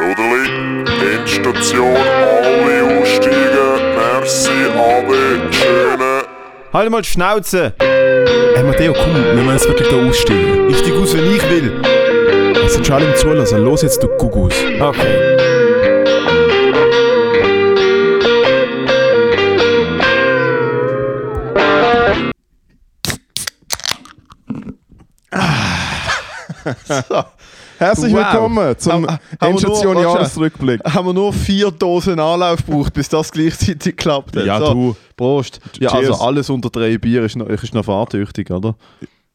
Bruderli, Endstation, alle aussteigen. Merci, Ade, schöne. Halt mal die Schnauze! Hey Matteo, komm, wir müssen jetzt wirklich da aussteigen. Ich steig aus, wenn ich will. Es sind schon alle im Zulassen. Los jetzt, du Gugus. Okay. Herzlich Wow. willkommen zum wir Endstation nur- Jahresrückblick. Haben wir nur vier Dosen Anlauf gebraucht, bis das gleichzeitig klappt hat. Ja, so, du. Prost. Ja, Cheers. also alles unter drei Bier ist noch, ist noch fahrtüchtig, oder?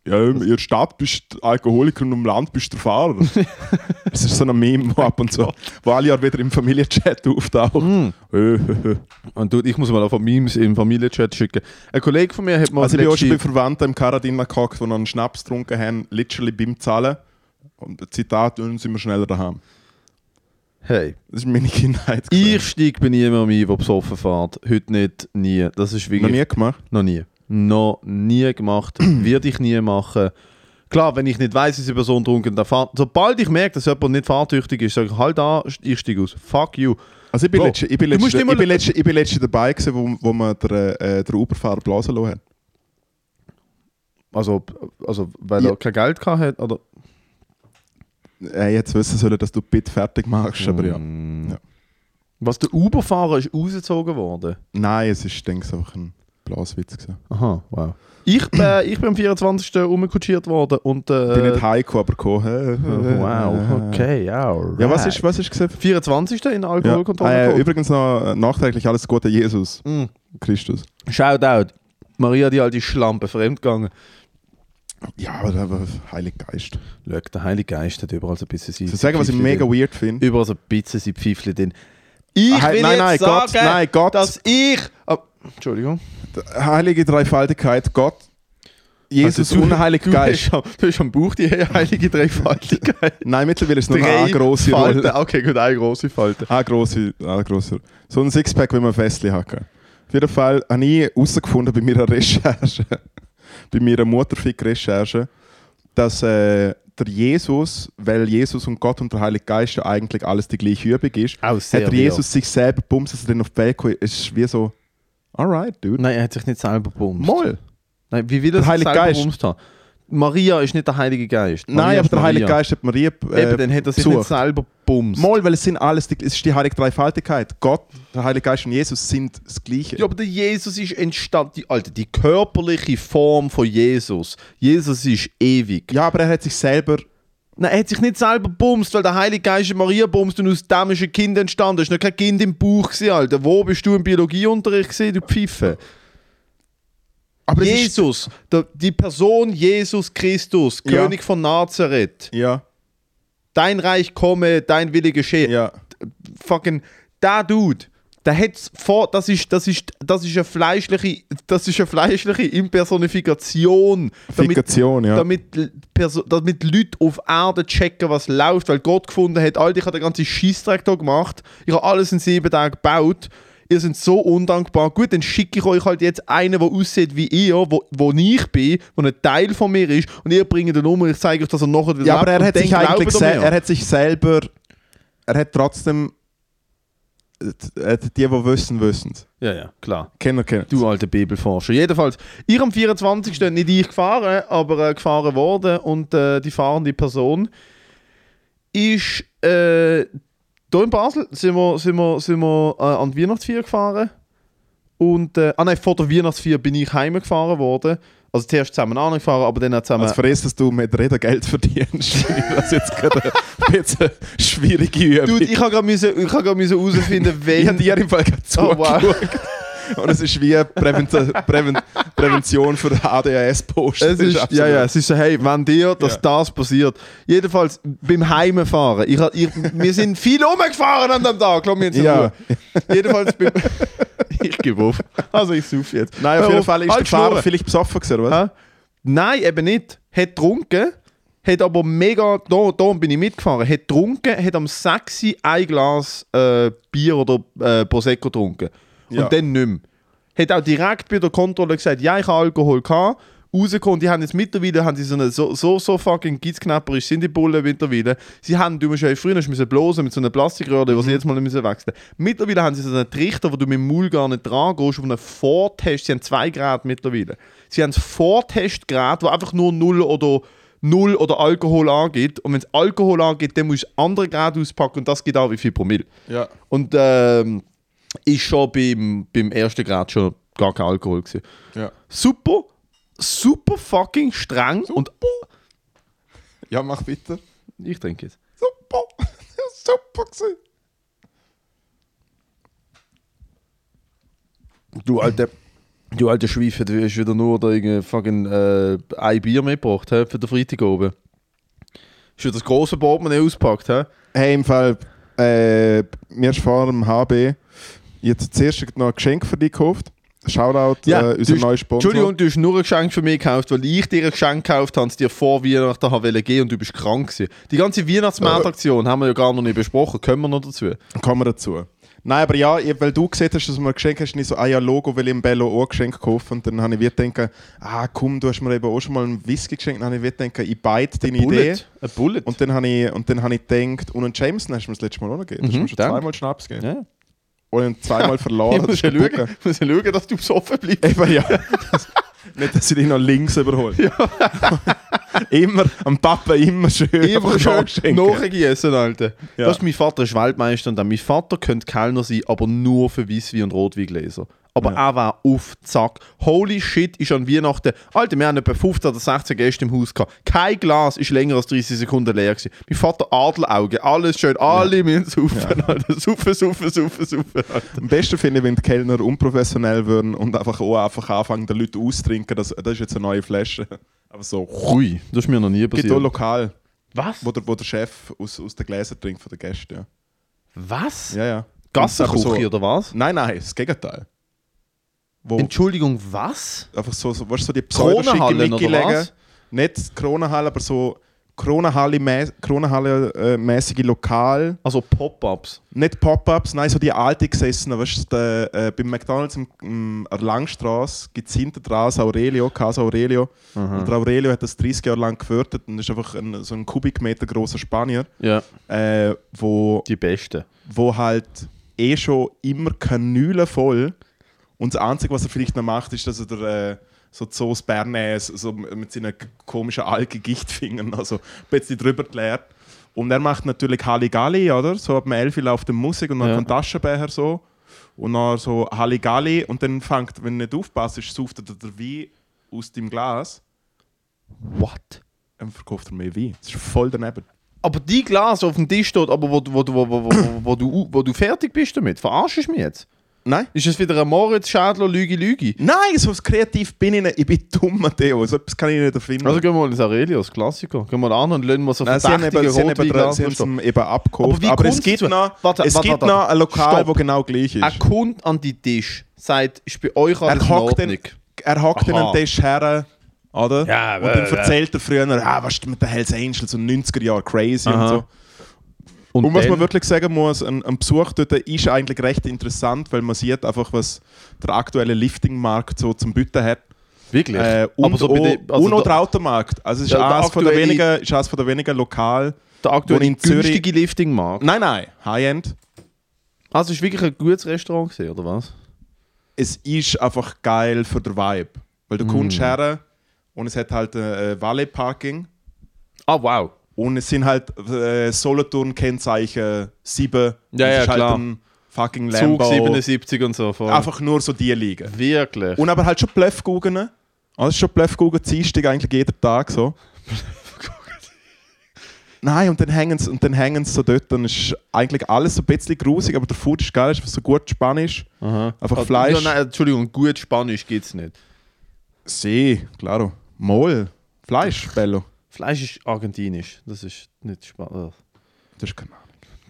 Ja, in der Stadt bist du Alkoholiker und im Land bist du der Fahrer. das ist so ein Meme, wo ab und zu, wo alle Jahre wieder im Familienchat auftaucht. Mm. Äh, äh, äh. Und du, ich muss mal von Memes im Familienchat schicken. Ein Kollege von mir hat mal Also ich bin auch schon bei Verwandten im Karadin gehockt, die noch einen Schnaps getrunken haben, literally beim Zahlen. Und ein Zitat, dann sind wir schneller daheim. Hey, Das ist meine Kindheit. ich steig bei niemandem ein, der besoffen fährt. Heute nicht, nie. Das ist noch wirklich... nie gemacht. Noch nie. Noch nie gemacht. Werde ich nie machen. Klar, wenn ich nicht weiß, dass die Person trunken da fährt. Sobald ich merke, dass jemand nicht fahrtüchtig ist, sage ich, halt da, ich steige aus. Fuck you. Also ich bin Bro, letzte, ich bin letzte, immer- ich bin letzte, ich bin letzte dabei gewesen, wo, wo man der, äh, der Uberfahrer blasen lassen hat. Also, also weil Ja. er kein Geld gehabt hat, oder? Äh, jetzt wissen sollen, dass du bitte fertig machst, aber ja. Mm. Ja. Was der Uber-Fahrer ist ausgezogen worden. Nein, es ist, denke ich, einfach ein Blaswitz gewesen. Aha, wow. Ich, bin- ich bin am 24. umgekutschiert worden und. Äh, Ich bin nicht heimgekommen, aber gekommen. Wow, okay, ja. Ja, was ist, was ist gesehen? 24. in Ja. Alkoholkontrolle. Äh, gekommen. übrigens noch äh, nachträglich alles Gute Jesus Mm. Christus. Shoutout. Maria, die alte Schlampe, fremdgegangen. Ja, aber, aber Heiliger Geist. Schau, der Heilige Geist hat überall so ein bisschen sein. Ich sagen, was ich mega weird finde? Überall so ein bisschen sein Pfeifchen drin. Ich Ah, will nein, nein, sagen, Gott, nein, Gott. dass ich... Ah, Entschuldigung. Heilige Dreifaltigkeit, Gott, Jesus Also du- und Heiliger du Geist. Hast, du hast am Bauch die heilige Dreifaltigkeit. Nein, mittlerweile ist es nur Drei eine grosse Falten. Rolle. Okay, gut, eine grosse Falte. Ah, grosse, ah, grosse. So ein Sixpack, wenn man Festli hacken. Auf jeden Fall habe ich herausgefunden bei meiner Recherche, bei meiner Mutterfick-Recherche, dass äh, der Jesus, weil Jesus und Gott und der Heilige Geist ja eigentlich alles die gleiche Übung ist, Auch hat der. Jesus sich selber bumst, dass er dann auf die Welt kommt. Es ist wie so, alright, dude. Nein, er hat sich nicht selber bumst. Moll. Nein, wie will er Der sich Heilige selber Geist. bumst haben? Maria ist nicht der Heilige Geist. Maria Nein, aber der Heilige. Geist hat Maria äh, Eben, dann hat er sich besucht. nicht selber bumst. Moll, weil es sind alles, die, es ist die Heilige Dreifaltigkeit. Gott, der Heilige Geist und Jesus sind das Gleiche. Ja, aber der Jesus ist entstanden, die, Alter, die körperliche Form von Jesus. Jesus ist ewig. Ja, aber er hat sich selber Nein, er hat sich nicht selber bumst, weil der Heilige Geist Maria bumst und aus dem ist ein Kind entstanden. Es war noch kein Kind im Bauch, gewesen, Alter. Wo bist du im Biologieunterricht gesehen, du Pfeife? Aber Jesus, der, die Person Jesus Christus, Ja. König von Nazareth. ja, Dein Reich komme, dein Wille geschehe. ja. Fucking, der Dude, der hat's vor, das ist, das ist, das ist eine fleischliche, das ist eine fleischliche Impersonifikation. Damit, Fikation, ja. damit, l- Perso damit Leute auf Erde checken, was läuft, weil Gott gefunden hat, Alter, ich habe den ganzen Scheissdreck hier gemacht, ich habe alles in sieben Tagen gebaut, ihr seid so undankbar. Gut, dann schicke ich euch halt jetzt einen, der aussieht wie ihr, wo, wo ich bin, der ein Teil von mir ist, und ihr bringt ihn um und ich zeige euch, dass er nachher wieder ja, aber er hat sich eigentlich er hat sich selber, er hat trotzdem, äh, äh, die, die wissen, wissen. Ja, ja, klar. Kenner, kenner. Du alter Bibelforscher. Jedenfalls, ich am 24. nicht ich gefahren, aber äh, gefahren worden und äh, die fahrende Person ist äh, hier in Basel sind wir, sind wir, sind wir äh, an die Weihnachtsfeier gefahren und äh, ah nein, vor der Weihnachtsfeier bin ich heimgefahren worden. Also zuerst zusammen angefahren, aber dann auch zusammen... Für das, dass du mit Reden Geld verdienst, das jetzt gerade ein bisschen schwierige Übung. Dude, ich habe gerade müssen- habe gerade müssen herausfinden, ich habe dir im Fall gerade Oh, wow. Und es ist wie Präven Präven Prävention für ADHS-Post. Ja, ja, es ist so, hey, wenn dir, dass Ja. das passiert. Jedenfalls beim Heimfahren. Ich, ich, wir sind viel umgefahren an dem Tag, glaub mir jetzt Ja. Jedenfalls beim. ich gebe auf. Also ich suff jetzt. Nein, auf jeden Fall ist halt der Fahrer vielleicht besoffen gewesen, oder was? Nein, eben nicht. Hat getrunken, hat aber mega, da, da bin ich mitgefahren, hat getrunken, hat am 6 Uhr ein Glas äh, Bier oder äh, Prosecco getrunken. Ja. Und dann nicht mehr. Hat auch direkt bei der Kontrolle gesagt, ja, ich habe Alkohol gehabt. rausgekommen. Die haben jetzt mittlerweile haben sie so eine so, so, so fucking gitzknapperisch sind die Bullen mittlerweile. Sie haben, du musst ja früher müssen blosen mit so einer Plastikröhre, die sie jetzt mal müssen wechseln. Mittlerweile haben sie so einen Trichter, wo du mit dem Maul gar nicht dran gehst, auf einen Vortest. Sie haben zwei Grad mittlerweile. Sie haben das Vortestgrad, wo einfach nur 0 oder Null oder Alkohol angeht. Und wenn es Alkohol angeht, dann musst du andere Grad auspacken und das geht auch wie viel Promille. Ja. Und ähm, ist schon beim, beim ersten Grad schon gar kein Alkohol gewesen. ja. Super, super fucking streng und Ja, mach bitte. ich trinke jetzt. Super. Super gewesen. Du alte, du alte Schweife, du hast wieder nur da irgendwie fucking äh, ein Bier mitgebracht hä, für den Freitag oben. Hast du das große Portemonnaie ausgepackt, hä? Hey, im Fall, äh, mir ist vor dem HB jetzt zuerst noch ein Geschenk für dich gekauft. Shoutout, Ja, äh, unser du neuer Sponsor. Entschuldigung, du hast nur ein Geschenk für mich gekauft, weil ich dir ein Geschenk gekauft habe, das dir vor Weihnachten habe geben und du bist krank gewesen. Die ganze Weihnachtsmarktaktion haben wir ja gar noch nicht besprochen. Kommen wir noch dazu? Kommen wir dazu. Nein, aber ja, ich- weil du gesehen hast, dass du mir ein Geschenk hast, nicht so, ah ja, Logo will ich im Bello auch ein Geschenk gekauft. Und dann habe ich wieder gedacht, ah komm, du hast mir eben auch schon mal einen Whisky geschenkt. Dann habe ich wieder gedacht, ich beide deine Idee. Ein Bullet. Und dann habe ich, und dann habe ich gedacht, und einen Jameson hast du mir das letzte Mal auch noch gegeben. Du hast Mhm, mir schon danke. zweimal Schnaps gegeben. ja. Und zweimal verloren. Ich muss das ja ist schauen, muss ja schauen, dass du besoffen bleibst. Eben ja. Das, nicht, dass ich dich noch links überhole. immer, am Papa immer schön. Immer schön nachgegessen, Alter. Ja. Das ist mein Vater ist Waldmeister und dann mein Vater könnte Kellner sein, aber nur für Weisswein und Rotweingläser. Aber Ja. er war auf Zack. Holy shit, ist an Weihnachten. Alter, wir haben etwa 15 oder 16 Gäste im Haus gehabt. Kein Glas ist länger als 30 Sekunden leer gewesen. Mein Vater Adelauge, alles schön, alle müssen saufen, Alter. Saufen, saufen, saufen, saufen, Alter. Am besten finde ich, wenn die Kellner unprofessionell würden und einfach auch einfach anfangen, den Leuten auszutrinken. Das, das ist jetzt eine neue Flasche. Aber so. Ui, das ist mir noch nie Gibt auch passiert. lokal, Was? wo der, wo der Chef aus, aus den Gläsern trinkt von den Gästen. Ja, Was? ja. ja. Gassenküche so, oder was? Nein, nein, das Gegenteil. Entschuldigung, was? einfach so, so, weißt, so die legen. was? Nicht Kronenhalle, aber so Kronenhalle-mäßige Kronenhalle, äh, Lokal. Also Pop-Ups. Nicht Pop-Ups, nein, so die alte gesessenen. Weißt du, äh, beim McDonalds im, im, an der Langstrasse gibt es hinter dran das Aurelio, Casa Aurelio. Und der Aurelio hat das 30 Jahre lang gefördert und ist einfach ein, so ein Kubikmeter großer Spanier, Ja, äh, wo, die Besten. wo halt eh schon immer Kanüle voll und das Einzige, was er vielleicht noch macht, ist, dass er der, äh, so die Sauce Bernays so mit seinen komischen Algengichtfingern also ein bisschen drüber leert. Und er macht natürlich Halligalli, oder? So ab dem 11 Uhr läuft die Musik und dann Ja. kommt Taschenbecher so. Und dann so Halligalli und dann fängt, wenn du nicht aufpasst, sauft er der Wein aus dem Glas What? und verkauft er mehr Wein. Das ist voll daneben. Aber die Glas auf dem Tisch steht, aber wo, du- wo, du- wo, wo, wo, wo, du, wo du fertig bist damit, verarschst du mich jetzt? Nein? Ist es wieder ein Moritz Schädler Lüge Lüge? Nein, so kreativ bin ich nicht. Ich bin dumm, Matteo. So etwas kann ich nicht erfinden. Also gehen wir mal ins Aurelius, Klassiker. Gehen wir an und lassen wir so Nein, sie haben eben, sie haben eben, sie haben es eben abgekauft. Aber wie Aber, es gibt noch, Warte, es warte, gibt warte. noch ein Lokal, Stopp. wo genau gleich ist. Er kommt an die Tisch, sagt, ist bei euch alles in Er hockt Ordnung. dann, er hockt an den Tisch her, oder? Ja, und dann äh, erzählt er früher, ah, was ist mit den Hells Angels und 90er Jahre crazy Aha. und so. Und, Und was man wirklich sagen muss, ein, ein Besuch dort ist eigentlich recht interessant, weil man sieht einfach, was der aktuelle Lifting-Markt so zum Bieten hat. Wirklich? Äh, und aber so auch, den- also und auch der- Automarkt. Also es ist der eines von der wenigen, ist eines von der wenigen Lokal. der aktuelle in Zürich- günstige Lifting-Markt. Nein, nein, High-End. Also es war wirklich ein gutes Restaurant, gewesen, oder was? es ist einfach geil für den Vibe. Weil du kommst her und es hat halt äh, Valet-Parking Ah, wow. Und es sind halt äh, Solothurn-Kennzeichen 7. Ja, ja, halt klar. ein fucking Zug Lambo. 77 und so. Voll. Einfach nur so die liegen. Wirklich? Und aber halt schon Bluffgugen. Also schon Bluffgugen Dienstag eigentlich jeden Tag so. Nein, und dann hängen sie und dann hängen sie so dort es ist eigentlich alles so ein bisschen grusig, aber der Food ist geil, ist so gut Spanisch. Aha. Einfach Ah, Fleisch. Ja, nein, Entschuldigung, gut Spanisch gibt es nicht. Sí, claro. Mol. Fleisch, Bello. Fleisch ist argentinisch. Das ist nicht Spanisch. Das ist Ahnung.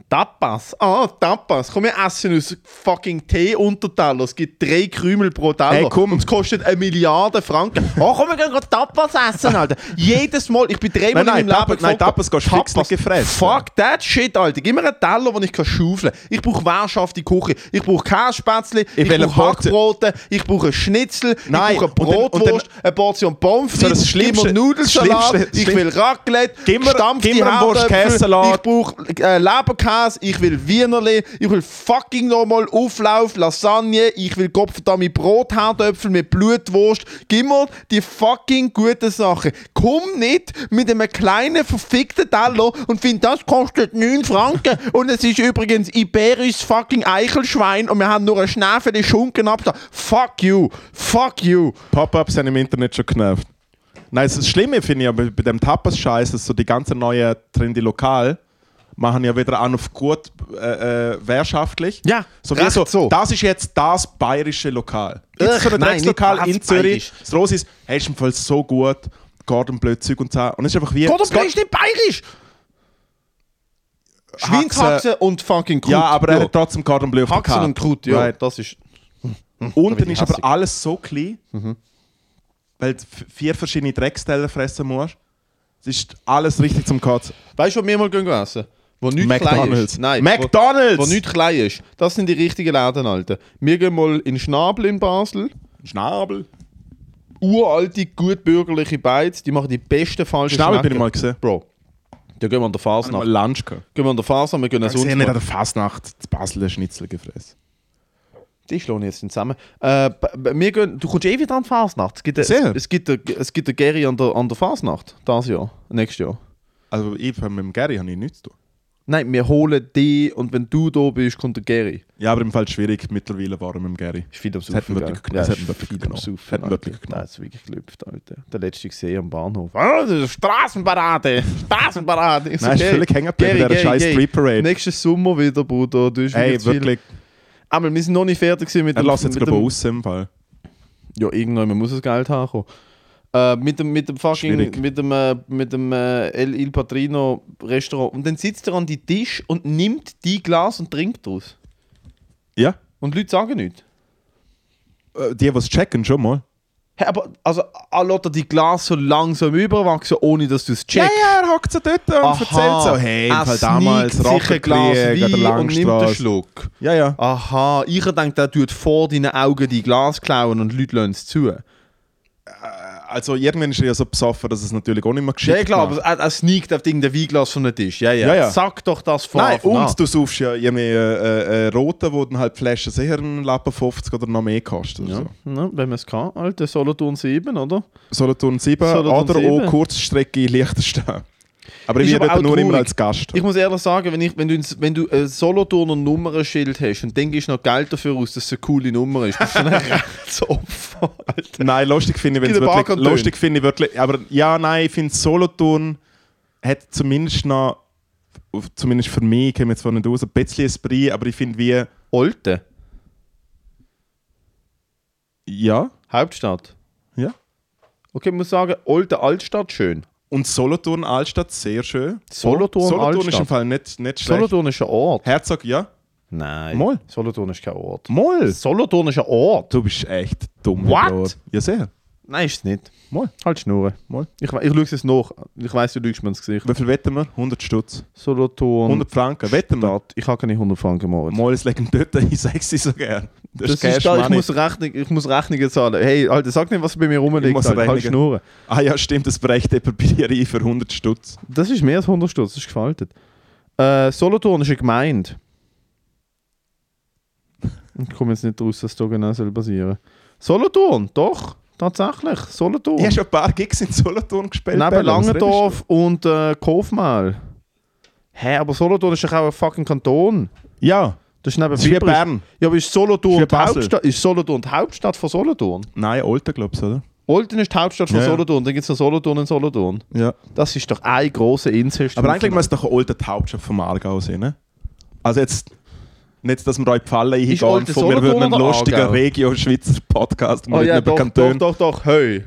Tapas. Ah, Tapas. Komm, wir essen aus fucking Tee-Unterteller. Es gibt drei Krümel pro Teller. Hey, komm. Und es kostet eine Milliarde Franken. Oh, komm, wir gehen gerade Tapas essen, Alter. Jedes Mal. Ich bin dreimal Nein, nein, in meinem Tapas- Leben nein, Tapas gehst du fix nicht gefressen. Fuck that shit, Alter. Gib mir einen Teller, den ich kann schaufeln kann. Ich brauche wehrschafte Küche. Ich brauche Käsespätzle. Ich, eine brauche Hackbrote. Ich brauche einen Schnitzel. Nein, ich brauche und dann- Brotwurst. eine Portion Pommes So, frites. Mir Schlimmste- Nudelsalat. Ich will Raclette. Gib mir- gib mir einen Wurst-Käsesalat. Ich brauche äh, Leberkäse. Ich will Wienerli. Ich will fucking nochmal Auflauf, Lasagne. Ich will Kopfverdammte Brotherdöpfel mit Blutwurst. Gib mir die fucking guten Sachen. Komm nicht mit einem kleinen verfickten Teller und find, das kostet 9 Franken. und es ist übrigens iberisches fucking Eichelschwein und wir haben nur einen Schnäfel Schunken abgetan. Fuck you. Fuck you. Pop-ups haben im Internet schon genervt. Nein, das Schlimme finde ich aber bei dem Tapas-Scheiß, dass so die ganzen neuen trendy Lokal machen ja wieder an auf gut äh, äh, wehrschaftlich. Ja, so wie so, so. Das ist jetzt das bayerische Lokal. Ach, so ein Dreckslokal in Zürich? Das Los ist, hey, ist im Fall so gut, Gordon Blöd, Zeug und so. Und es ist einfach wie. Das geht- ist nicht bayerisch. Schweinshaxe und fucking Krut. Ja, aber er hat trotzdem Gordon Bleu auf der Karte. und Krut, ja. Right. Das ist... Unten bin ich ist aber alles so klein, Mhm. weil du vier verschiedene Drecksteller fressen musst. Es ist alles richtig zum Kotzen. Weißt du, was wir mal gehen essen? Wo nicht klein McDonalds. ist. Nein, McDonalds! Wo, wo nicht klein ist. Das sind die richtigen Läden, Alter. Wir gehen mal in Schnabel in Basel. Schnabel. Uralte, gut bürgerliche Beiz. Die machen die besten falschen Schnabel bin ich mal gesehen. Bro. Da gehen wir an der Mal Fasnacht. Lunch gehabt. Gehen wir an der Fasnacht, wir gehen Ich sonst sehe nicht an mal. der Fasnacht Basel den Schnitzel gefressen. Die schlagen jetzt zusammen. Äh, wir gehen, du kommst eh wieder an die Fasnacht. Es gibt, es, es gibt, es gibt eine Gary an der, an der Fasnacht. Das Jahr. Nächstes Jahr. Also ich, mit dem Gary habe ich nichts zu tun. Nein, wir holen die und wenn du da bist, kommt der Gary. Ja, aber im Fall schwierig. Mittlerweile waren wir mit dem Gary. Ist viel am Das ihn Saufen, wirklich genommen. Das ihn ist wirklich genommen. Das wirklich genommen. Nein, ist wirklich gelüpft, Alter. Der letzte gesehen am Bahnhof. Ah, das ist Straßenparade! Straßenparade! Ich so, Nein, ist Gary, völlig hängen geblieben bei dieser scheiß. Street Parade. Nächstes Sommer wieder, Bruder. Du zu viel- wirklich. Aber wir sind noch nicht fertig mit Er dem... lässt jetzt dem aus im Fall. ja, irgendwann man muss das Geld haben. Äh, mit dem, mit dem fucking, Schwierig. mit dem, äh, mit dem äh, El Il Patrino Restaurant. Und dann sitzt er an die Tisch und nimmt die Glas und trinkt daraus. Ja. Und Leute sagen nichts. Äh, Die, es checken, schon mal. Hey, aber also, lässt er die Glas so langsam überwachsen, ohne dass du es checkst. Ja, ja, er hockt so dort und Aha, erzählt so, hey, er Fall damals ein Glas Wein und nimmt einen. Schluck. Ja, ja. Aha, ich denke, der tut vor deinen Augen die Glas klauen und Leute lassen es zu. Also irgendwann ist er ja so besoffen, dass es natürlich auch nicht mehr geschickt Ja, klar, macht. aber er, er sneakt auf irgendein Weinglas von den Tisch. Ja, ja. Ja, ja. Sag doch das vor. Nein, Anfang an. und du suchst ja irgendwie äh, äh, rote, wo dann halt die Flasche sicher einen Lappen 50 oder noch mehr kostet. Ja, Ja. na, wenn man es kann, Alter, Solothurn 7, oder? Solothurn 7 Solothurn oder 7. auch Kurzstrecke in Liechtenstein. Aber ich werde nur immer als Gast. Ich muss ehrlich sagen, wenn, ich, wenn, du, wenn du ein Solothurner Nummernschild hast und dann gibst du noch Geld dafür aus, dass es eine coole Nummer ist, bist du ein Rechtsopfer, Alter. Nein, lustig finde ich, wenn es wirklich, lustig finde ich wirklich, aber ja, nein, ich finde Solothurn hat zumindest noch, zumindest für mich, ich komme jetzt zwar nicht raus, ein bisschen Esprit, aber ich finde wie, Olte, ja, Hauptstadt. ja. Okay, ich muss sagen, Olte Altstadt schön. Und Solothurn Altstadt, sehr schön. Solothurn Solothurn ist Altstadt. im Fall nicht, nicht schlecht. Solothurn ist ein Ort. Herzog, ja. Nein. Moll. Solothurn ist kein Ort. Moll. Solothurn ist ein Ort. Du bist echt dumm. What? Bro. Ja, sehr. Nein, ist es nicht. Moll. Halt Schnurren. Moll. Ich, ich schaue es jetzt nach. Ich weiss, du lügst mir ins Gesicht. Wie viel wetten wir? 100 Stutz. Solothurn. 100 Franken. Wetten wir? Stadt. Ich habe keine 100 Franken Moritz. Moll, es legen dort, ich sag's dir so gern. Das, Das ist ist da, ich muss, Rechnung, ich muss Rechnungen zahlen. Hey, Alter, sag nicht, was bei mir rumliegt. Ich muss Alter. Halt Rechnungen- Schnurren. Ah ja, stimmt, das bereicht dir ein für 100 Stutz. Das ist mehr als 100 Stutz, das ist gefaltet. Äh, Solothurn ist eine Gemeinde. Ich komme jetzt nicht raus, dass da genau soll basieren Solothurn, doch, tatsächlich. Solothurn. Ich habe schon ein paar Gigs in Solothurn gespielt. Neben Langendorf und äh, Kofmal. Hä, aber Solothurn ist doch auch ein fucking Kanton. Ja, Das ist neben das ist wie. Bern. Ja, aber ist Solothurn, Ist die. Hauptstadt, ist Solothurn die Hauptstadt von Solothurn? Nein, Olten, glaubst du, oder? Olten ist die Hauptstadt von Ja. Solothurn, dann gibt es noch Solothurn in Solothurn. Ja. Das ist doch eine große Insel. Aber eigentlich muss doch Olten die Hauptstadt vom Aargau sein, ne? Also jetzt... Nicht, dass wir euch Fallen eingehen Olten von wir würden einen lustigen Aargau? Regio-Schweizer Podcast Oh mit ja, über doch, doch, doch, doch, hey.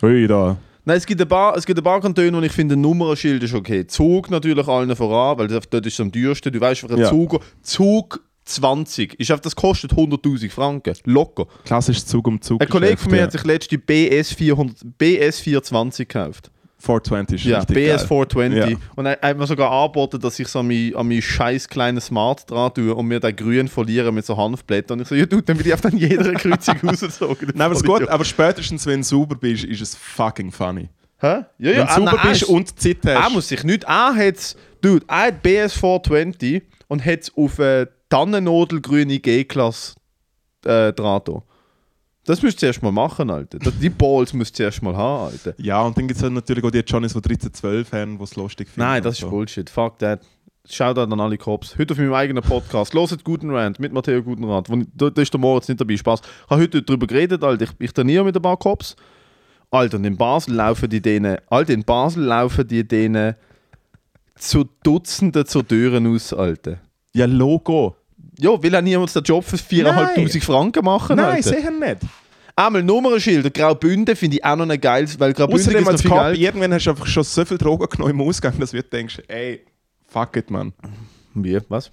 Hey, da. Nein, es gibt ein paar, es gibt ein paar Kantone, wo ich finde, ein Nummernschild ist okay. Zug natürlich allen voran, weil das, dort ist es am teuersten. Du weißt, einen Ja. Zug, Zug 20, ist einfach, das kostet 100'000 Franken. Locker. Klassisch Zug um Zug. Ein Kollege von mir ja. hat sich letztens die BS, 400, BS 420 gekauft. 420 ist Ja, richtig BS geil. 420. Ja. Und er hat mir sogar angeboten, dass ich so an mein, an mein scheiß kleines Smart dran tue und mir den grün verlieren mit so Hanfblättern. Und ich so, ja du, dann will ich einfach an jeder Kreuzung rausgezogen. Nein, aber, es ist gut, aber spätestens wenn du sauber bist, ist es fucking funny. Hä? Ja, ja, wenn du ah, sauber nein, bist und Zeit Er hast. muss sich nicht. Er hat Dude, er hat BS 420 und hat es auf eine Tannennadelgrüne G-Klasse äh, dran. da. Das müsst ihr zuerst mal machen, Alter. Die Balls müsst ihr zuerst mal haben, Alter. Ja, und dann gibt es halt natürlich auch die Johnnies, die 13, 12 haben, die es lustig finden. Nein, das ist so. Bullshit. Fuck that. Shoutout an alle Cops. Heute auf meinem eigenen Podcast. Loset Guten Rant mit Matteo Gutenrat. Wo, da, da ist der Moritz nicht dabei. Spaß. Ich habe heute darüber geredet, Alter. Ich, ich trainiere mit ein paar Cops. Alter, und in Basel laufen die denen, Alter, in Basel laufen die denen zu Dutzenden zur Türen aus, Alter. Ja, Logo. Ja, will auch niemand den Job für 4'500 Franken machen, Nein, Alter. sicher nicht. Einmal Nummernschilder, Graubünden finde ich auch noch ein geiles, weil Graubünden Außerdem als noch viel Geld. irgendwann hast du einfach schon so viel Drogen genommen im Ausgang, dass du denkst, ey, fuck it, man. Wie, was?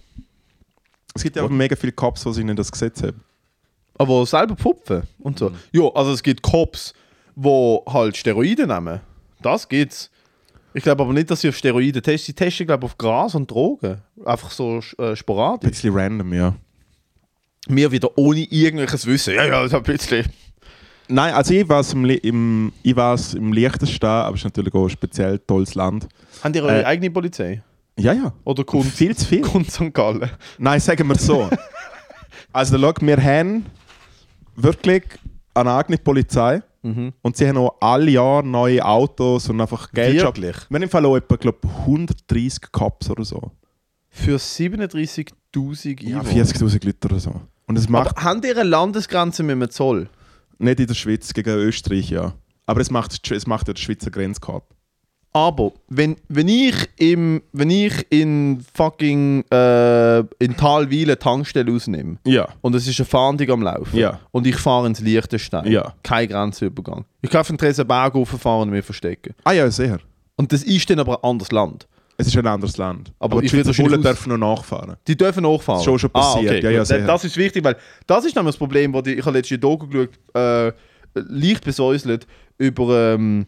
Es gibt ja auch mega viele Cops, die sich nicht das Gesetz haben. Aber selber pfupfen und so. Ja, also es gibt Cops, die halt Steroide nehmen. Das gibt's. Ich glaube aber nicht, dass sie auf Steroide testen. Sie testen, glaube ich, auf Gras und Drogen. Einfach so äh, Ein sporadisch. bisschen random, ja. Mir wieder ohne irgendwelches Wissen. Ja, ja, so ein bisschen. Nein, also ich war im, im, ich war's im Liechtenstein, aber es ist natürlich auch ein speziell tolles Land. Haben die eure Äh, eigene Polizei? Ja, ja. Oder kommt, Viel zu viel. kommt St. Gallen? Nein, sagen wir so. also, schau, wir haben wirklich eine eigene Polizei Mhm. und sie haben auch alle Jahre neue Autos und einfach Geld. Wirklich? Wir haben im Fall auch etwa, glaub, 130 Cops oder so. Für 37'000 Ja, Euro. 40.000 Leute oder so. Und es macht Aber haben die eine Landesgrenze mit dem Zoll? nicht in der Schweiz gegen Österreich, ja. Aber es macht, es macht ja der Schweizer Grenzkorb. Aber wenn, wenn ich im wenn ich in fucking äh, in Talwil eine Tankstelle ausnehme Ja. und es ist eine Fahndung am Laufen Ja. und ich fahre ins Liechtenstein, Ja. kein Grenzübergang. Ich kann auf den Tresenberg rauffahren und mich verstecken. Ah ja, sehr. Und das ist dann aber ein anderes Land. Es ist ein anderes Land. Aber Aber, die Schweizer Bullen aus- dürfen noch nachfahren. Die dürfen nachfahren. Das ist schon schon passiert. Ja, ja, gut. sicher. das ist wichtig, weil das ist nämlich das Problem, wo die, ich habe letztens die Doku geschaut, äh, leicht besäuselt über, ähm,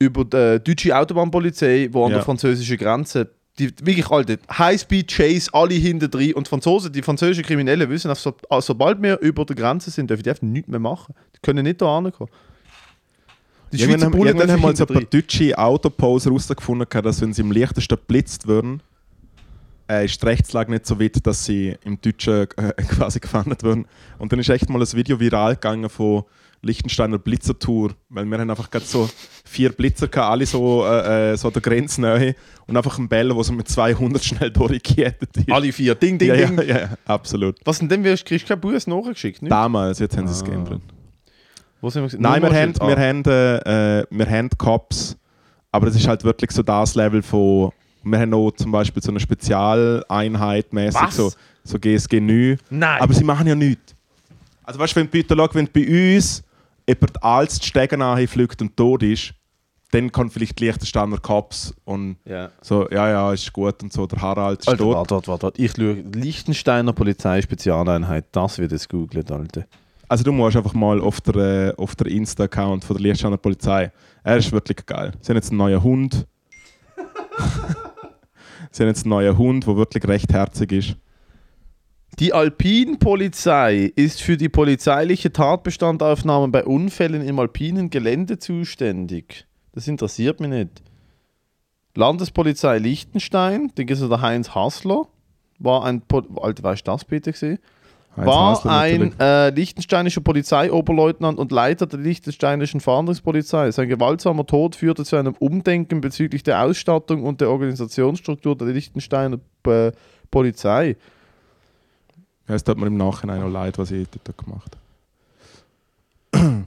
über die deutsche Autobahnpolizei, die an Ja. der französischen Grenze die wirklich alte High-Speed-Chase, alle hinten drin und die Franzosen, die französischen Kriminellen wissen, so, also sobald wir über der Grenze sind, dürfen die einfach nichts mehr machen. Die können nicht da ankommen. Die Irgendwann haben, Bullen irgendwann haben mal so ein paar deutsche Autoposer herausgefunden, dass wenn sie im Liechtenstein geblitzt würden, äh, ist die Rechtslage nicht so weit, dass sie im Deutschen äh, quasi gefangen würden. Und dann ist echt mal ein Video viral gegangen von Liechtensteiner Blitzertour, weil wir haben einfach gerade so vier Blitzer gehabt, alle so, äh, äh, so an der Grenznähe und einfach einen Bell, der so mit 200 schnell durchgekettet ist. Alle vier. Ding, ding, ja, ding. ja, ja, absolut. Was denn denn? Kriegst du keinen Bus nachgeschickt? Nicht? Damals, jetzt haben sie es Ah. geändert. Wo sind wir? Nein, wir haben, wir, Ah. haben, äh, äh, wir haben Cops, aber es ist halt wirklich so das Level von. Wir haben auch zum Beispiel so eine Spezialeinheit mäßig, so, so GSG 9. Nein. Aber sie machen ja nichts. Also weißt du, wenn wenn bei uns jemand als die Stege nahe fliegt und tot ist, dann kann vielleicht Liechtensteiner Cops und Ja. so, ja, ja, ist gut und so, der Harald ist Alter, tot. warte, warte, warte. Ich schaue Liechtensteiner Polizei-Spezialeinheit. Das wird jetzt googelt, Alter. Also du musst einfach mal auf der, äh, auf der Insta-Account von der Liechtensteiner Polizei. Er ist wirklich geil. Sie haben jetzt einen neuen Hund. Sie haben jetzt einen neuen Hund, der wirklich recht herzig ist. Die Alpinpolizei ist für die polizeiliche Tatbestandaufnahme bei Unfällen im alpinen Gelände zuständig. Das interessiert mich nicht. Landespolizei Liechtenstein, da gibt es der Heinz Hassler, war ein, Po- Alter, weißt du das bitte gesehen? War Hasler ein äh, liechtensteinischer Polizeioberleutnant und Leiter der liechtensteinischen Fahndungspolizei. Sein gewaltsamer Tod führte zu einem Umdenken bezüglich der Ausstattung und der Organisationsstruktur der Liechtensteiner äh, Polizei. Ja, es tut mir im Nachhinein auch leid, was ich dort gemacht habe.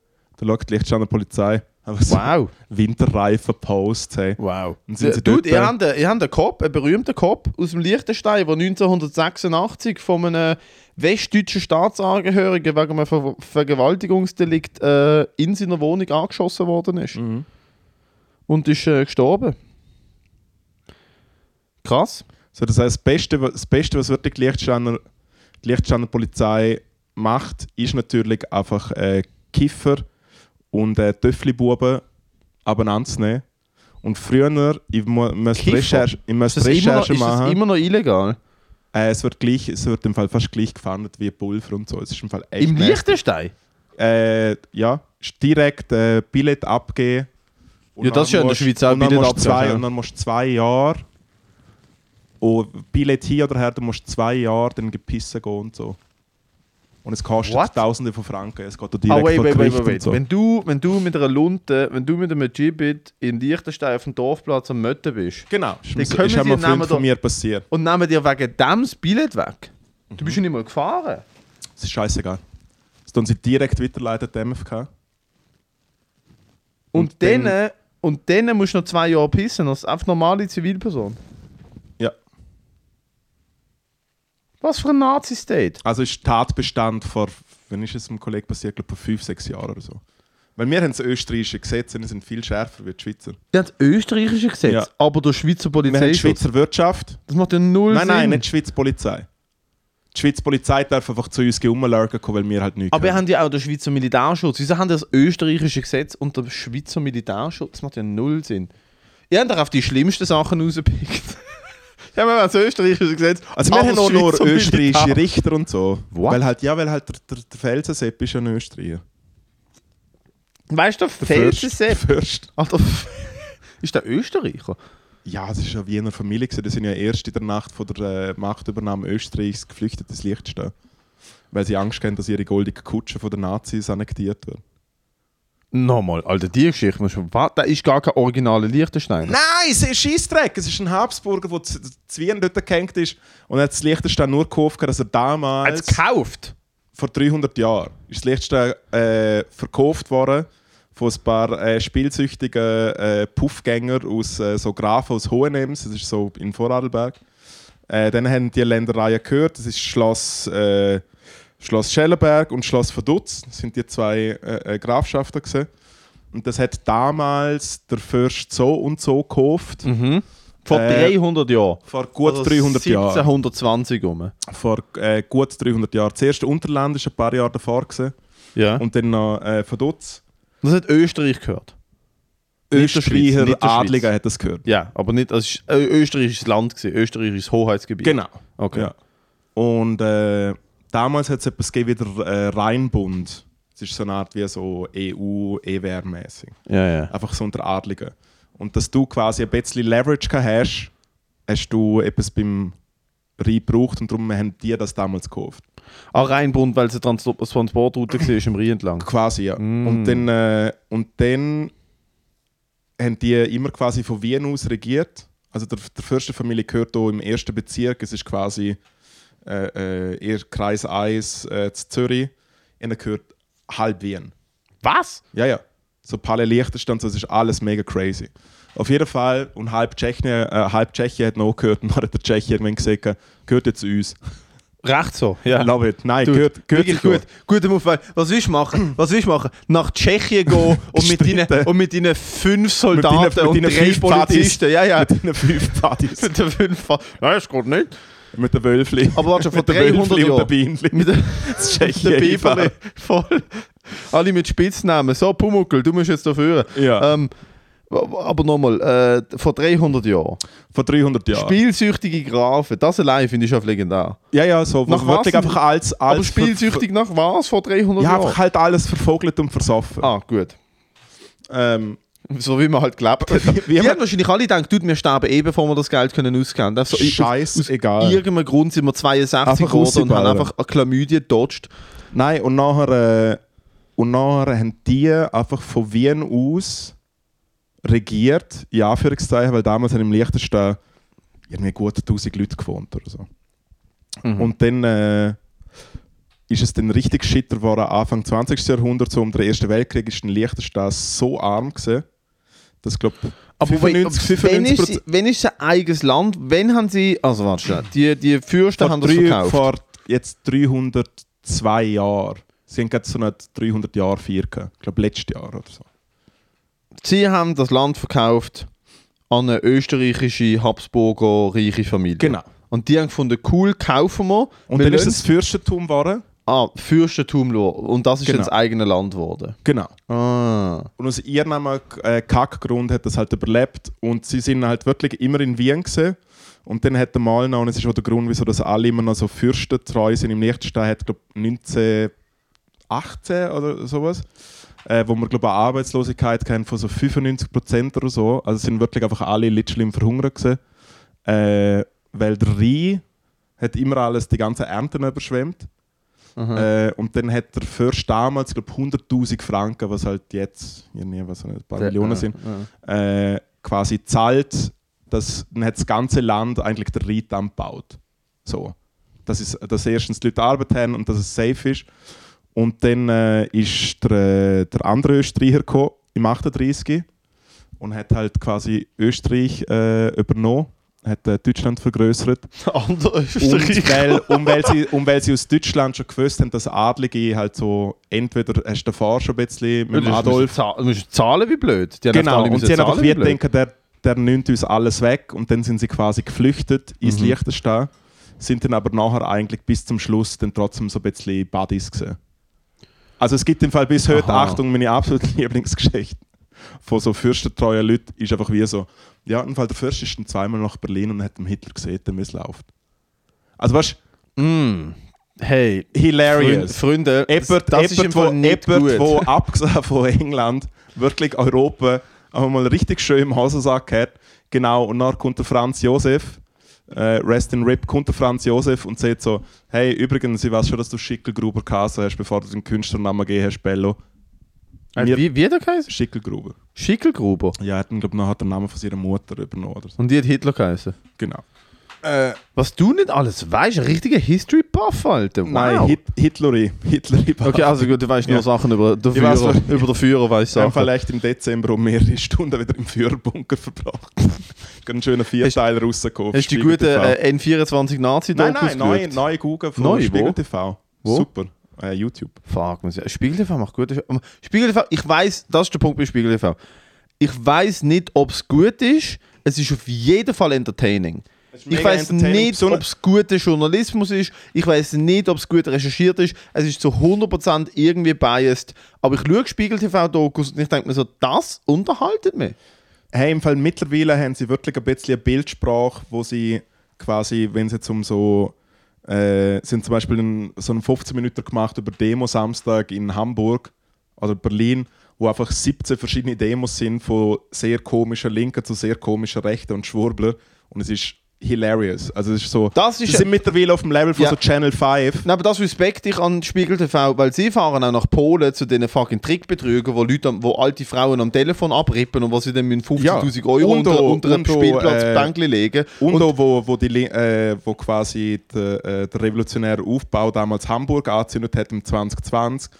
da schaut die Liechtensteiner Polizei. So Wow. Winterreifen-Posts. Hey. Wow. Und sind sie Dude, dort, ihr äh, habt, einen- ihr habt einen Cop, einen berühmten Cop aus dem Liechtenstein, der 1986 von einem westdeutschen Staatsangehörigen wegen einem Ver Vergewaltigungsdelikt äh, in seiner Wohnung angeschossen worden ist. Mhm. Und ist äh, gestorben. Krass. So, das heißt, das Beste, das Beste was wirklich die Liechtensteiner, die Liechtensteiner Polizei macht, ist natürlich einfach äh, Kiffer und äh, Töffli-Buben abeinander zu nehmen. Und früher, ich mu- Kiffer? Recherche, ich Ist müsste das, immer noch, Recherche ist das machen. immer noch illegal? Äh, es, wird gleich, es wird im Fall fast gleich gefahndet wie Pulver und so. Es ist im Fall echt Im. Liechtenstein? Äh, ja, ist direkt äh, Billett abgeben. Ja, das ist ja in der Schweiz auch Billett abgeben, zwei, ja. Und dann musst du zwei Jahre. Und Billett hier oder her, du musst zwei Jahre dann gepissen gehen und so. Und es kostet What? Tausende von Franken. Es geht Ah, direkt vor wait, wait, wait, wait. so. Wenn, du, wenn du mit einer Lunte, wenn du mit einem Gibbet in Liechtenstein auf dem Dorfplatz am Mötten bist Genau, ist, Dann ist, können ist Namen Freund von mir passiert. und nehmen dir wegen dem das Billett weg. Mhm. Du bist ja nicht mal gefahren. Es ist scheißegal. Das tun sie direkt weiterleiten, die MFK. Und, Und dann- dann, und dann musst du noch zwei Jahre pissen, als einfach normale Zivilperson. Ja. Was für ein Nazi-State. Also ist Tatbestand vor, wenn ist es einem Kollegen passiert, glaube vor fünf, sechs Jahren oder so. Weil wir haben das österreichische Gesetz und die sind viel schärfer wie die Schweizer. Der hat österreichische Gesetz, Ja. aber der Schweizer Wir haben Polizei. die Schweizer Wirtschaft. Das macht ja null Nein, Sinn. nein, nicht die Schweizer Polizei. Die Schweizer Polizei darf einfach zu uns rumlurken, kommen, weil wir halt nichts Aber wir können. haben ja auch den Schweizer Militärschutz. Wieso haben die das österreichische Gesetz und der Schweizer Militärschutz? Das macht ja null Sinn. Ihr habt doch auf die schlimmsten Sachen rausgepickt. Ja, wir haben das österreichische Gesetz. Also wir haben auch nur österreichische Richter und so. What? Weil halt, ja, weil halt der, der, der Felsensepp ist ja ein Österreicher. Weißt du, Der Felsensepp. Fürst. Alter, ist der Österreicher? Ja, das ist ja Wiener Familie. Die sind ja erst in der Nacht von der äh, Machtübernahme Österreichs geflüchtet ins Liechtenstein. Weil sie Angst haben, dass ihre goldige Kutsche von den Nazis annektiert wird. Nochmal, Alter, die Geschichte. Was? Da ist gar kein originaler Liechtensteiner. Nein, es ist ein Scheissdreck. Es ist ein Habsburger, der zu Wien dort gehängt ist. Und hat das Liechtenstein nur gekauft, dass er damals, Hat es gekauft? vor 300 Jahren, ist das Liechtenstein äh, verkauft worden von ein paar äh, spielsüchtigen äh, Puffgänger aus äh, so Grafen aus Hohenems. Das ist so in Vorarlberg. Äh, dann haben die Ländereien gehört. Das ist Schloss, äh, Schloss Schellenberg und Schloss Verdutz. Das sind die zwei äh, äh, Grafschaften. Gewesen. Und das hat damals der Fürst so und so gekauft. Mhm. Vor Äh, 300 Jahren. Vor gut Also 300 Jahren. 1720 rum. Vor äh, gut 300 Jahren. Zuerst Unterland ist ein paar Jahre davor. Gewesen. Ja. Und dann noch äh, Verdutz. das hat Österreich gehört. Österreicher. Adliger hat das gehört. Ja, aber nicht. Also, es ist, äh, Österreich ist das Land, gewesen. Österreich ist das Hoheitsgebiet. Genau. Okay. Ja. Und äh, damals hat es etwas gegeben wie der äh, Rheinbund. Das ist so eine Art wie so EU, EWR-mäßig. Ja, ja. Einfach so unter Adligen. Und dass du quasi ein bisschen Leverage hast, hast du etwas beim Rhein gebraucht und darum haben die das damals gekauft. Ah, Rheinbund, weil es eine Trans Transportroute war im Rhein entlang. Quasi, ja. Mm. Und, dann, äh, und dann haben die immer quasi von Wien aus regiert. Also der, der Fürstenfamilie gehört hier im ersten Bezirk. Es ist quasi äh, äh, Kreis 1 äh, zu Zürich. Ihnen gehört halb Wien. Was? Ja, ja. So Palle Liechtenstein, so, das ist alles mega crazy. Auf jeden Fall, und halb Tschechien, äh, halb Tschechien hat noch gehört, und dann hat der Tscheche irgendwann gesagt, gehört jetzt uns. Recht so, ja. Love it. Nein, Dude, gehört, gehört wirklich gut. Guter Move. Was willst du machen? Was willst du machen? Nach Tschechien gehen und mit, deinen, und mit deinen fünf Soldaten mit deinen und drei fünf Polizisten. Ja, ja. Mit den fünf Partys. Mit den fünf. Fa- Nein, das geht nicht. Mit den Wölfli. Aber warte schon, vor mit den 300 Wölfli und Jahren. den. Mit den Das der Tschechien. Biberli. Voll. Alle mit Spitznamen. So, Pumuckel, du musst jetzt da führen. Ja. Ähm, aber nochmal, äh, vor 300 Jahren. Vor 300 Jahren. Spielsüchtige Grafen, das allein finde ich schon legendär. ja, ja, so. Nach was einfach als, als Aber spielsüchtig nach was vor 300 Ja, Jahren? einfach halt alles vervogelt und versoffen. Ah, gut. Ähm, So wie man halt gelebt hat. Die man- haben wahrscheinlich alle gedacht, wir sterben eh, bevor wir das Geld können ausgeben können. So, Scheißegal. Aus irgendeinem Grund sind wir 62 Einfach geworden und haben einfach eine Chlamydie gedodged. Nein, und nachher, äh, und nachher haben die einfach von Wien aus regiert, in Anführungszeichen, weil damals haben im Liechtenstein irgendwie gut 1000 Leute gewohnt oder so. Mhm. Und dann, äh, ist es dann richtig schitter geworden, Anfang 20. Jahrhundert, so um den Ersten Weltkrieg, ist ein Liechtenstein so arm gewesen, dass, glaube Aber 95, wenn, 95 ist, wenn ist es ein eigenes Land? Wenn haben sie. Also, warte schnell. Die, die Fürsten haben das drei, verkauft. vor jetzt 302 Jahren. Sie haben gerade so eine 300 Jahre Feier gehabt. Ich glaube, letztes Jahr oder so. Sie haben das Land verkauft an eine österreichische Habsburger reiche Familie. Genau. Und die haben gefunden, cool, kaufen wir. Und wir dann ist das Fürstentum geworden. Ah, Fürstentum. Und das ist Genau. das eigene Land geworden. Genau. Ah. Und aus ihrem äh, Kackgrund hat das halt überlebt. Und sie sind halt wirklich immer in Wien gewesen. Und dann hat der mal noch, und es ist auch der Grund, wieso das alle immer noch so fürstentreu sind im Liechtenstein, hat glaube 1918 oder sowas, äh, wo wir glaube eine Arbeitslosigkeit hatten von so 95% oder so. Also sind wirklich einfach alle literally im Verhungern gewesen. Äh, weil der Rhein hat immer alles, die ganzen Ernten überschwemmt. Äh, und dann hat der Fürst damals, glaube 100'000 Franken, was halt jetzt, irgendwie, was ein paar Millionen sind, äh, quasi zahlt, dass dann hat das ganze Land eigentlich der Rheindamm gebaut. So. Das ist, dass erstens die Leute Arbeit haben und dass es safe ist. Und dann äh, ist der, äh, der andere Österreicher gekommen, im 38 und hat halt quasi Österreich äh, übernommen, hat äh, Deutschland vergrößert. Und weil, und, weil sie, und weil sie aus Deutschland schon gewusst haben, dass Adlige halt so, entweder hast du davor schon ein bisschen mit dem Adolf. Du musst zahlen wie blöd. Die Genau, und sie haben einfach wie denken, der, der nimmt uns alles weg und dann sind sie quasi geflüchtet ins Mhm. Liechtenstein, sind dann aber nachher eigentlich bis zum Schluss dann trotzdem so ein bisschen Buddies gewesen. Also es gibt im Fall bis heute, Aha. Achtung, meine absolute Lieblingsgeschichte von so fürstentreuen Leuten ist einfach wie so, ja, im Fall der Fürst ist dann zweimal nach Berlin und hat dem Hitler gesehen, der läuft. Also weißt Mm. Hey, du, hilarious. Freunde, Ebert, das ist im Ebert, wo, nicht Ebert wo abgesehen von England wirklich Europa aber mal richtig schön im Hosensack hat. Genau, und dann kommt der Franz Josef, äh, Rest in Rip, kommt der Franz Josef und sagt so: Hey, übrigens, ich weiß schon, dass du Schickelgruber geheißen hast, bevor du den Künstlernamen gegeben hast, Bello. Mir- wie, wie hat er geheißen? Schickelgruber. Schickelgruber. Ja, er hat, glaube ich, nachher den Namen von seiner Mutter übernommen. Oder so. Und die hat Hitler geheißen. Genau. Äh, Was du nicht alles weißt, ein richtiger History-Buff, Alter. Wow. Nein, Hit Hitleri. Hitleri okay, also gut, du weißt nur Ja. Sachen über den Ich weiß, Führer. was- über den Führer weißt Sachen. vielleicht im Dezember um mehrere Stunden wieder im Führerbunker verbracht. Ganz schöner Vierteiler rausgekommen. Hast du die guten TV. äh, N24 nazi Nein, nein, neue, neue Google von Neu? Spiegel TV. Wo? Super. Äh, YouTube. Fuck, muss ich- Spiegel TV macht gut. Spiegel TV, ich weiß, das ist der Punkt bei Spiegel TV. Ich weiß nicht, ob es gut ist. Es ist auf jeden Fall entertaining. Ich weiß nicht, ob es guter Journalismus ist. Ich weiß nicht, ob es gut recherchiert ist. Es ist zu 100% irgendwie biased. Aber ich schaue Spiegel TV-Dokus und ich denke mir so, das unterhaltet mich. Hey, im Fall mittlerweile haben sie wirklich ein bisschen eine Bildsprache, wo sie quasi, wenn es jetzt um so äh, sind zum Beispiel einen, so einen 15 Minuten gemacht über Demo Samstag in Hamburg oder Berlin, wo einfach 17 verschiedene Demos sind von sehr komischen Linken zu sehr komischen Rechten und Schwurbler. Und es ist hilarious. Also es ist so, Das ist sie sind mittlerweile auf dem Level von Ja. so Channel 5. Nein, aber das respekte ich an Spiegel TV, weil sie fahren auch nach Polen zu diesen fucking Trickbetrügern, wo, Leute, wo alte Frauen am Telefon abrippen und was sie dann mit 50'000 Euro Und unter, unter einem und Spielplatz äh, legen. Und, auch, wo, wo, die, äh, wo quasi der, äh, der revolutionäre Aufbau damals Hamburg angezündet hat im 2020.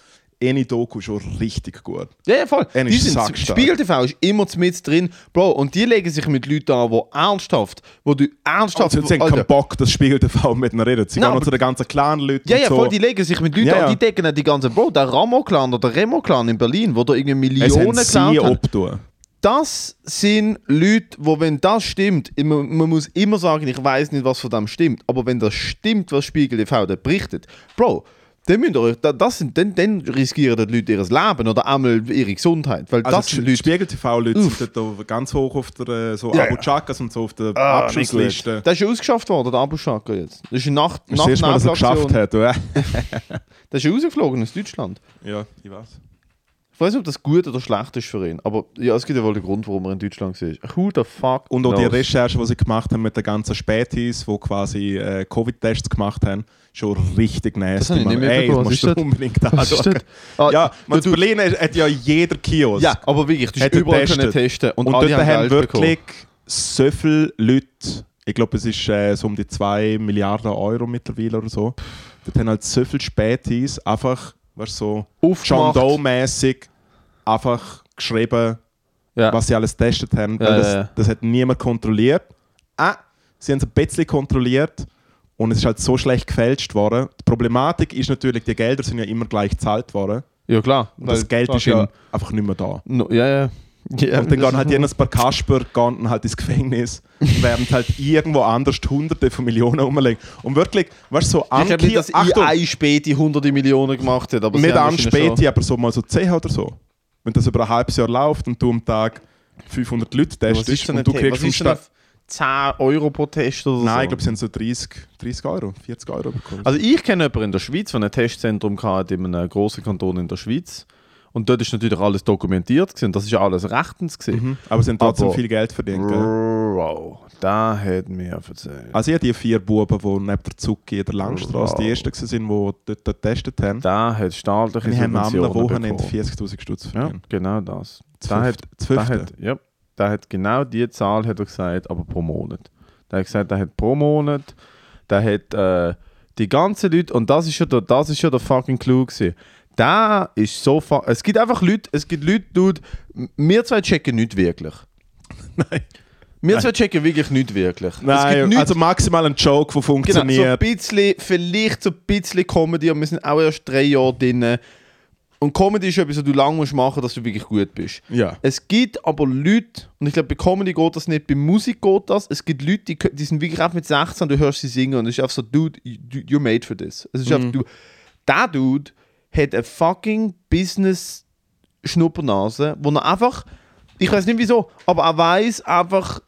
Eine Doku schon richtig gut. Ja, ja, voll. Er Die ist sind. Spiegel TV ist immer mit drin. Bro, und die legen sich mit Leuten an, die ernsthaft, wo du ernsthaft... Also, sie haben keinen Bock, das Spiegel TV mit ihnen reden. Sie Nein, gehen zu den ganzen kleinen Leuten ja, und ja, so. voll, die legen sich mit Leuten Ja, an, die decken die ganzen... Bro, der Ramo-Clan oder der Remo-Clan in Berlin, wo da irgendwie es haben Millionen sie haben. das sind Leute, wo wenn das stimmt, immer, man muss immer sagen, ich weiß nicht, was von dem stimmt, aber wenn das stimmt, was Spiegel TV da berichtet, Bro, dann, müsst ihr euch, da- das sind, dann, dann riskieren die Leute ihr Leben oder einmal ihre Gesundheit, weil Also das sind Leute... Spiegel TV-Leute sind dort ganz hoch auf der äh, so Ja, Abu ja. Chakas und so auf der Ah, Abschlussliste. Das ist ja ausgeschafft worden, der Abu Shaka jetzt. Das ist eine Nacht, Das ist das erste Mal, dass er geschafft hat. Oder? Das ist ja rausgeflogen aus Deutschland. ja, ich weiß. Ich weiß nicht, ob das gut oder schlecht ist für ihn, aber ja, es gibt ja wohl den Grund, warum er in Deutschland war. Who the fuck Und auch die knows? Recherche, die sie gemacht haben mit den ganzen Spätis, die quasi äh, Covid-Tests gemacht haben, schon richtig nasty. habe ich nicht Mann. Ey, das musst du das? unbedingt anschauen. das? Ah, Ja, man, du- in Berlin hat ja jeder Kiosk. Ja, aber wirklich, du hast er überall getestet. können testen und, Und, dort haben haben wirklich bekommen. so viele Leute, ich glaube, es ist äh, so um die 2 Milliarden Euro mittlerweile oder so, dort haben halt so viele Spätis einfach, weißt du, so John. Doe-mäßig einfach geschrieben, Ja. was sie alles getestet haben. Ja, das, ja, das hat niemand kontrolliert. Ah, sie haben es ein bisschen kontrolliert und es ist halt so schlecht gefälscht worden. Die Problematik ist natürlich, die Gelder sind ja immer gleich gezahlt worden. ja, klar. Und das Geld ist ja einfach nicht mehr da. No, ja, ja. ja Und dann gehen halt jedes paar Kasper gehen halt ins Gefängnis, während halt irgendwo anders Hunderte von Millionen rumliegen. Und wirklich, weißt du, so Ich glaube nicht, Anki- dass Achtung, ein Späti hunderte Millionen gemacht hat. Aber nicht wahrscheinlich Späti, aber so mal so 10 oder so. Wenn das über ein halbes Jahr läuft und du am Tag 500 Leute testest denn und du kriegst vom Staat... 10 Euro pro Test oder so? Nein, ich glaube, es sind so 30, 30 Euro, 40 Euro bekommen. Also ich kenne jemanden in der Schweiz, der ein Testzentrum hatte in einem grossen Kanton in der Schweiz. Und dort ist natürlich alles dokumentiert gewesen. Das ist ja alles rechtens gewesen. mhm. Aber sie haben trotzdem Aber- viel Geld verdient. Bro, da hat mir erzählt. Also ich habe die vier Buben, die neben der Zucki in der Langstrasse die Wow. ersten waren, die dort, getestet haben. Da hat staatliche Die haben am Wochenende bekommen. 40'000 Stutz Ja, verdient. genau das. Da hat, da hat, ja, da hat genau die Zahl hat er gesagt, aber pro Monat. Da hat gesagt, er hat pro Monat, da hat äh, die ganzen Leute, und das ist ja der, das ist ja der fucking Clou gewesen. Da ist so Es gibt einfach Leute, es gibt Leute, Dude, wir zwei checken nicht wirklich. Nein. Wir Nein. zwei checken wirklich nicht wirklich. es Nein, gibt nichts- also maximal ein Joke, der Genau, so ein funktioniert. bisschen, vielleicht so ein bisschen Comedy, aber wir sind auch erst drei Jahre drin. Und Comedy ist etwas, was du lange musst machen dass du wirklich gut bist. ja. Es gibt aber Leute, und ich glaube, bei Comedy geht das nicht, bei Musik geht das. Es gibt Leute, die, die sind wirklich auch mit 16, du hörst sie singen und es ist einfach so, Dude, you- you're made for this. Es ist einfach, du, der Dude hat eine fucking Business-Schnuppernase, wo er einfach, ich weiß nicht wieso, aber er weiß einfach,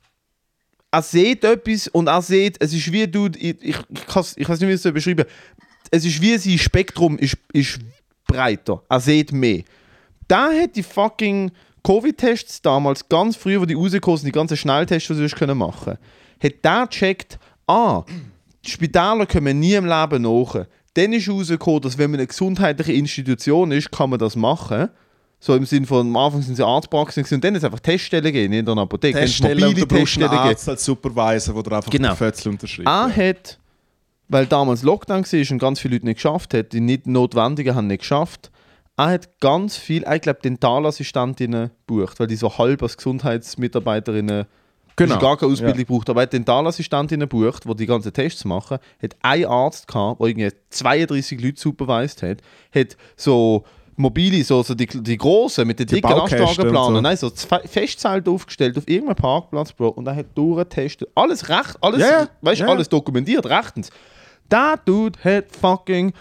er sieht etwas und er sieht, es ist wie, Dude, ich, ich, ich, weiß nicht, wie ich es beschreiben es ist wie sein Spektrum ist, ist breiter. Er sieht mehr. Da hat die fucking Covid-Tests damals, ganz früh, wo die rausgekommen sind, die ganzen Schnelltests, die hast können machen hat der gecheckt, ah, die Spitäler kommen nie im Leben nach. Dann ist rausgekommen, dass wenn man eine gesundheitliche Institution ist, kann man das machen. So im Sinne von, am Anfang sind sie Arztpraxen und dann ist es einfach Teststellen nicht in einer Apotheke. Teststellen und brauchst einen Teststellen gegeben. Arzt als Supervisor, der einfach Genau. den Fötzel unterschreibt. Er hat, weil damals Lockdown war und ganz viele Leute nicht geschafft haben, die nicht Notwendigen haben nicht geschafft, er hat ganz viel, ich glaube, Dentalassistentinnen gebucht, weil die so halb als Gesundheitsmitarbeiterinnen Genau. genau. gar keine Ausbildung braucht. Aber er hat Dentalassistentinnen gebucht, die die ganzen Tests machen, hat einen Arzt gehabt, der irgendwie 32 Leute supervised hat, hat so mobile, so, so die, die großen mit den Die dicken Lastwagenplanern, so. nein, so zwei Festzelte aufgestellt auf irgendeinem Parkplatz, Bro, und er hat durchgetestet. Alles recht, alles, Ja, ja. weißt, Ja. alles dokumentiert, rechtens. Der Dude hat fucking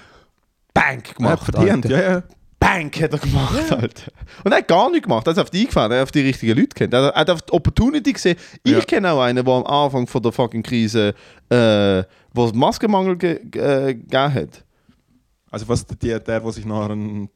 Bank Er hat gemacht. verdient, Alter. ja, ja. Bank hat er gemacht, Alter. Und er hat gar nichts gemacht. Er ist auf die eingefahren, er hat auf die richtigen Leute kennt. Er hat auf die Opportunity gesehen. Ich Ja. kenne auch einen, der am Anfang von der fucking Krise, äh, wo es Maskenmangel ge äh, gegeben hat. Also was der, der, der sich nachher einen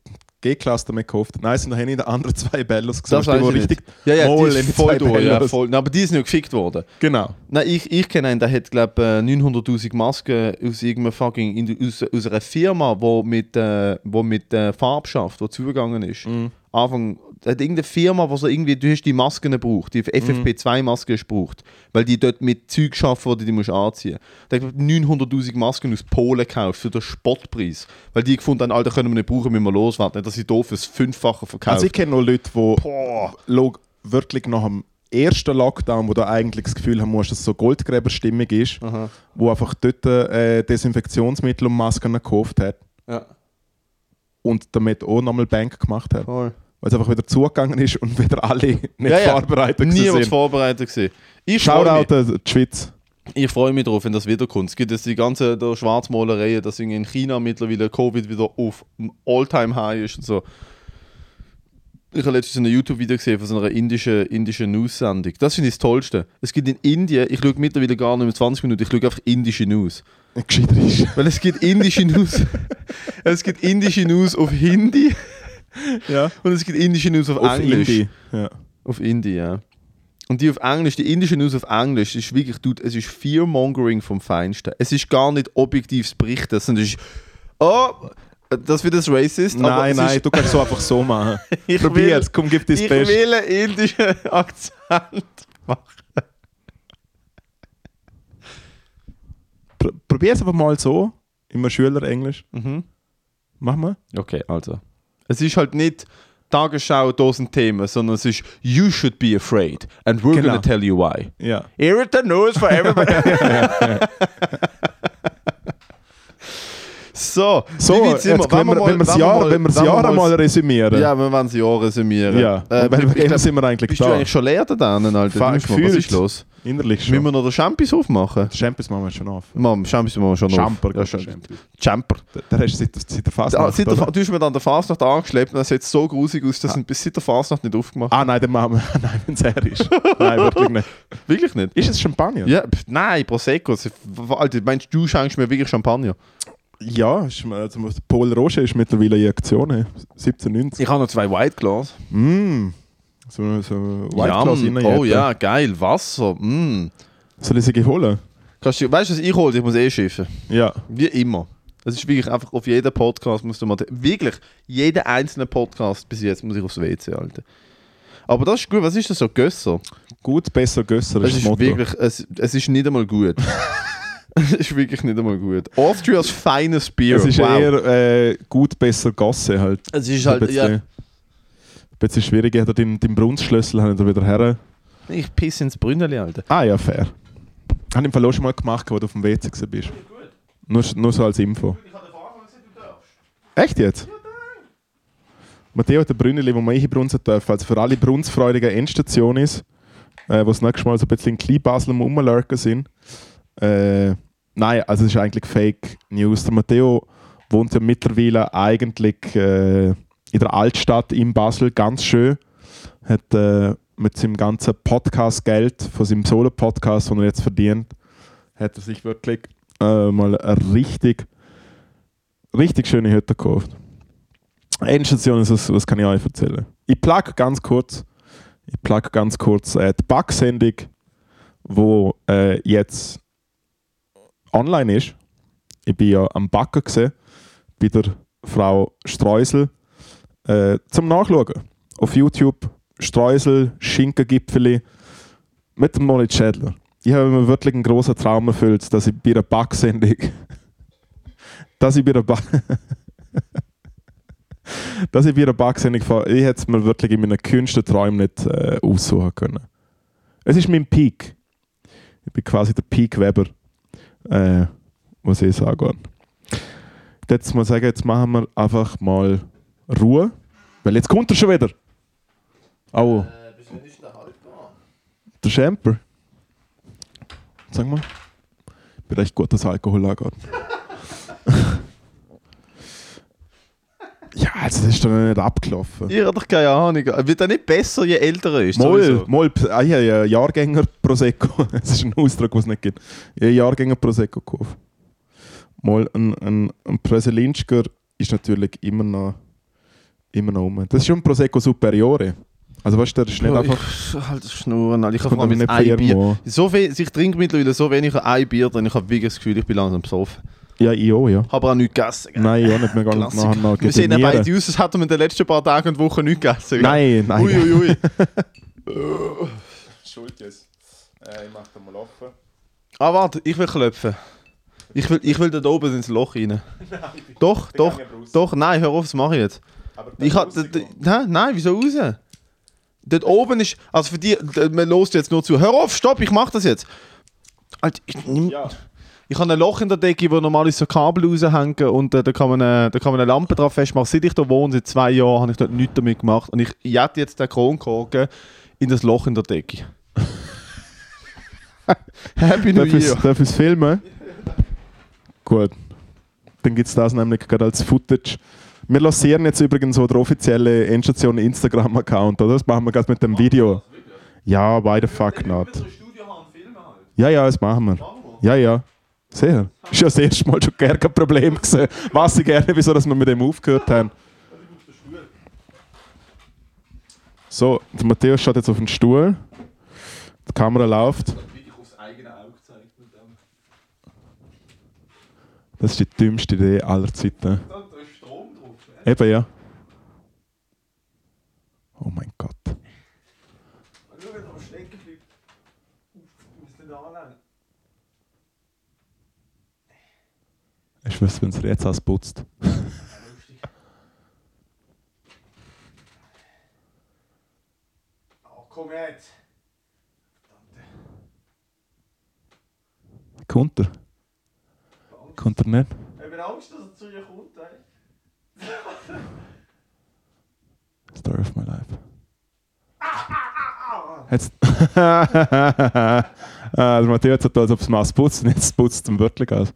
G-Klasse damit gekauft. Nein, sind noch nicht die anderen zwei Bellos gesehen. Das wo ich richtig. Ja, ja, die in ist voll durch. Ja, voll. Nein, aber die ist nicht gefickt worden. Genau. Nein, ich, ich kenne einen, der hat, glaube ich, 900'000 Masken aus irgendeiner fucking, in, aus, aus einer Firma, die mit, äh, wo mit äh, Farbe schafft, die zugegangen ist. Anfang, hat irgendeine Firma, wo so irgendwie, du hast die Masken gebraucht, die FFP2-Masken hast gebraucht, weil die dort mit Zeug schaffen, wo du die musst anziehen musst. Der hat 900'000 Masken aus Polen gekauft für den Spottpreis, weil die gefunden haben, Alter, können wir nicht brauchen, müssen wir loswarten, dass sie doof fürs Fünffache verkaufen. Also ich kenne noch Leute, die wirklich nach dem ersten Lockdown, wo du eigentlich das Gefühl haben musst, dass es so Goldgräberstimmung ist, wo einfach dort äh, Desinfektionsmittel und Masken gekauft hat ja, und damit auch nochmal Bank gemacht hat. voll. Weil es einfach wieder zugegangen ist und wieder alle nicht Ja, ja. vorbereitet Niemand sind. vorbereitet gewesen. Ich. Shoutout an die Schweiz. Ich freue mich drauf, wenn das wiederkommt. Es gibt jetzt die ganze der Schwarzmalerei, dass in China mittlerweile Covid wieder auf All-Time-High ist und so. Ich habe letztens ein YouTube-Video gesehen von so einer indischen, indischen News-Sendung. Das finde ich das Tollste. Es gibt in Indien, ich schaue mittlerweile gar nicht mehr 20 Minuten, ich schaue einfach indische News. Gescheiter ist. Weil es gibt indische News. es gibt indische News auf Hindi Ja. und es gibt indische News auf, Auf Englisch. Indie. Ja. Auf Indie, ja. Und die auf Englisch, die indische News auf Englisch, ist wirklich, dude, es ist Fearmongering vom Feinsten. Es ist gar nicht objektives Berichten, sondern es ist, oh, das wird das Racist. Nein, es nein, du kannst so einfach so machen. Ich Probier's, komm, gib dein ich Bestes. will einen indischen Akzent machen. Pr probier's einfach mal so. Immer Schüler-Englisch. Mhm. Mach mal. Okay, also. Es ist halt nicht Tagesschau, Dosenthemen, sondern es ist You should be afraid and we're Genau. gonna tell you why. Ja. Here the news for everybody. so, So, wie jetzt wir? können wir, wenn wir das Jahr, mal- wenn wir das Jahr mal- einmal resümieren. Ja, wir wollen das Jahr resümieren. Ja. Äh, ich wem glaub, sind wir eigentlich bist da? du eigentlich schon leer da drinnen, Alter? Mal- Was ist los? Innerlich Müssen schon. wir noch den Champis aufmachen? Champions machen wir schon auf. Mam, Champis machen wir schon noch. Champer, Ja, ja. Champions. Champer. Der, hast du seit, seit der Ah, Fasnacht, seit oder? Fa- du hast mir dann der Fasnacht angeschleppt und das sieht so grusig aus, dass wir bis seit der Fasnacht nicht aufgemacht Ah nein, den machen wir. Nein, wenn es er ist. nein, wirklich nicht. Wirklich nicht? Ist es Champagner? Ja, nein, Prosecco. Ist- Alter, meinst du, du schenkst mir wirklich Champagner? Ja, ist, also, Paul Roger ist mittlerweile in Aktion. hey. 1790. Ich habe noch zwei White Glass. Mm. So, so White ja, Glass mm, reinjäten. Oh ja, geil. Wasser. Mm. Soll ich sie holen? Kannst du, weißt du, was ich hole? Ich muss eh schiffen. Ja. Wie immer. Es ist wirklich einfach auf jeden Podcast musst du mal. Wirklich, jeden einzelnen Podcast bis jetzt muss ich aufs WC halten. Aber das ist gut. Was ist das so? Gösser? Gut, besser, gösser Es ist das ist Motto. wirklich. Es, es ist nicht einmal gut. es ist wirklich nicht einmal gut. Austrias finest beer. es ist wow. eher äh, gut, besser, Gosse halt. es ist ein halt. bisschen, Ja, ein bisschen schwierig. Ich habe den, den Brunstschlüssel habe ich da wieder her. ich pisse ins Brünneli, Alter. Ah ja, fair. Habe ich im Fall auch schon mal gemacht, wo du auf dem WC gewesen bist. Nur, nur so als Info. Echt jetzt? Matteo hat ein Brünneli, wo man einbrunzen darf. Also für alle brunzfreudigen Endstation ist, äh, wo das nächste Mal so ein bisschen in Kleinbasel Rumlurken sind. Äh, nein, also es ist eigentlich Fake News. Der Matteo wohnt ja mittlerweile eigentlich äh, in der Altstadt in Basel, ganz schön. Hat äh, mit seinem ganzen Podcast-Geld, von seinem Solo-Podcast, den er jetzt verdient, hat er sich wirklich äh, mal eine richtig, richtig schöne Hütte gekauft. Endstation ist was, was kann ich euch erzählen? Ich plug ganz kurz, ich plug ganz kurz äh, die Backsendung, wo äh, jetzt online ist. Ich bin ja am Backen gesehen bei der Frau Streusel äh, zum Nachschauen. Auf YouTube Streusel, Schinkengipfeli mit dem Moritz Schädler. Ich habe mir wirklich einen großen Traum erfüllt, dass ich bei einer Backsendung, dass ich bei einer Back dass ich bei einer Backsendung fahre. Ich hätte es mir wirklich in meinen kühnsten Träumen nicht äh, aussuchen können. Es ist mein Peak. Ich bin quasi der Peak Weber, äh, was ich sagen Ich jetzt mal sagen, jetzt machen wir einfach mal Ruhe, weil jetzt kommt er schon wieder. Oh. Der Schemper. Sag mal. Ich bin recht gut, dass Alkohol angeht. ja, also das ist doch noch nicht abgelaufen. Ich habe doch keine Ahnung. Wird er nicht besser, je älter er ist? Moll, sowieso? Ah, ich habe ja Jahrgänger Prosecco. Das ist ein Ausdruck, den es nicht gibt. Ich habe Jahrgänger Prosecco gekauft. Moll, ein, ein, ein Preselinsker ist natürlich immer noch, immer noch um. Das ist schon ein Prosecco Superiore. Also weißt du, das ist nicht Bro, einfach... Ich, halt Schnurren, Alter. Ich habe nicht ein Bier. So viel, ich trinke mittlerweile so wenig ein Bier drin, ich habe wirklich das Gefühl, ich bin langsam besoffen. Ja, ich auch, ja. Habe auch nichts gegessen. gell? Nein, ich auch nicht mehr ganz Klassiker. nachher noch Wir sehen ja beide aus, als hätten wir in den letzten paar Tagen und Wochen nichts gegessen. gell? Nein, nein. Ui, ui, ui. Schuld jetzt. Äh, ich mache den mal offen. Ah, warte, ich will klopfen. Ich will, ich will da oben ins Loch rein. Doch, doch, gehen wir raus. doch, nein, hör auf, das mache ich jetzt. Aber Ich hä? Nein, wieso raus? Dort oben ist, also für die, man lost jetzt nur zu. Hör auf, stopp, ich mach das jetzt. Alter, ich, nimm- Ja. Ich habe ein Loch in der Decke, wo normalerweise so Kabel raushängen und äh, da, kann man, äh, da kann man eine Lampe drauf festmachen. Seit ich da wohne, seit zwei Jahren, habe ich dort nichts damit gemacht. Und ich jette jetzt den Kronkorken in das Loch in der Decke. Happy New Darf ich Year. darf ich's filmen? Gut. Dann gibt es das nämlich gerade als Footage. Wir lancieren jetzt übrigens so der offizielle Endstation Instagram-Account, oder? Das machen wir gerade mit dem Video. Ja, why the fuck not? Ja, ja, das machen wir. Ja, ja. Sehr. Ist ja das erste Mal schon gar kein Problem gewesen. Weiß ich gerne, wieso dass wir mit dem aufgehört haben. So, der Matthäus schaut jetzt auf den Stuhl. Die Kamera läuft. Das ist die dümmste Idee aller Zeiten. Eben, ja. Oh mein Gott. Ich weiß, wenn es jetzt ausputzt. Oh, komm jetzt. Kommt er? Kommt er nicht? Ich habe Angst, dass er zu dir kommt. Ey. Story of my life. Jetzt. ah, der Matthias hat so, als ob es mal putzt jetzt putzt es zum wirklich aus.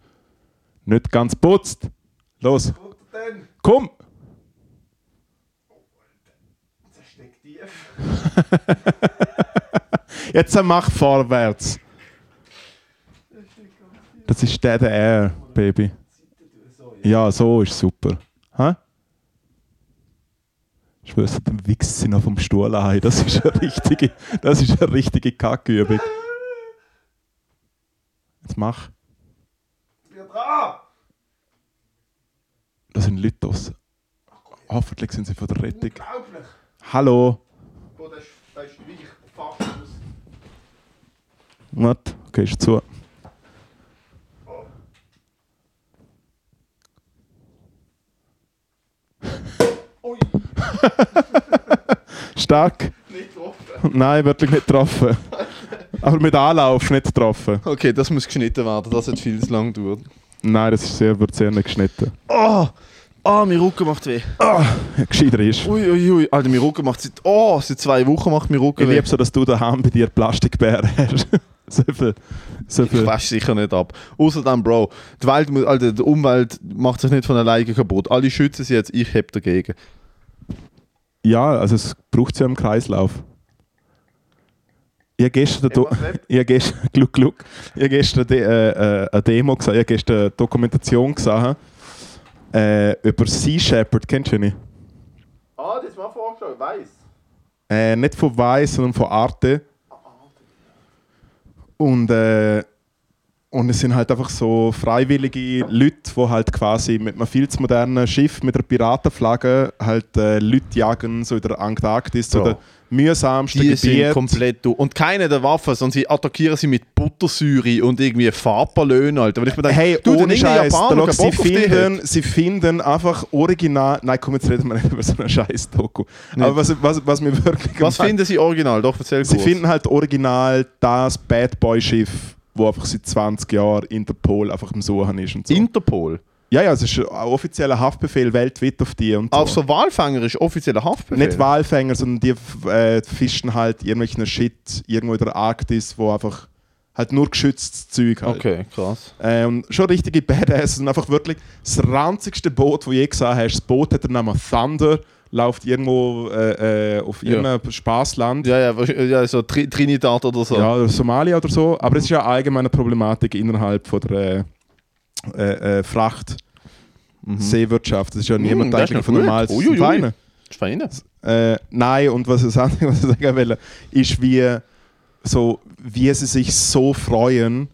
Nicht ganz putzt. Los, komm! Der tief. Jetzt mach vorwärts. Das ist Dead Air, Baby. Ja, so ist super. Hä? Ich weiß, dann wichst sie noch vom Stuhl ein. Das ist eine richtige, das ist eine richtige Kackübung. Jetzt mach. Wir dran! Da sind Leute draussen. Hoffentlich sind sie von der Rettung. Unglaublich! Hallo. Boah, das ist, das ist weich. Fuck aus. Warte, okay, ist zu. Ui, Stark. nicht getroffen. Nein, wirklich nicht getroffen. Aber mit Anlauf nicht getroffen. Okay, das muss geschnitten werden. Das hat viel zu lang gedauert. Nein, das ist sehr, wird sehr nicht geschnitten. Oh! Ah, mein Rücken macht weh. Ah, gescheiter ist. Ui, ui, ui. Alter, mein Rücken macht seit... Oh, seit zwei Wochen macht mein Rücken Ich weh. liebe so, dass du daheim bei dir Plastikbären hast. so viel. So Ich viel. wasch sicher nicht ab. Außerdem, Bro, die, Welt, Alter, die Umwelt macht sich nicht von alleine kaputt. Alle schützen sie jetzt, ich heb dagegen. Ja, also es braucht es ja im Kreislauf. Ich habe gestern, Do- ich gestern, Gluck, Gluck, ich habe gestern de, äh, äh, eine Demo gesehen, ich habe gestern eine Dokumentation gesehen äh, über Sea Shepherd, kennst du nicht? Ah, das mal vorgeschlagen, weiß. Äh, nicht von Weiß, sondern von Arte. Und, äh, und es sind halt einfach so freiwillige Leute, die halt quasi mit einem viel zu modernen Schiff mit einer Piratenflagge halt äh, Leute jagen, so in der Antarktis, so Mühsamste Die sind Gebiet. komplett du. Und keine der Waffen, sondern sie attackieren sie mit Buttersäure und irgendwie Farbballon, Alter. Weil ich mir denke, Hey, du, ohne Scheiß, Japaner da, sie, finden, hat. sie finden einfach original. Nein, komm, jetzt reden wir nicht über so einen scheiß Doku. Aber was, was, was mir wirklich. Was finden sie original? Doch, erzähl Sie kurz. finden halt original das Bad Boy Schiff, wo einfach seit 20 Jahren Interpol einfach am Suchen ist und so. Interpol. Ja, ja, es ist ein offizieller Haftbefehl weltweit auf die und so. Auf so Walfänger ist offizieller Haftbefehl. Nicht Walfänger, sondern die äh, fischen halt irgendwelchen Shit irgendwo in der Arktis, wo einfach halt nur geschütztes Zeug halt. Okay, krass. Äh, und schon richtige Badass und einfach wirklich das ranzigste Boot, das du je gesehen hast. Das Boot hat den Namen Thunder, läuft irgendwo äh, äh, auf Ja. irgendeinem Spaßland. Ja, ja, ja so Tri Trinidad oder so. Ja, oder Somalia oder so. Aber es ist ja eine allgemeine Problematik innerhalb von der äh, äh, Fracht. Seewirtschaft. Das ist ja niemand Mhm. eigentlich von gut. normal Uiuiui. Feine. Ist fein. Äh, nein, und was, das andere, was ich sagen will, ist, wie, so, wie sie sich so freuen,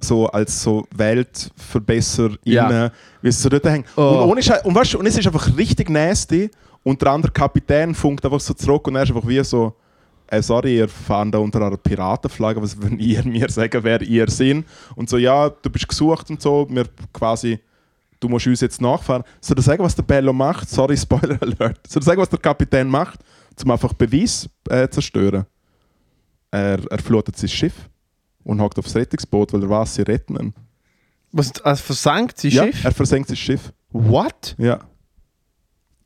so als so WeltverbesserInnen, Ja. wie sie so dort hängen. Oh. Und, ohne und, weißt, und es ist einfach richtig nasty und der andere Kapitän funkt einfach so zurück und er ist einfach wie so, äh, sorry, ihr fahren da unter einer Piratenflagge, was würden ihr mir sagen, wer ihr sind? Und so, ja, du bist gesucht und so, wir quasi, du musst uns jetzt nachfahren. Soll er sagen, was der Bello macht? Sorry, Spoiler Alert. Soll er sagen, was der Kapitän macht, um einfach Beweis äh, zerstören? Er, er flutet sein Schiff und hockt aufs Rettungsboot, weil er weiß, sie retten ihn. Was, also versenkt sie Ja, Schiff? er versenkt sein Schiff. What? Ja.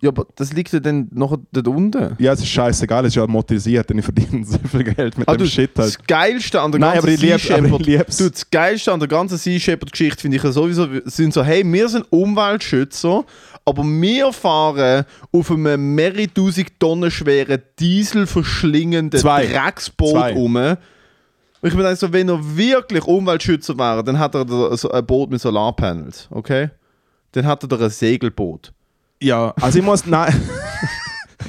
Ja, aber das liegt ja dann noch dort unten. ja, es ist scheißegal, es ist ja motorisiert, denn ich verdiene so viel Geld mit Ah, dem du, Shit halt. Das Geilste an der Nein, ganzen Sea Shepherd-. Du, das Geilste an der ganzen Sea Shepherd-Geschichte finde ich ja sowieso, sind so, hey, wir sind Umweltschützer, aber wir fahren auf einem mehrere tausend Tonnen schweren, dieselverschlingenden Zwei. Drecksboot Zwei. um. Ich mir denke so, wenn er wirklich Umweltschützer wäre, dann hat er ein Boot mit Solarpanels, okay? Dann hat er da ein Segelboot. Ja, also ich muss. Nein.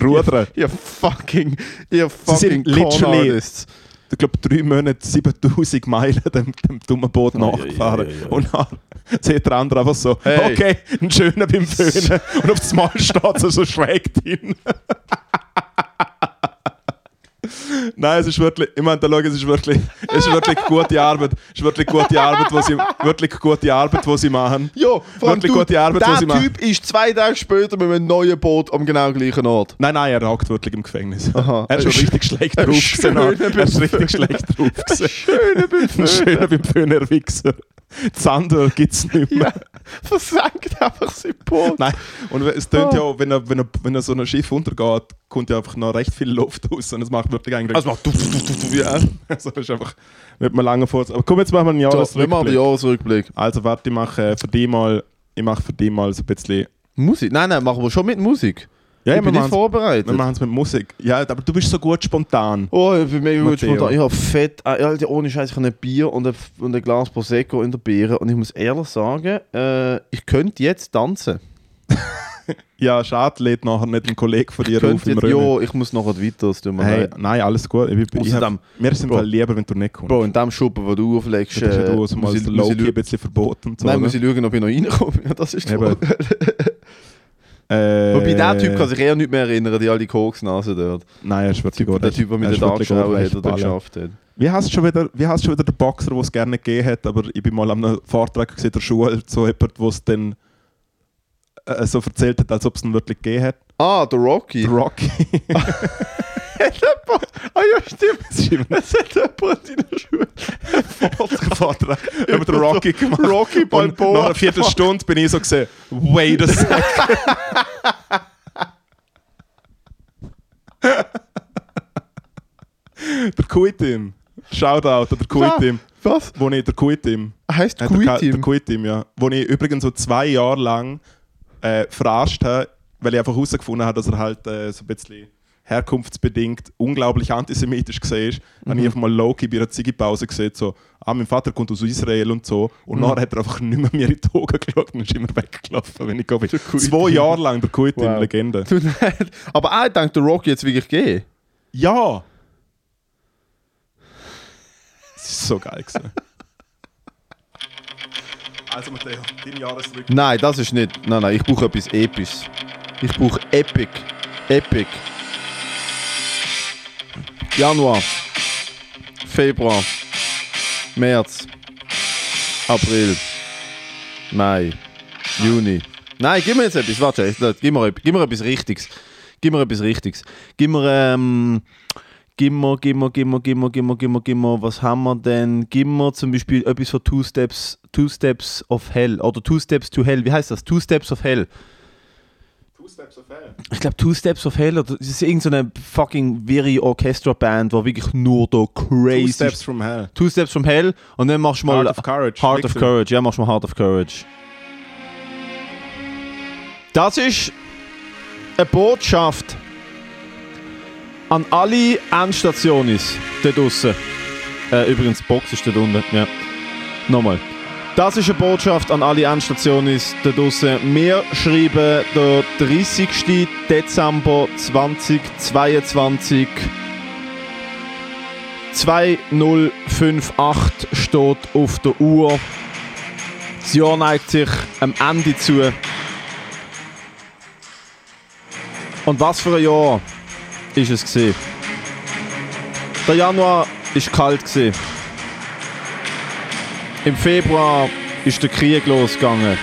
Rudern. Ihr fucking, ihr fucking sind literally-. Ich glaube, drei Monate 7000 Meilen dem, dem dummen Boot Ei, nachgefahren. ei, ei, ei. Und dann sieht der andere einfach so: Hey. Okay, ein schöner beim Föhnen. Und auf das Mal steht er so schräg drin. Nein, es ist wirklich, ich meine, schau, es ist wirklich, es ist wirklich gute Arbeit. Es ist wirklich gute Arbeit, wo sie, wirklich gute Arbeit, wo sie machen. Ja, Wirklich du, gute Arbeit, der was sie machen. Typ ist zwei Tage später mit einem neuen Boot am genau gleichen Ort. Nein, nein, er ragt wirklich im Gefängnis. Aha. Er ist schon richtig schlecht drauf schöner gewesen. Er ist richtig schlecht drauf gewesen. Schöner beim Föhner Wichser. Zander gibt es nicht mehr. Ja, versenkt einfach sein Boot. Nein, und es tönt Ah. ja, wenn er, wenn, er, wenn er so ein Schiff untergeht, kommt ja einfach noch recht viel Luft raus und es macht wirklich eigentlich... Also macht du, du, du, du, du. ja, das ist einfach nicht mehr lange vor. Aber komm, jetzt machen wir einen So, wir machen den Jahresrückblick. Jahresrückblick. Also warte, ich mache für dich mal, ich mache für dich mal so ein bisschen... Musik? Nein, nein, machen wir schon mit Musik. Ja, ich bin nicht vorbereitet. wir machen es mit Musik. Ja, aber du bist so gut spontan. Oh, ich bin mega gut spontan. Ich habe fett, äh, ohne Scheiß, ich habe ein Bier und ein, und ein Glas Prosecco in der Beere und ich muss ehrlich sagen, äh, ich könnte jetzt tanzen. Ja, schade, lädt nachher nicht ein Kollege von dir auf im ja, ich muss nachher weiter, tut mir Hey, nein, alles gut. Ich, ich, ich hab, mir es im Bro. Lieber, wenn du nicht kommst. Bro, in dem Schuppen, wo du auflegst, das ja äh, du, mal muss ich, der muss ich, ein bisschen verboten so. nein, muss ich schauen, ob ich noch reinkomme. Das ist. Frage. Äh, Wobei der Typ kann sich eher nicht mehr erinnern, die alte Koksnase dort. Nein, er ist wirklich gut. Der Typ, der Er mit ist den wirklich Darkschrauben gut, er hat oder geschafft hat. Wie heißt schon wieder, wie heißt schon wieder der Boxer, der es gerne gegeben hat, aber ich bin mal an einem Vortrag gesehen der Schule, so jemand, der es dann äh, so erzählt hat, als ob es ihn wirklich gegeben hat. Ah, der Rocky. Der Rocky. ah ja, stimmt. Es hat jemand in der Schule Vortrag über den Rocky gemacht. Rocky Balboa. nach einer Viertelstunde bin ich so gesehen, wait a second. der Kuitim. Shoutout an der Kuitim. Was? Wo ich, der Kuitim. Heißt der Ka- Der? Kuitim, ja. Wo ich übrigens so zwei Jahre lang äh, verarscht habe, weil ich einfach herausgefunden habe, dass er halt äh, so ein bisschen herkunftsbedingt unglaublich antisemitisch gesehen ist. Mhm. Habe ich einfach mal Loki bei einer Ziggy-Pause gesehen, so, ah, mein Vater kommt aus Israel und so. Und Mhm. nachher hat er einfach nicht mehr mir in die Augen geschaut und ist immer weggelaufen, wenn ich Kuitim. Zwei Jahre lang der Kuitim, Wow. Legende. Aber auch, ich denke, der Rocky jetzt wirklich gehen. Ja! Das ist so geil gewesen. Also Matteo, dein Jahresrückblick. Nein, das ist nicht. Nein, nein, ich brauche etwas Episches. Ich brauche Epic. Epic. Januar. Februar. März. April. Mai. Juni. Nein, gib mir jetzt etwas. Warte, gib mir, gib mir etwas Richtiges. Gib mir etwas Richtiges. Gib mir, ähm, gib mir, gib mir, gib mir, gib mir, gib mir, gib mir, gib mir, was haben wir denn? Gib mir zum Beispiel etwas von Two Steps, Two Steps of Hell oder Two Steps to Hell. Wie heißt das? Two Steps of Hell. Two Steps of Hell. Ich glaube Two Steps of Hell oder das ist irgendeine fucking very Orchestra Band, wo wirklich nur da crazy. Two Steps from Hell. Two Steps from Hell und dann machst du mal Heart of Courage. Heart of. Courage. Ja, machst du mal Heart of Courage. Das ist eine Botschaft an alle Endstationen dort draussen. Äh, übrigens, Box ist dort unten. Ja. Nochmal. Das ist eine Botschaft an alle Endstationen dort draussen. Wir schreiben den 30. Dezember 2022. 2058 steht auf der Uhr. Das Jahr neigt sich am Ende zu. Und was für ein Jahr ist es gesehen? Der Januar ist kalt gesehen. Im Februar ist der Krieg losgegangen.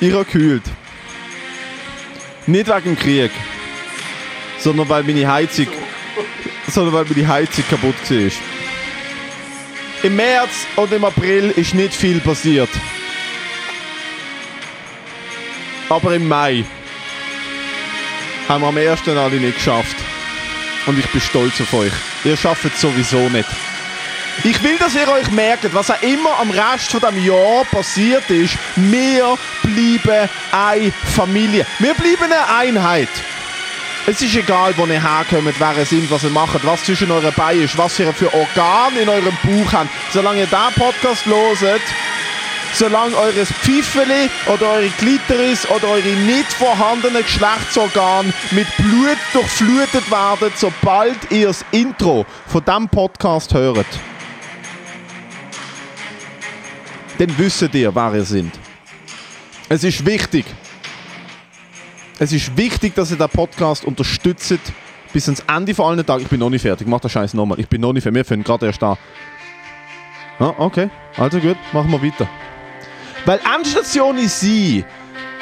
Ich habe gekühlt. Nicht wegen dem Krieg, sondern weil meine Heizung, sondern weil meine Heizung kaputt war. Im März und im April ist nicht viel passiert. Aber im Mai haben wir am ersten alle nicht geschafft. Und ich bin stolz auf euch. Ihr schafft es sowieso nicht. Ich will, dass ihr euch merkt, was auch immer am Rest von dem Jahr passiert ist, wir bleiben eine Familie. Wir bleiben eine Einheit. Es ist egal, wo ihr herkommt, wer ihr sind, was ihr macht, was zwischen euren Beinen ist, was ihr für Organe in eurem Bauch habt. Solange ihr diesen Podcast loset, solange eures Pfiffeli oder eure Glitteris oder eure nicht vorhandenen Geschlechtsorgane mit Blut durchflutet werden, sobald ihr das Intro von diesem Podcast hört. Dann wisst ihr, wer ihr seid. Es ist wichtig. es ist wichtig, dass ihr den Podcast unterstützt bis ans Ende von allen Tagen. Ich bin noch nicht fertig, mach das Scheiß nochmal. Ich bin noch nicht fertig, wir fangen gerade erst an. Ah, okay, also gut, machen wir weiter. Weil Endstation ist sie.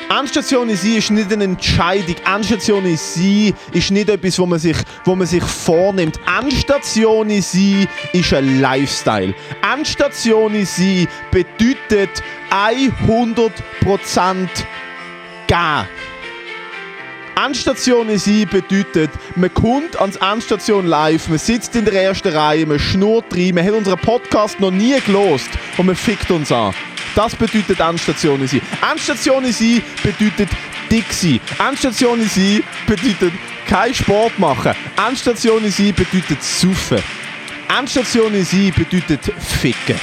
Endstation in sie ist nicht eine Entscheidung. Endstation in sie ist nicht etwas, wo man sich, wo man sich vornimmt. Endstation in sie ist ein Lifestyle. Endstation in sie bedeutet 100% geben. Endstation in sie bedeutet, man kommt ans Endstation live, man sitzt in der ersten Reihe, man schnurrt rein, man hat unseren Podcast noch nie gelost und man fickt uns an. Das bedeutet Endstation in sie. Endstation in sie bedeutet dick sein. Endstation in sie bedeutet kein Sport machen. Endstation in sie bedeutet saufen. Endstation in sie bedeutet ficken.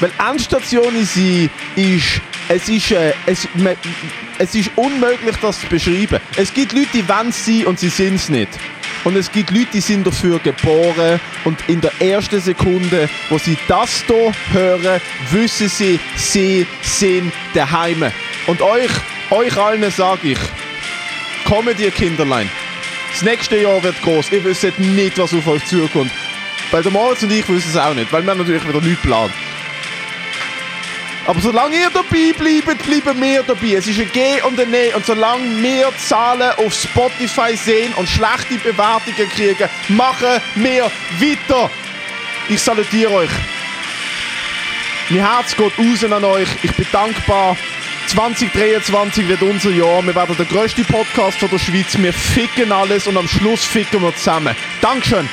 Weil Endstation sie ist, es ist, äh, es, man, es ist unmöglich, das zu beschreiben. Es gibt Leute, die wollen es sein und sie sind es nicht. Und es gibt Leute, die sind dafür geboren und in der ersten Sekunde, wo sie das hier hören, wissen sie, sie sind daheim. Und euch, euch allen sage ich, kommt ihr Kinderlein. Das nächste Jahr wird groß. Ihr wisst nicht, was auf euch zukommt. Weil der Moritz und ich wissen es auch nicht, weil wir natürlich wieder nichts planen. Aber solange ihr dabei bleibt, bleiben wir dabei. Es ist ein G und ein Ne. Und solange wir Zahlen auf Spotify sehen und schlechte Bewertungen kriegen, machen wir weiter. Ich salutiere euch. Mein Herz geht raus an euch. Ich bin dankbar. 2023 wird unser Jahr. Wir werden der größte Podcast von der Schweiz. Wir ficken alles und am Schluss ficken wir zusammen. Dankeschön.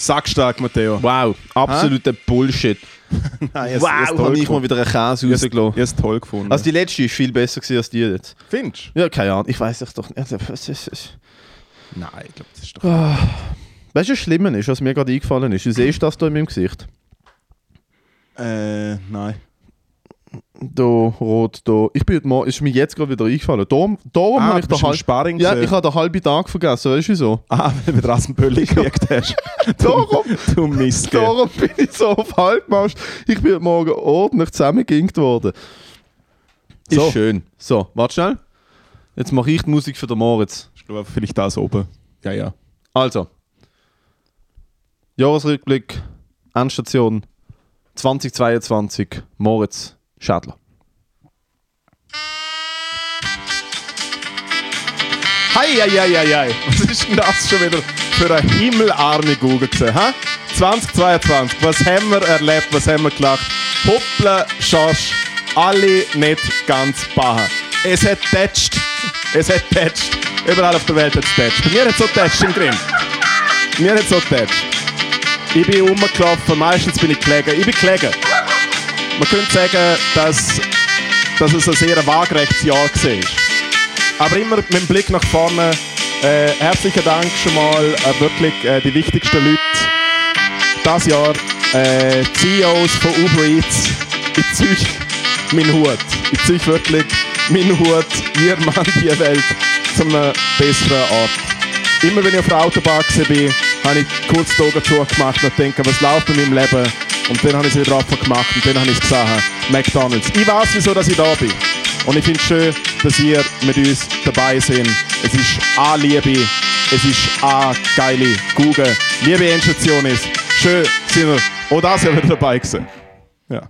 Sackstark, Matteo. Wow, absoluter Bullshit. Nein, ich wow, has habe ich mal wieder einen Käse rausgelassen. Ich habe es toll gefunden. Also die letzte ist viel besser gewesen als die jetzt. Findest Ja, keine Ahnung. Ich weiß es doch nicht. Also, du? Nein, ich glaube, das ist doch... Weißt du, was Schlimme ist, was mir gerade eingefallen ist? Du siehst das da in meinem Gesicht. Äh, nein. Da, rot, da. Ich bin heute Morgen, ist mir jetzt gerade wieder eingefallen. Darum, darum Ah, habe ich den halben... Sparring Ja, gesehen. ich habe den halben Tag vergessen. Weißt du wieso? Ah, weil du Rasenbölli gekriegt hast. Darum, Du Mist. darum bin ich so auf Halbmast. Ich bin heute Morgen ordentlich zusammengeginkt worden. Ist So. schön. So, warte schnell. Jetzt mache ich die Musik für den Moritz. Ich glaube, vielleicht das oben. Ja, ja. Also. Jahresrückblick, Endstation 2022, Moritz Hei, hei. Was ist denn das schon wieder für eine himmelarme Google gesehen, hä? 2022, was haben wir erlebt, was haben wir gelacht? Hoppla, Schorsch, alle nicht ganz baha. Es hat tätscht, es hat tätscht. Überall auf der Welt hat es tätscht. Bei mir hat es so tätscht im Grimm. Mir hat es so tätscht. Ich bin rumgelaufen, meistens bin ich gelegen. Ich bin gelegen. Man könnte sagen, dass, dass es ein sehr waagerechtes Jahr war. Aber immer mit dem Blick nach vorne. Äh, herzlichen Dank schon mal äh, wirklich äh, die wichtigsten Leute das Jahr. Äh, CEOs von Uber Eats. Ich ziehe meinen Hut. Ich ziehe wirklich meinen Hut. Ihr Mann die Welt zu einem besseren Ort. Immer wenn ich auf der Autobahn war, habe ich kurz die Augen zugemacht und denke, was läuft in meinem Leben? Und dann habe ich es wieder offen gemacht und dann habe ich es gesehen. McDonalds. Ich weiß, wieso dass ich da bin. Und ich finde es schön, dass ihr mit uns dabei seid. Es ist A Liebe, es ist A geile Google. Liebe Endstation ist. Schön sind wir auch das Jahr wieder dabei gewesen. Ja.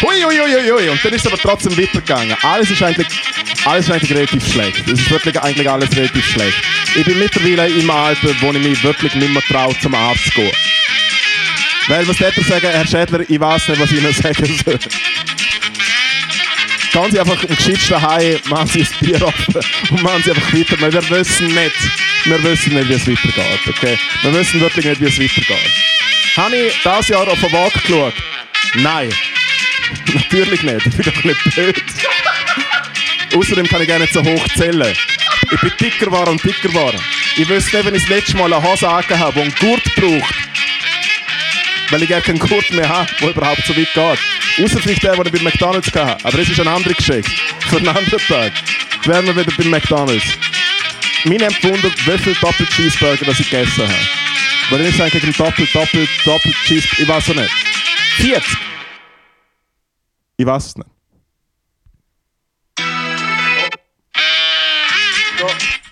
Hui, hui, hui, hui. Und dann ist es aber trotzdem weitergegangen. Alles ist eigentlich, alles ist eigentlich relativ schlecht. Es ist wirklich eigentlich alles relativ schlecht. Ich bin mittlerweile im Alter, wo ich mich wirklich nicht mehr traue, zum Arzt zu gehen. Weil, was hätte er sagen, Herr Schädler, ich weiß nicht, was ich Ihnen sagen soll. Gehen Sie einfach im Geschitz daheim, machen Sie ein Bier offen und machen Sie einfach weiter. Weil wir wissen nicht, wir wissen nicht, wie es weitergeht. Okay? Wir wissen wirklich nicht, wie es weitergeht. Habe ich dieses Jahr auf den Waage geschaut? Nein. Natürlich nicht. Ich bin doch nicht blöd. Außerdem kann ich gerne so hoch zählen. Ich bin dicker geworden und dicker geworden. Ich wüsste nicht, wenn ich das letzte Mal eine Hose angehabt habe, die einen Gurt braucht. Weil ich gar keinen Gurt mehr habe, der überhaupt so weit geht. Außer vielleicht der, den ich bei McDonalds hatte. Aber das ist eine andere Geschichte. Für einen anderen Tag. wären wir wieder bei McDonalds. Mich nimmt Wunder, wie viele Doppel-Cheeseburger ich gegessen habe. Weil ich sage gegen Doppel, Doppel, Doppel-Cheeseburger, ich weiß es nicht. 40! Ich weiß es nicht.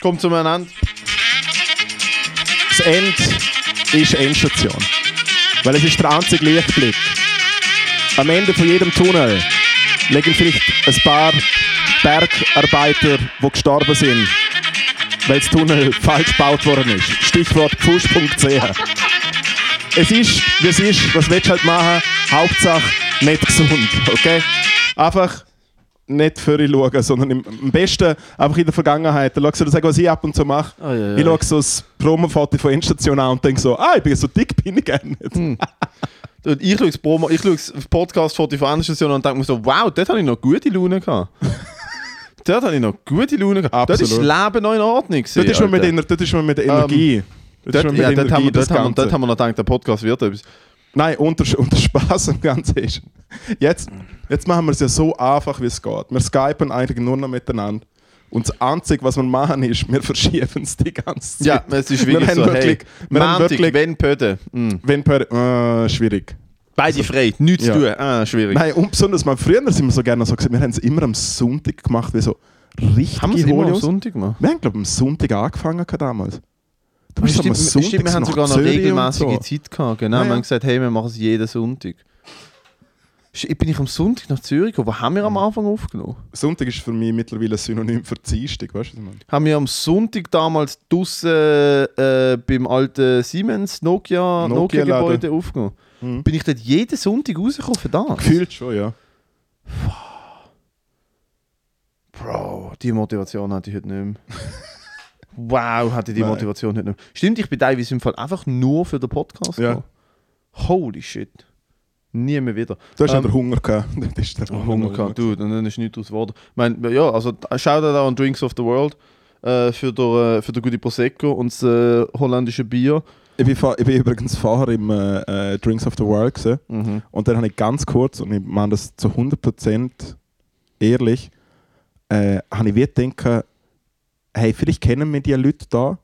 Kommt zum Ende. Das Ende ist Endstation. Weil es ist der einzige Lichtblick. Am Ende von jedem Tunnel liegen vielleicht ein paar Bergarbeiter, die gestorben sind, weil das Tunnel falsch gebaut worden ist. Stichwort pfusch.ch. Es ist, wie es ist, was willst du halt machen? Hauptsache nicht gesund, okay? Einfach nicht für ihn schauen, sondern im, am besten einfach in der Vergangenheit. Dann schau dir sagen, was ich ab und zu mache. Ah, ja, ja. Ich schaue so das Promo-Foto von Endstation an und denke so, ah, ich bin so dick, bin ich gar nicht. Und Ich schaue das, Promo, ich schaue das Podcast-Foto von Endstation und denke mir so, wow, dort habe ich noch gute Laune gehabt. dort habe ich noch gute Laune gehabt. Dort ist das. Leben noch in Ordnung. gewesen, Dort ist man mit. Ener dort ist man mit der Energie. Dort ist Dort, man mit ja, dort, haben wir, das dort, haben wir, Ganze. dort haben wir noch gedacht, der Podcast wird etwas. Nein, unter, unter Spaß am Ganzen ist. Jetzt, jetzt machen wir es ja so einfach, wie es geht. Wir skypen eigentlich nur noch miteinander. Und das Einzige, was wir machen, ist, wir verschieben es die ganze Zeit. Ja, es ist Wir wirklich haben so, wirklich- hey, wir haben Montag, wirklich- wenn Pöde. Mm. Wenn per, äh, schwierig. Beide frei, nichts Ja. zu tun. Ah, schwierig. Nein, und besonders mal früher sind wir so gerne so gesagt, wir haben es immer am Sonntag gemacht, wie so richtig haben wir es immer am Sonntag gemacht? Wir haben, glaube ich, am Sonntag angefangen damals. Du bist stimmt, stimmt, wir haben sogar noch Zürich regelmäßige so. Zeit gehabt. Genau, Ja, wir ja. haben gesagt, hey, wir machen es jeden Sonntag. Ich bin ich am Sonntag nach Zürich gekommen. Was haben wir am Anfang aufgenommen? Sonntag ist für mich mittlerweile ein Synonym für Dienstag, weißt du, was ich meine? Haben wir am Sonntag damals draussen äh, beim alten Siemens Nokia, Nokia-Laden. Nokia-Gebäude aufgenommen. Mhm. Bin ich dort jeden Sonntag rausgekommen für das? Gefühlt schon, ja. Bro, die Motivation hatte ich heute nicht mehr. wow, hatte die Nein. Motivation heute nicht mehr. Stimmt, ich bin teilweise im Fall einfach nur für den Podcast Ja. gekommen. Holy shit. Nie mehr wieder. Du hast Ähm, den Hunger gehabt. Das ist der Oh, Hunger gehabt, dude, und dann ist nichts draus geworden. Ich meine, ja, also Shoutout auch an Drinks of the World äh, für, äh, für den gute Prosecco und das äh, holländische Bier. Ich bin, ich bin übrigens vorher im äh, äh, Drinks of the World gewesen. Mhm. und dann habe ich ganz kurz, und ich meine das zu 100% ehrlich, äh, habe ich wie gedacht, hey, vielleicht kennen wir die Leute da.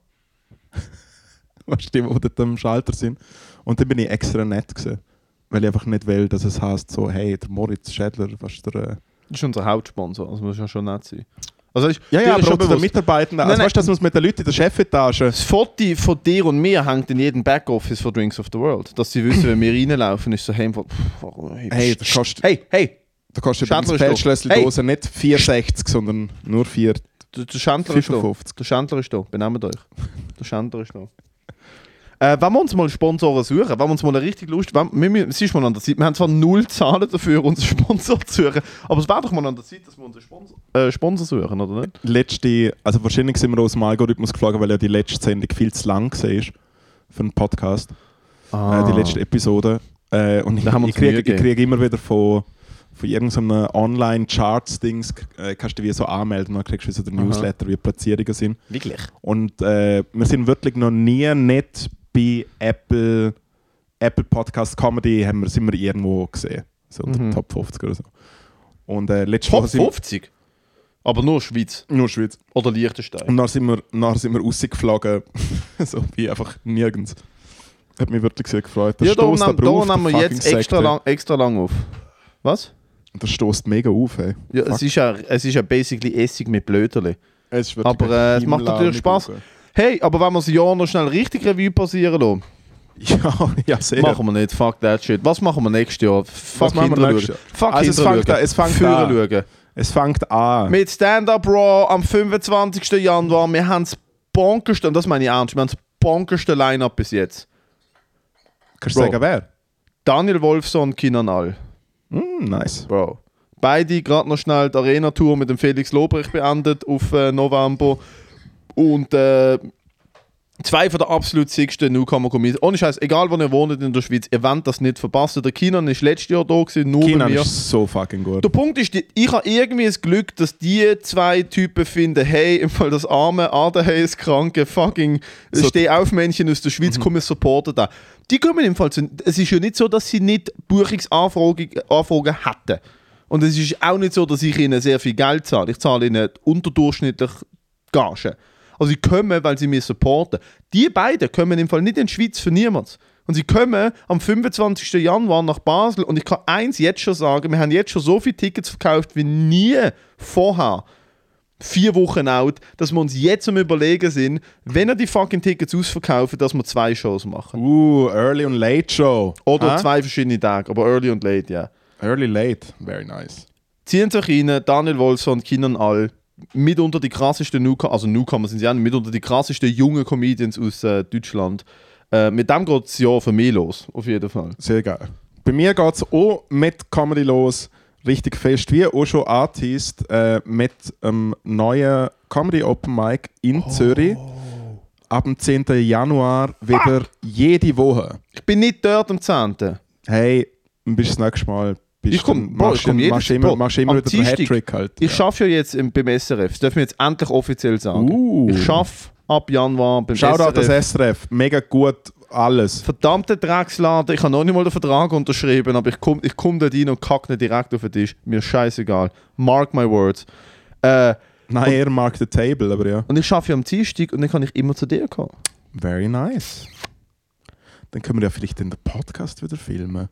weißt du, die, die dort am Schalter sind. Und dann bin ich extra nett gewesen. Weil ich einfach nicht will, dass es heißt so, hey, der Moritz Schädler, was ist der... Äh Das ist unser Hauptsponsor, also muss ja schon nett sein. Also ist, ja, ja, aber schon bewusst, Mitarbeitenden. Nein, Also nein. weißt du, dass man es mit den Leuten in der Chefetage... das Foto von dir und mir hängt in jedem Backoffice von Drinks of the World. Dass sie wissen, wenn wir reinlaufen, ist so hey, pff, warum- hey, Hey, das kostet- hey, hey, Da kostet übrigens Feldschlösseldose nicht 4,60, sondern nur 4... der, der Schändler ist da. 55. Der Schändler ist da, benehmt euch. Der Schändler ist da. Äh, wenn wir uns mal Sponsoren suchen, wenn wir uns mal eine richtig Lust... Wenn, wir, wir, es ist mal an der Zeit, wir haben zwar null Zahlen dafür, unseren Sponsor zu suchen, aber es wäre doch mal an der Zeit, dass wir unseren Sponsor, äh, Sponsor suchen, oder nicht? letzte, also wahrscheinlich sind wir aus dem Algorithmus geflogen, weil ja die letzte Sendung viel zu lang war für einen Podcast, äh, die letzte Episode. Äh, und ich, Da haben wir ich kriege krieg immer wieder von, von irgendeinem Online-Charts-Dings, äh, kannst du wie so anmelden, dann kriegst du so den Aha. Newsletter, wie die Platzierungen sind. Wirklich? Und äh, wir sind wirklich noch nie nicht bei Apple, Apple Podcast Comedy, haben wir, sind wir irgendwo gesehen. So unter Mhm. Top 50 oder so. Und äh, Top Woche sind 50? Aber nur Schweiz nur Schweiz. oder Liechtenstein. Und dann sind wir, dann sind wir rausgeflogen, so wie einfach nirgends. Hat mich wirklich sehr gefreut. Das Ja, da nehmen, da nehmen der wir jetzt extra lang, extra lang auf. Was? Das stößt mega auf, ey. Ja, Fuck. es ist ja, es ist ja basically Essig mit Blöterli. Es Aber, äh, es macht natürlich Spaß. Hey, aber wenn wir das Jahr noch schnell richtig Revue passieren lassen. Ja, ja, sehr. machen wir nicht. Fuck that shit. Was machen wir nächstes Jahr? Fuck machen wir hinterher. Fuck Also es fängt an- es fängt an. schauen. Es fängt an. Mit Stand-Up Raw am 25. Januar. Wir haben das bonkerste, und das meine ich ernst, wir haben das bonkerste Line-Up bis jetzt. Kannst du sagen, wer? Daniel Wolfson, Kinanal. Hm, nice. Bro. Beide gerade noch schnell die Arena-Tour mit dem Felix Lobrecht beendet auf äh, November. Und äh, zwei von der absolut siegsten Newcomer Comedians. Ohne Scheiß, egal wo ihr wohnt in der Schweiz, ihr wollt das nicht verpassen. Der Kinan ist letztes Jahr da gewesen, nur bei Kinan mir. ist so fucking gut. Der Punkt ist, ich habe irgendwie das Glück, dass die zwei Typen finden, hey, im Fall das arme, ADHS-kranke, fucking So- Stehaufmännchen aus der Schweiz, kommen supporten da. Die kommen im Fall zu, es ist ja nicht so, dass sie nicht Buchungsanfragen Anfragen hätten. Und es ist auch nicht so, dass ich ihnen sehr viel Geld zahle. Ich zahle ihnen unterdurchschnittlich Gage. Also sie kommen, weil sie mich supporten. Die beiden kommen im Fall nicht in die Schweiz für niemanden. Und sie kommen am 25. Januar nach Basel und ich kann eins jetzt schon sagen, wir haben jetzt schon so viele Tickets verkauft wie nie vorher. Vier Wochen out, dass wir uns jetzt am überlegen sind, wenn er die fucking Tickets ausverkaufen, dass wir zwei Shows machen. Uh, Early und Late Show. Oder Ah? zwei verschiedene Tage, aber early und late, ja. Early Late, very nice. Ziehen sich rein, Daniel Wolfson, Kinan All, mitunter die krassesten Newcomer, also Newcomer sind sie auch nicht, mitunter die krassesten jungen Comedians aus äh, Deutschland. Äh, mit dem geht das Jahr für mich los, auf jeden Fall. Sehr geil. Bei mir geht es auch mit Comedy los, richtig fest, wie auch schon angeteased, äh, mit einem neuen Comedy Open Mic in Zürich. Ab dem 10. Januar wieder jede Woche. Ich bin nicht dort am 10. Hey, bis das nächste Mal. Bist Ich komm- dann- Bro, machst ich komm du- jedes- Bro, machst immer wieder den Hattrick halt. Ich schaffe ja jetzt im, beim SRF, das dürfen wir jetzt endlich offiziell sagen. Uh. Ich schaffe ab Januar beim Schau da das SRF. SRF, mega gut alles. Verdammte Drecksladen, ich habe noch nicht mal den Vertrag unterschrieben, aber ich komme ich komm dort rein und kacke direkt auf den Tisch. Mir scheißegal. Mark my words. Äh, Nein, er mag the table, aber ja. und ich schaffe ja am Dienstag und dann kann ich immer zu dir kommen. Very nice. Dann können wir ja vielleicht den Podcast wieder filmen.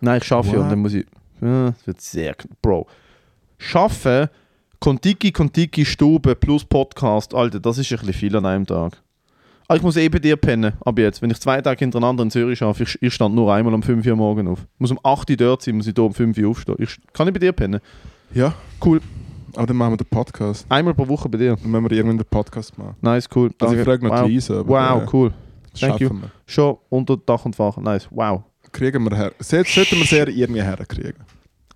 Nein, ich schaffe ja und dann muss ich. Ja, das wird sehr. Bro. Schaffen, Kontiki, Kontiki, Stube plus Podcast, Alter, das ist ein bisschen viel an einem Tag. Aber ich muss eh bei dir pennen, ab jetzt. Wenn ich zwei Tage hintereinander in Zürich schaffe, ich, ich stand nur einmal um 5 Uhr morgen auf. Muss um 8 Uhr dort sein, muss ich hier um 5 Uhr aufstehen. Ich, kann ich bei dir pennen? Ja, Cool. aber dann machen wir den Podcast. Einmal pro Woche bei dir. Dann müssen wir irgendwann den Podcast machen. Nice, cool. Also ich Danke. frage noch wow. Lisa, aber Wow, äh, cool. Thank you. wir. Schon unter Dach und Fach. Nice. Wow. Kriegen wir her. Sollten wir sehr irgendwie herkriegen.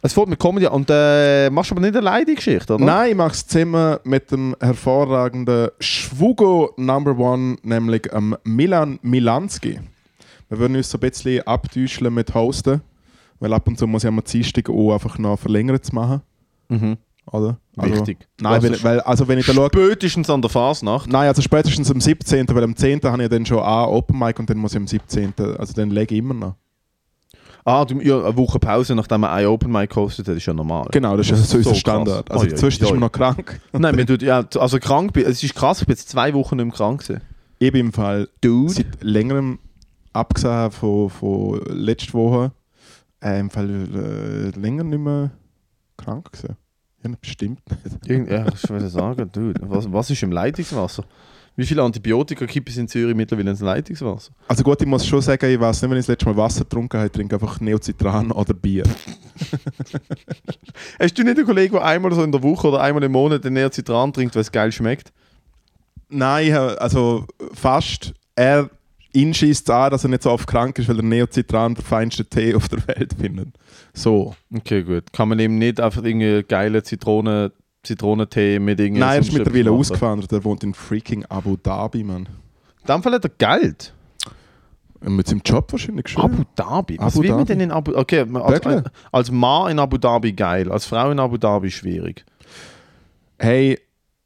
Es fällt mit Comedy an. Und äh, machst du aber nicht alleine die Geschichte, oder? Nein, ich mache es zusammen mit dem hervorragenden Schwugo Number One, nämlich ähm, Milan Milanski. Wir würden uns so ein bisschen abtäuschen mit Hosten, weil ab und zu muss ich am Dienstag auch einfach noch verlängert zu machen. Mhm. Oder? Also, Wichtig. Nein, Also weil, weil, also wenn ich da schaue, Spätestens an der Fasnacht. Nein, also spätestens am 17., weil am 10. habe ich dann schon A Open Mic und dann muss ich am 17., also dann lege ich immer noch. Ah, du, ja, eine Woche Pause, nachdem man ein Open Mic hostet hat, ist ja normal. Genau, das ist so, unser krass. Standard. Also oi, inzwischen ist man noch krank. Nein, man tut, ja, also krank es ist krass, ich bin jetzt zwei Wochen nicht mehr krank gewesen. Ich bin im Fall Dude. seit längerem, abgesehen von, von letzter Woche, äh, im Fall äh, länger nicht mehr krank gewesen. Ja, bestimmt nicht. Irgend, ja, ich würde sagen, dude, was, was ist im Leitungswasser? Wie viele Antibiotika gibt es in Zürich mittlerweile ins Leitungswasser? Also gut, ich muss schon sagen, ich weiß nicht, wenn ich das letzte Mal Wasser getrunken habe, ich trinke einfach Neocitran oder Bier. Hast du nicht einen Kollegen, der einmal so in der Woche oder einmal im Monat den Neocitran trinkt, weil es geil schmeckt? Nein, also fast. Er ihn schießt an, dass er nicht so oft krank ist, weil der Neocitran der feinste Tee auf der Welt findet. So. Okay, gut. Kann man eben nicht einfach irgendwie geile Zitrone, Zitronentee mit irgendwie. Nein, er ist mittlerweile ausgewandert. Er wohnt in freaking Abu Dhabi, Mann. Fall hat er Geld. Mit seinem Job wahrscheinlich schon. Abu Dhabi. Was Abu will man Dhabi. denn in Abu Okay, als, Wirklich? als Mann in Abu Dhabi geil, als Frau in Abu Dhabi schwierig. Hey,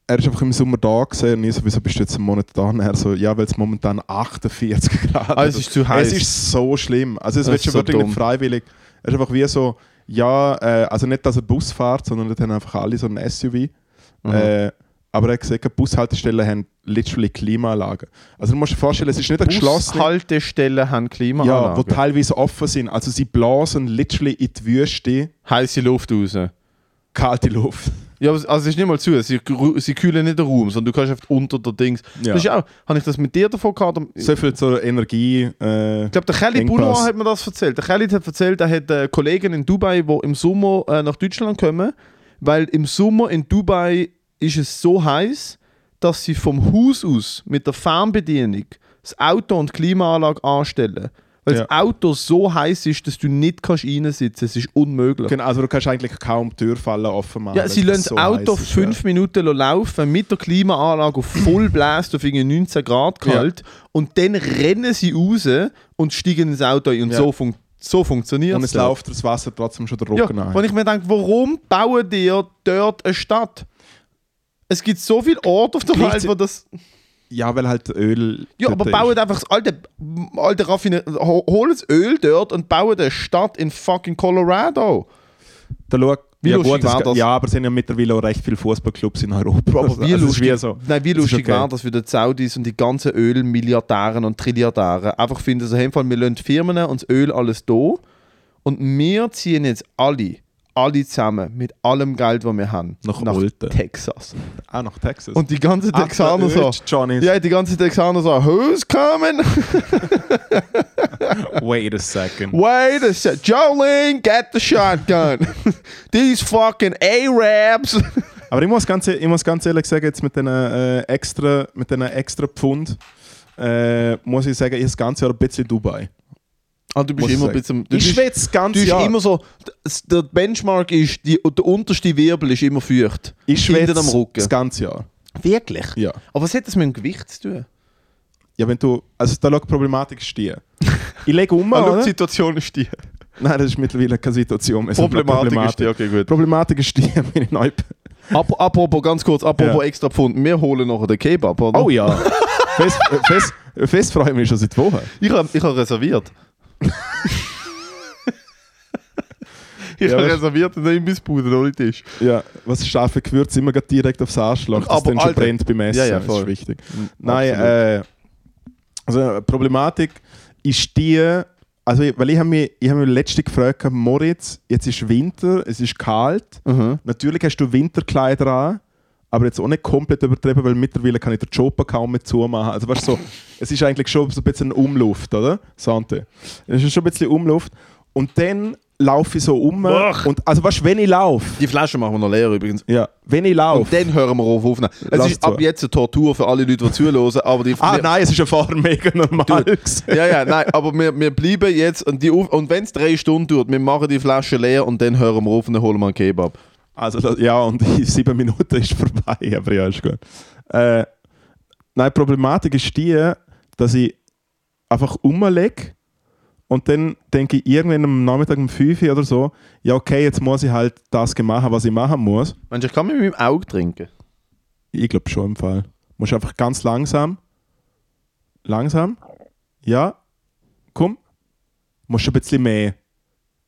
er ist einfach im Sommer da gewesen und ich so, wieso bist du jetzt einen Monat da? Und er so, ja, weil es momentan 48 Grad Ah, es ist zu heiß. Es ist so schlimm. Also es Das wird ist schon so wirklich dumm. nicht freiwillig. Er ist einfach wie so, ja, äh, also nicht, dass er Bus fährt, sondern dort haben einfach alle so ein SUV. Mhm. Äh, aber er hat gesagt, Bushaltestellen haben literally Klimaanlagen. Also du musst dir vorstellen, es ist nicht eine geschlossene... Bushaltestellen haben Ja, Klimaanlagen. wo teilweise offen sind. Also sie blasen literally in die Wüste Heiße Luft raus. kalte Luft. Ja, also es ist nicht mal zu. Sie, sie kühlen nicht den Raum, sondern du kannst einfach unter der Dings. Ja. Das ist auch, habe ich das mit dir davon gehabt? Ich So viel zur Energie. Äh, glaube, der Kelly. Bouloir hat mir das erzählt. Der Kelly hat erzählt, er hat äh, Kollegen in Dubai, die im Sommer äh, nach Deutschland kommen, weil im Sommer in Dubai ist es so heiß, dass sie vom Haus aus mit der Fernbedienung das Auto und die Klimaanlage anstellen. Weil Ja. das Auto so heiß ist, dass du nicht kannst reinsitzen kannst. Es ist unmöglich. genau, also du kannst eigentlich kaum die Türfallen offen machen. Ja, sie lassen so das Auto heiß ist, fünf Minuten laufen mit der Klimaanlage auf voll bläst auf irgendwie 19 Grad kalt und dann rennen sie raus und steigen ins Auto ein und Ja. so, fun so funktioniert Ja. Und es dort. läuft das Wasser trotzdem schon der Ja, Rücken wenn ein. ich mir denke, warum bauen die dort eine Stadt? Es gibt so viele Orte auf der Welt, wo das. Ja, weil halt Öl. Ja, aber ist. bauen einfach das alte, alte Raffiner, ho- holen das Öl dort und bauen eine Stadt in fucking Colorado. Da schau, Wie ja, lustig gut, das? Ja, aber es sind ja mittlerweile auch recht viele Fußballclubs in Europa. Aber wie Also es ist lustig, wie so. nein, wie lustig okay. war das für die Saudis und die ganzen Ölmilliardären und Trilliardären einfach finden, so, hey, Fall, wir lassen die Firmen und das Öl alles da und wir ziehen jetzt alle, alle zusammen mit allem Geld, das wir haben, Nach Olten. Texas. Ah, nach Texas. Und die ganzen Ah, Texaner so, Johnny. ja, die ganzen Texaner so, who's coming? Wait a second. Wait a sec, Jolene, get the shotgun. These fucking Arabs. Aber ich muss ganz, ich muss ganz ehrlich sagen, jetzt mit den äh, extra, mit extra Pfund, äh, muss ich sagen, ich das ganze Jahr ein bisschen Dubai. Ah, du bist immer ein bisschen. Du Ich bist, schwätze das du ganze bist Jahr. immer so. Der Benchmark ist, die, der unterste Wirbel ist immer feucht. ich schwätze am Rücken. das ganze Jahr. Wirklich? Ja. Aber was hat das mit dem Gewicht zu tun? Ja, wenn du, also da die Problematik ist die. Ich lege um, Ah, schau, oder? die Situation ist die. Nein, das ist mittlerweile keine Situation mehr. sondern Problematik ist die, okay, gut. Problematik ist die, wenn ich neu Ap apropos, ganz kurz, apropos Ja. extra Pfund. Wir holen nachher den Kebab, oder? Oh ja. fest, fest, fest freue ich mich schon seit Wochen. Ich habe ich hab reserviert. Ich Ja, habe das- reserviert in der Imbissbude, ohne Tisch. Ja, was scharfe Gewürze immer direkt aufs Arschloch, dass Aber dann schon Alter- brennt beim Essen. Ja, ja, das voll. ist wichtig. Mhm, Nein, äh, also Problematik ist die, also weil ich habe mich, ich hab mich letzte gefragt, Moritz, jetzt ist Winter, es ist kalt, Mhm. natürlich hast du Winterkleider an, aber jetzt auch nicht komplett übertrieben, weil mittlerweile kann ich den Job kaum mehr zumachen. Also weißt du, so, es ist eigentlich schon so ein bisschen Umluft, oder? Sante. Es ist schon ein bisschen Umluft. Und dann laufe ich so um Ach. und also weißt du, wenn ich laufe, Die Flasche machen wir noch leer übrigens. ja, wenn ich laufe, Und dann hören wir auf aufnehmen. Es ist zu. ab jetzt eine Tortur für alle Leute, die zuhören, aber die... Ah nein, es ist ja vorher mega normal. gewesen. Ja, ja, nein, aber wir, wir bleiben jetzt und, die auf- und wenn es drei Stunden dauert, wir machen die Flasche leer und dann hören wir auf und dann holen wir einen Kebab. Also das, ja, und in sieben Minuten ist vorbei, aber ja, ist gut. Äh, nein, die Problematik ist die, dass ich einfach umlege und dann denke ich irgendwann am Nachmittag um 5 Uhr oder so, ja okay, jetzt muss ich halt das machen, was ich machen muss. Meinst du, ich kann mit meinem Auge trinken? Ich glaube schon im Fall. Du musst einfach ganz langsam, langsam, ja, komm, musst ein bisschen mehr.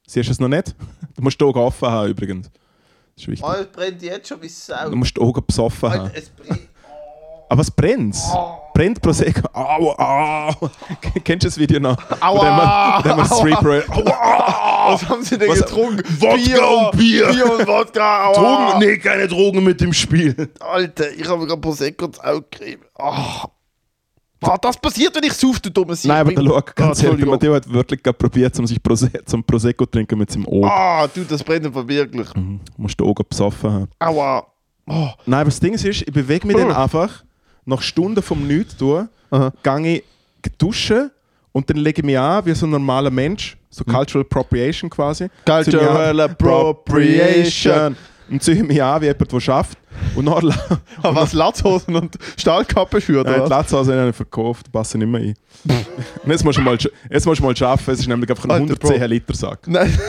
Siehst du es noch nicht? Du musst die Augen offen haben übrigens. Wichtig. es brennt jetzt schon wie Sau. Du musst die Augen besoffen haben. es brennt. Aber es brennt. Brennt Prosecco. Au, au. Kennst du das Video noch? Aua. Wo der mal Street. Aua. Was haben sie denn Was- getrunken? Wodka und Bier. Bier und Wodka. Aua. Nee, keine Drogen mit dem Spiel. Alter, ich habe gerade Prosecco ins Auge gekriegt. Oh. Was das passiert, wenn ich sauf, du dumme Sieg. Nein, aber der schau, ganz Ah, ehrlich. Matteo hat wirklich gerade probiert, um sich Prose zum Prosecco zu trinken mit seinem Auge. Ah, du, das brennt einfach wirklich. Mhm. Du musst die Augen besoffen haben. Aua. Oh. Nein, aber das Ding ist, ich bewege mich dann einfach, nach Stunden vom Nichts tun, Aha. gehe ich duschen und dann lege ich mich an wie so ein normaler Mensch, so Cultural Appropriation quasi. Cultural Appropriation. Und ziehe mich an wie jemand, der schafft. Und dann Ah, was, Latzhosen und Stahlkappe schürt, äh, die oder was? Latzhose habe ich verkauft, passen nicht mehr ein. und jetzt musst du mal, jetzt musst du mal schaffen, es ist nämlich einfach ein Alter, 110 Bro. Liter Sack. Nein.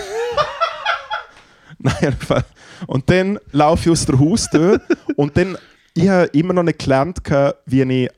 Nein. Und dann laufe ich aus der Haustür und dann, ich habe immer noch nicht gelernt, wie ich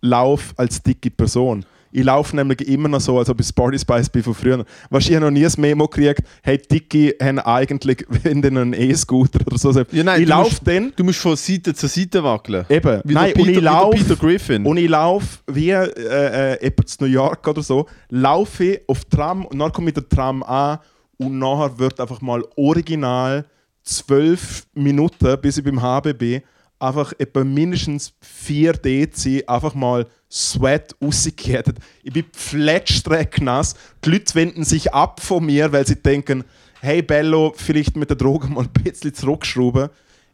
laufe als dicke Person. Ich laufe nämlich immer noch so, als ob ich Sporty Spice bin von früher. Du, ich noch nie ein Memo gekriegt, hey, Dicke haben eigentlich, wenn dann einen E-Scooter oder so. Ja, nein, ich du laufe musst- dann, Du musst von Seite zu Seite wackeln. eben, Wie nein, der und Peter, ich laufe, Peter Griffin. und ich laufe wie äh, äh, zu New York oder so, laufe ich auf Tram und dann komme ich der Tram an und nachher wird einfach mal original zwölf Minuten, bis ich beim HB bin, einfach etwa mindestens 4 Dezi einfach mal Sweat rausgekehrt. Ich bin nass. Die Leute wenden sich ab von mir, weil sie denken, hey Bello, vielleicht mit der Droge mal ein bisschen zurückschrauben.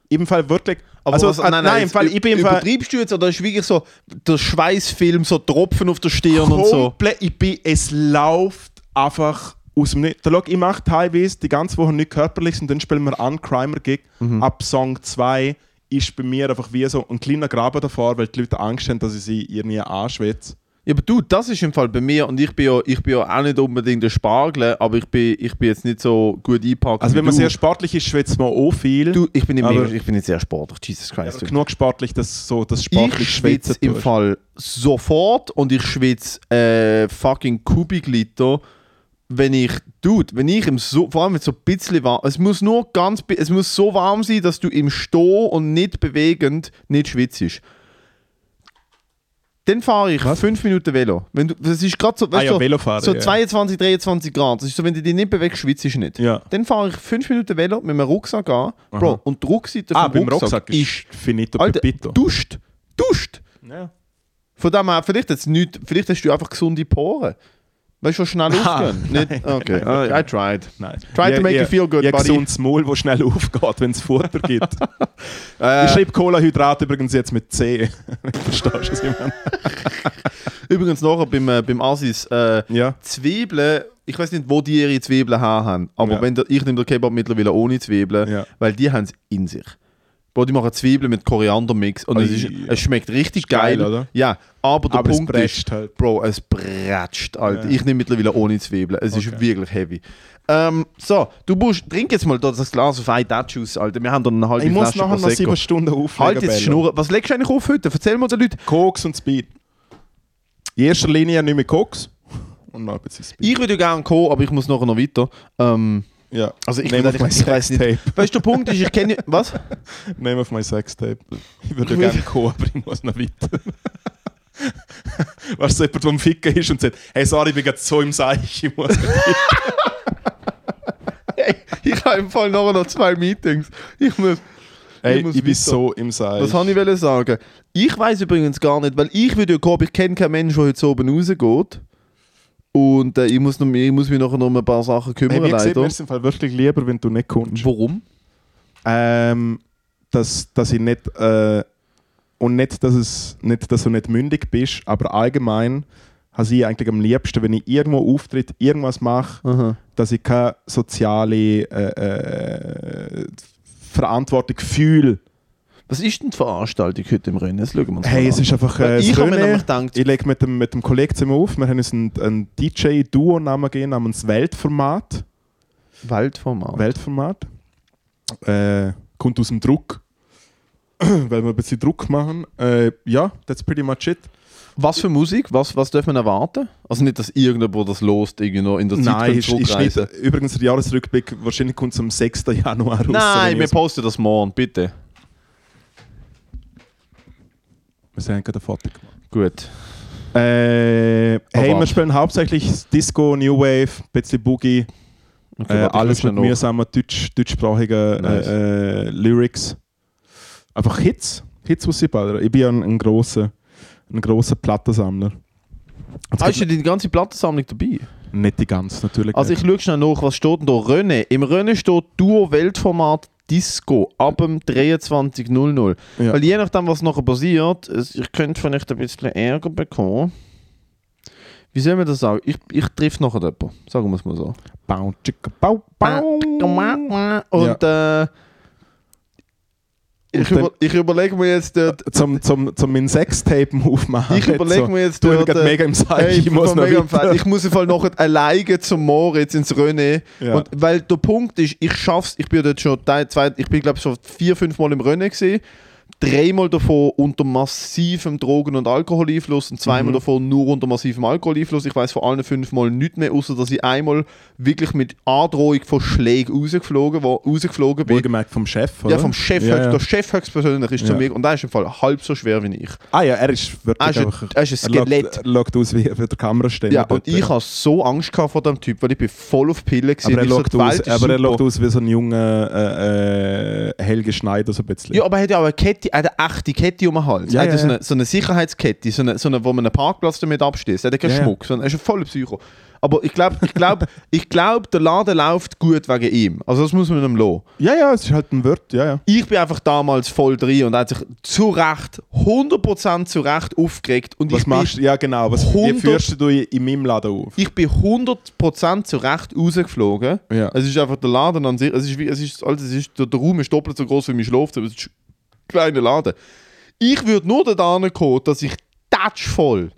Im Fall wirklich. also, was- äh, nein, im Fall, ich bin im Fall. Übertreibst du jetzt oder ist wirklich so der Schweißfilm, so Tropfen auf der Stirn und so? ich bin, es läuft einfach aus dem Nichts. Da schau, Ich mache teilweise die ganze Woche nicht körperlich und dann spielen wir an Crimer Gig. Mhm. Ab Song 2 ist bei mir einfach wie so ein kleiner Graben davor, weil die Leute Angst haben, dass ich sie irgendwie anschwätze. Ja, aber du, das ist im Fall bei mir und ich bin ja, ich bin ja auch nicht unbedingt der Spargel, aber ich bin, ich bin jetzt nicht so gut eingepackt. Also wenn man du. sehr sportlich ist, schwätzt man auch viel. du, ich bin nicht, mega, ich bin nicht sehr sportlich, Jesus Christ. aber genug sportlich, dass so das sportlich ich schwitze schwitzen im. Fall sofort und ich schwitze äh, fucking Kubikliter wenn ich, dude, wenn ich im so, vor allem wenn es so ein bisschen warm, es muss nur ganz, es muss so warm sein, dass du im Stehen und nicht bewegend nicht schwitzt. Dann fahre ich Was? 5 Minuten Velo. Wenn du, das ist gerade so, Ah ja, Velofahren, so ja. 22, 23 Grad. Das ist so, wenn du dich nicht bewegst, schwitzt du nicht. Ja. Dann fahre ich 5 Minuten Velo mit meinem Rucksack an. Bro, und die Rückseite Ah, vom beim Rucksack, Rucksack ist, ist finito Alter, pepito. duscht. Duscht. Ja. Von dem her, vielleicht, jetzt nicht, vielleicht hast du einfach gesunde Poren. Weißt du, was schnell Ah, aufgehen? Nicht? Okay, I, I tried. Nein. Try to make you feel good, ja, buddy. gesundes Maul, das schnell aufgeht, wenn es Futter gibt. Äh, ich schreibe Cola-Hydrat übrigens jetzt mit C. Verstehst du, was ich meine? übrigens nachher beim, äh, beim Asis, äh, Ja. Zwiebeln, ich weiß nicht, wo die ihre Zwiebeln haben, aber Ja. wenn der, ich nehme den Kebab mittlerweile ohne Zwiebeln, Ja. weil die haben es in sich. Bro, die machen Zwiebeln mit Koriandermix und es, ist, ja. es schmeckt richtig Ist geil, geil. oder? Ja, aber der Aber Punkt ist, halt. Bro, es bretscht, Alter. Ja. Ich nehme mittlerweile ohne Zwiebeln. Es ist Okay. wirklich heavy. Ähm, so, du musst, trink jetzt mal das Glas auf einen Alter. Wir haben da eine halbe Ich muss Flasche nachher noch sieben Stunden auflegen. Halt jetzt. Schnurren. Was legst du eigentlich auf heute? Erzähl mal den Leuten. Koks und Speed. In erster Linie nicht mehr Koks. Und noch ein bisschen Speed. Ich würde gerne kommen, aber ich muss nachher noch weiter. Ähm, ja. also ich, Name of my ich nicht. Sextape. Weißt du, der Punkt ist, ich kenne. Was? Name of my Sextape. Ich würde Ich gerne kommen, aber ich muss noch weiter. weißt du, jemand, der am Ficken ist und sagt, hey, sorry, ich bin gerade so im Seich, ich muss Hey, ich habe im Fall noch zwei Meetings. Ich muss. Hey, muss ich bin so im Seich. Was habe ich sagen? Ich weiß übrigens gar nicht, weil ich würde ja kommen, ich kenne keinen Menschen, der heute oben rausgeht. Und äh, ich, muss noch, ich muss mich nachher noch um ein paar Sachen kümmern, Hey, leider. mir ist im Fall wirklich lieber, wenn du nicht kommst. Warum? Ähm, dass, dass ich nicht äh, und nicht, dass es nicht, dass du nicht mündig bist, aber allgemein habe ich eigentlich am liebsten, wenn ich irgendwo auftritt, irgendwas mache, Aha. dass ich keine soziale äh, äh, Verantwortung fühle. Was ist denn die Veranstaltung heute im Rennen? Das schauen wir uns Hey, mal es an. ist einfach äh, ich habe mir nämlich gedacht, Ich lege mit dem, mit dem Kollegen zusammen auf. Wir haben uns einen, einen DJ-Duo-Namen gegeben namens Weltformat. Weltformat. Weltformat. Äh, kommt aus dem Druck. Weil wir ein bisschen Druck machen. Äh, ja, that's pretty much it. Was für Musik? Was, was darf man erwarten? Also nicht, dass irgendjemand das lost, irgendwie noch in der Zeit Nein, ist, ist nicht, übrigens der Jahresrückblick, wahrscheinlich kommt es am 6. Januar raus. Nein, wir posten das morgen, bitte. Wir haben gerade ein Foto gemacht. Gut. Äh, hey, wir spielen hauptsächlich Disco, New Wave, ein bisschen Boogie, Okay, äh, ich alles mit mühsamen Deutsch, deutschsprachigen Nice. äh, äh, Lyrics. Einfach Hits, Hits, was ich ballern. Ich bin ja ein, ein grosser ein grosser Plattensammler. Jetzt Ah, ist ja die ganze Plattensammlung dabei? nicht die ganz, natürlich Also ich nicht. schaue schnell nach, was steht denn da? René. Im René steht Duo Weltformat Disco ab dem 23.00. Ja. Weil je nachdem, was nachher passiert, ich könnte vielleicht ein bisschen Ärger bekommen. Wie soll man das sagen? Ich, ich treffe nachher jemanden. Sagen wir es mal so. Und äh, ich, über, ich überlege mir jetzt dort. Zum, zum, zum mein Sextape aufmachen. Ich überlege mir jetzt Du, ich dort. äh, mega im Seich, Hey, ich muss noch mega weiter. Fett. Ich muss im Fall nachher alleine zum Moritz ins René. Ja. Und weil der Punkt ist, ich schaff's, ich bin dort schon zwei, ich bin glaube schon vier, fünf Mal im Rennen gesehen. Dreimal davon unter massivem Drogen- und Alkoholeinfluss und zweimal Mhm. davon nur unter massivem Alkoholeinfluss. Ich weiß von allen fünf Mal nichts mehr, außer dass ich einmal wirklich mit Androhung von Schlägen rausgeflogen, wo, rausgeflogen bin. Wohlgemerkt vom Chef, oder? Ja, vom Chef, Ja, ja. der Chef höchstpersönlich ist zu Ja. mir und der ist im Fall halb so schwer wie ich. Ah ja, er ist wirklich Er ist ein, einfach... er ist ein Er Skelett. er schaut aus wie, wie der Kameraständer. Ja, und ich hatte so Angst gehabt vor dem Typ, weil ich bin voll auf Pille gewesen. aber er so, schaut die aus, aber er aus wie so ein junger äh, äh, Helge Schneider, so ein bisschen. Ja, aber er hat ja auch eine Kette, eine echte Kette um den Hals. Ja, er hat ja, so, eine, so eine Sicherheitskette, so eine, so eine, wo man einen Parkplatz damit abstößt. Er hat keinen Ja. Schmuck, sondern er ist ein voller Psycho. Aber ich glaube, ich glaub, ich glaub, der Laden läuft gut wegen ihm. Also das muss man ihm lassen. ja, ja, es ist halt ein Wort, ja, ja. Ich bin einfach damals voll drin und er hat sich zu Recht, 100% zu Recht aufgeregt. Und Was ich machst du? Ja, genau. Was, wie 100 führst du in meinem Laden auf? ich bin 100% zu Recht rausgeflogen. Ja. Es ist einfach der Laden an sich. Es ist, wie, es ist, also es ist, der, der Raum ist doppelt so groß wie mein Schlafzimmer. Es ist ein kleiner Laden. Ich würde nur da kommen, dass ich voll,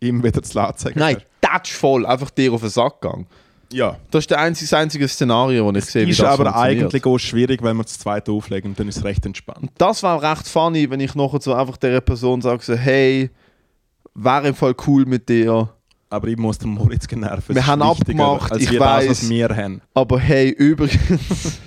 Ihm wieder zu laut sagen. nein, voll einfach dir auf den Sack gehe. Ja. Das ist der einzige, das einzige Szenario, das ich sehe, wie Ist das aber funktioniert. eigentlich auch schwierig, weil wir das zweite auflegen und dann ist es recht entspannt. Das war recht funny, wenn ich nachher so einfach der Person sage, so, hey, wäre im Fall cool mit dir. aber ich muss den Moritz generven. Wir ist haben abgemacht, als ich weiss. was wir haben. Aber hey, übrigens,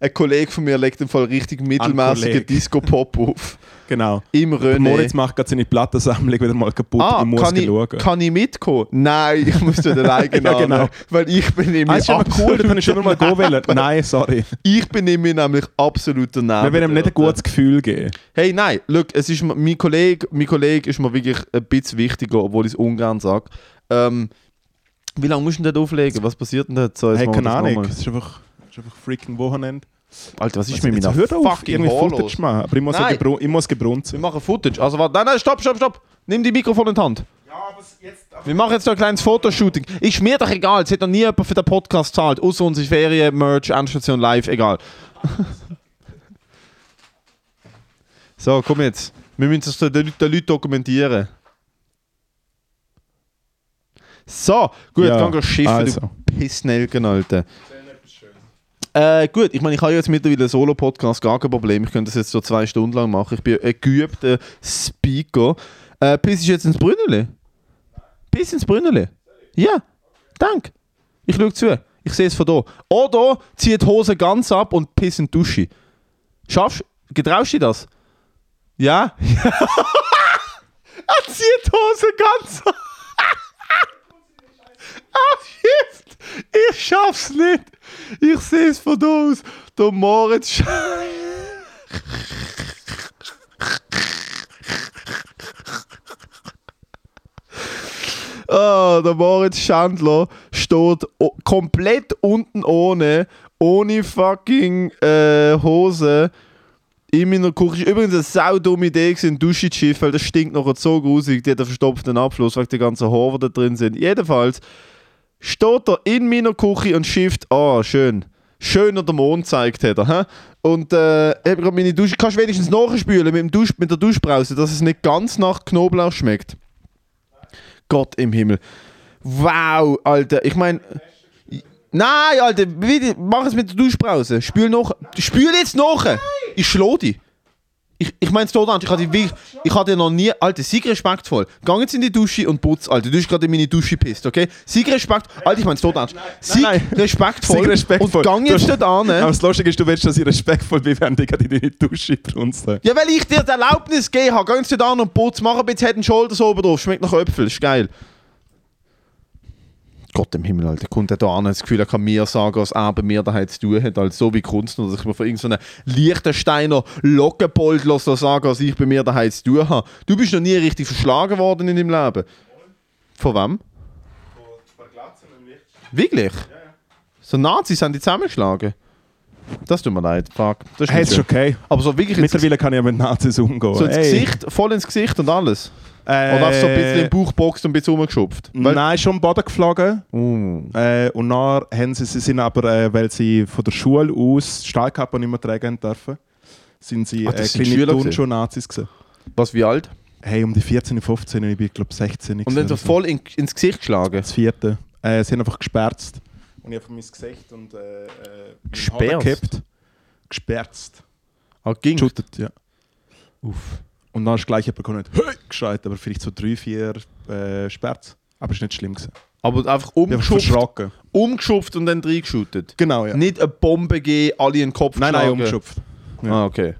ein Kollege von mir legt im Fall richtig mittelmäßigen. Disco-Pop auf. Genau. Im René. Moritz macht gerade seine Plattensammlung wieder mal kaputt. Ah, ich muss kann, ich, schauen. kann ich mitkommen? Nein, ich muss dort alleine Ja, genau. genau. Weil ich bin nämlich Ah, ist aber cool, dann kann ich schon mal gehen wollen. Nein, sorry. Ich bin nämlich nämlich absolut daneben. Wir werden ihm nicht ein gutes Gefühl geben. Hey, nein, look, es ist, mein Kollege, mein Kollege ist mir wirklich ein bisschen wichtiger, obwohl ich es ungern sage. Ähm, wie lange musst du denn dort auflegen? Was passiert denn da? So, Hey, keine das Ahnung. Es ist einfach, ist einfach freaking Wochenende. Alter, was ist mit meiner hör auf, fucking irgendwie Haar Footage machen. Aber ich muss, Nein. ich muss gebrunzen. Wir machen Footage. Also warte, nein, nein, stopp, stopp, stopp. Nimm die Mikrofon in die Hand. Ja, aber jetzt... Wir machen jetzt ein kleines Fotoshooting. Ist mir doch egal, es hat noch nie jemand für den Podcast gezahlt. Außer unsere Ferien, Merch, Endstation Live, egal. so, komm jetzt. Wir müssen das den Leuten, den Leuten dokumentieren. So, gut, Ja, dann du schiffen, also. du Pissnelken, Alter. Äh, gut, ich meine, ich habe jetzt mittlerweile einen Solo-Podcast, gar kein Problem. Ich könnte das jetzt so zwei Stunden lang machen. Ich bin ein geübter Speaker. Äh, Piss ist jetzt ins Brünneli? Piss ins Brünneli? Ja, danke. Ich schaue zu. Ich sehe es von hier. Oder zieh die Hose ganz ab und piss in die Dusche. Schaffst du? Getraust du das? Ja? er zieht die Hose ganz ab. ah, shit! Ich schaff's nicht. Ich sehe es von hier aus. Der Moritz Sch Ah, der Moritz Schandler steht komplett unten ohne, ohne fucking äh, Hose in meiner Küche. Übrigens eine sau dumme Idee gewesen, Dusche zu weil das stinkt noch so grusig. Die hat einen verstopften Abfluss, weil die ganzen Haare da drin sind. Jedenfalls steht er in meiner Küche und schifft. Ah, schön. Schöner der Mond zeigt hat er. Hä? Und äh, hab grad meine Dusche. Kannst du wenigstens nachspülen mit, dem Dusch, mit der Duschbrause, dass es nicht ganz nach Knoblauch schmeckt? Gott im Himmel. Wow, Alter. Ich meine. Nein, Alter, mach es mit der Duschbrause. Spül noch. Spül jetzt nach! Ich schlau dich. Ich, ich meine es tot an. Ich hatte wirklich, ich hatte noch nie. Alter, sei respektvoll. Geh jetzt in die Dusche und putz, Alter. Du hast gerade in meine Dusche gepisst, okay? Sei respekt. Alter, ich meine es tot an. Sei nein. respektvoll. Sei respektvoll. Und geh jetzt dort an. Aber das Lustige ist, du willst, dass ich respektvoll bin, während ich gerade in deine Dusche brunze. Ja, weil ich dir die Erlaubnis gegeben habe. Geh jetzt dort an und putz. Mach ein bisschen Head Shoulders oben drauf. Schmeckt nach Äpfel. Ist geil. Gott im Himmel, Alter. Kommt er da an, das Gefühl, er kann mir sagen, was er bei mir daheim zu tun hat. Also so wie Kunst, dass ich mir von irgendeinem Liechtensteiner Lockenbold lasse sagen, was ich bei mir daheim zu tun habe. Du bist noch nie richtig verschlagen worden in deinem Leben. Von wem? Wirklich? So Nazis haben die zusammengeschlagen? Das tut mir leid, fuck. Das ist Hey, okay. Aber so wirklich Mittlerweile kann ich ja mit Nazis umgehen. so ins Hey. Gesicht, voll ins Gesicht und alles. Äh, Oder einfach so ein bisschen im Bauch geboxt und ein bisschen rumgeschupft. Weil- Nein, schon am Boden geflogen. Uh. Äh, und dann haben sie, sie sind aber, äh, weil sie von der Schule aus Stahlkappen nicht mehr tragen dürfen, sind sie Ach, äh, kleine Schüler Turnschuh-Nazis gewesen. Was, wie alt? Hey, um die 14, 15, ich bin glaube 16. Und dann so voll in, ins Gesicht geschlagen. Das vierte. Äh, sie haben einfach gesperrt. Und ich habe mein Gesicht und äh, äh, Gesperrt? Gesperrt. Ah, ging. Geschüttet, ja. Uff. Und dann ist gleich jemand hat «Hey!» geschreit, aber vielleicht so drei, vier äh, Sperrs. Aber es war nicht schlimm. Gewesen. Aber einfach umgeschupft, verschrocken. umgeschupft und dann reingeschüttet. Genau, ja. Nicht eine Bombe geben, alle in den Kopf Nein, nein, geschlagen. umgeschupft. Ja. Ah, okay.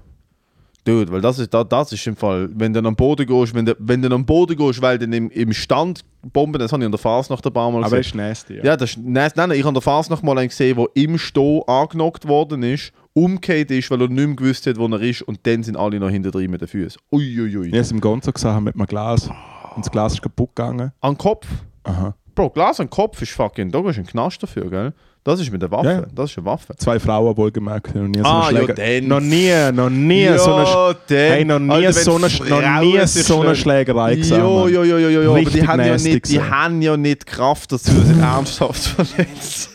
Dude, weil das ist, da- das ist im Fall, wenn du am Boden gehst, wenn du, wenn du am Boden gehst, weil du im, im Stand Bomben, das habe ich an der Phase nach der Bar mal Aber gesehen. es ist nasty, ja. Ja, das ist nice. Nein, nein, ich habe der Phase noch mal einen gesehen, der im Sto angenockt worden ist, umgekehrt ist, weil er nicht mehr gewusst hat, wo er ist und dann sind alle noch hinter drin mit den Füßen. Uiuiui. Ich habe es im Gonzo gesehen mit einem Glas. Und das Glas ist kaputt gegangen. An den Kopf. Aha. Bro, Glas an den Kopf ist fucking, da gehst du in den Knast dafür, gell? Das ist mit der Waffe. Ja, ja. Das ist eine Waffe. Zwei Frauen wohlgemerkt. Noch nie so Ah, eine ja, Schläger- dann. Noch nie, noch nie so eine, hey, noch nie Alter, so eine, noch nie so eine. Schlägerei gesehen. Jo, jo, jo, jo, jo, aber die haben, ja nicht, die haben ja nicht Kraft dazu, sich ernsthaft zu verletzen.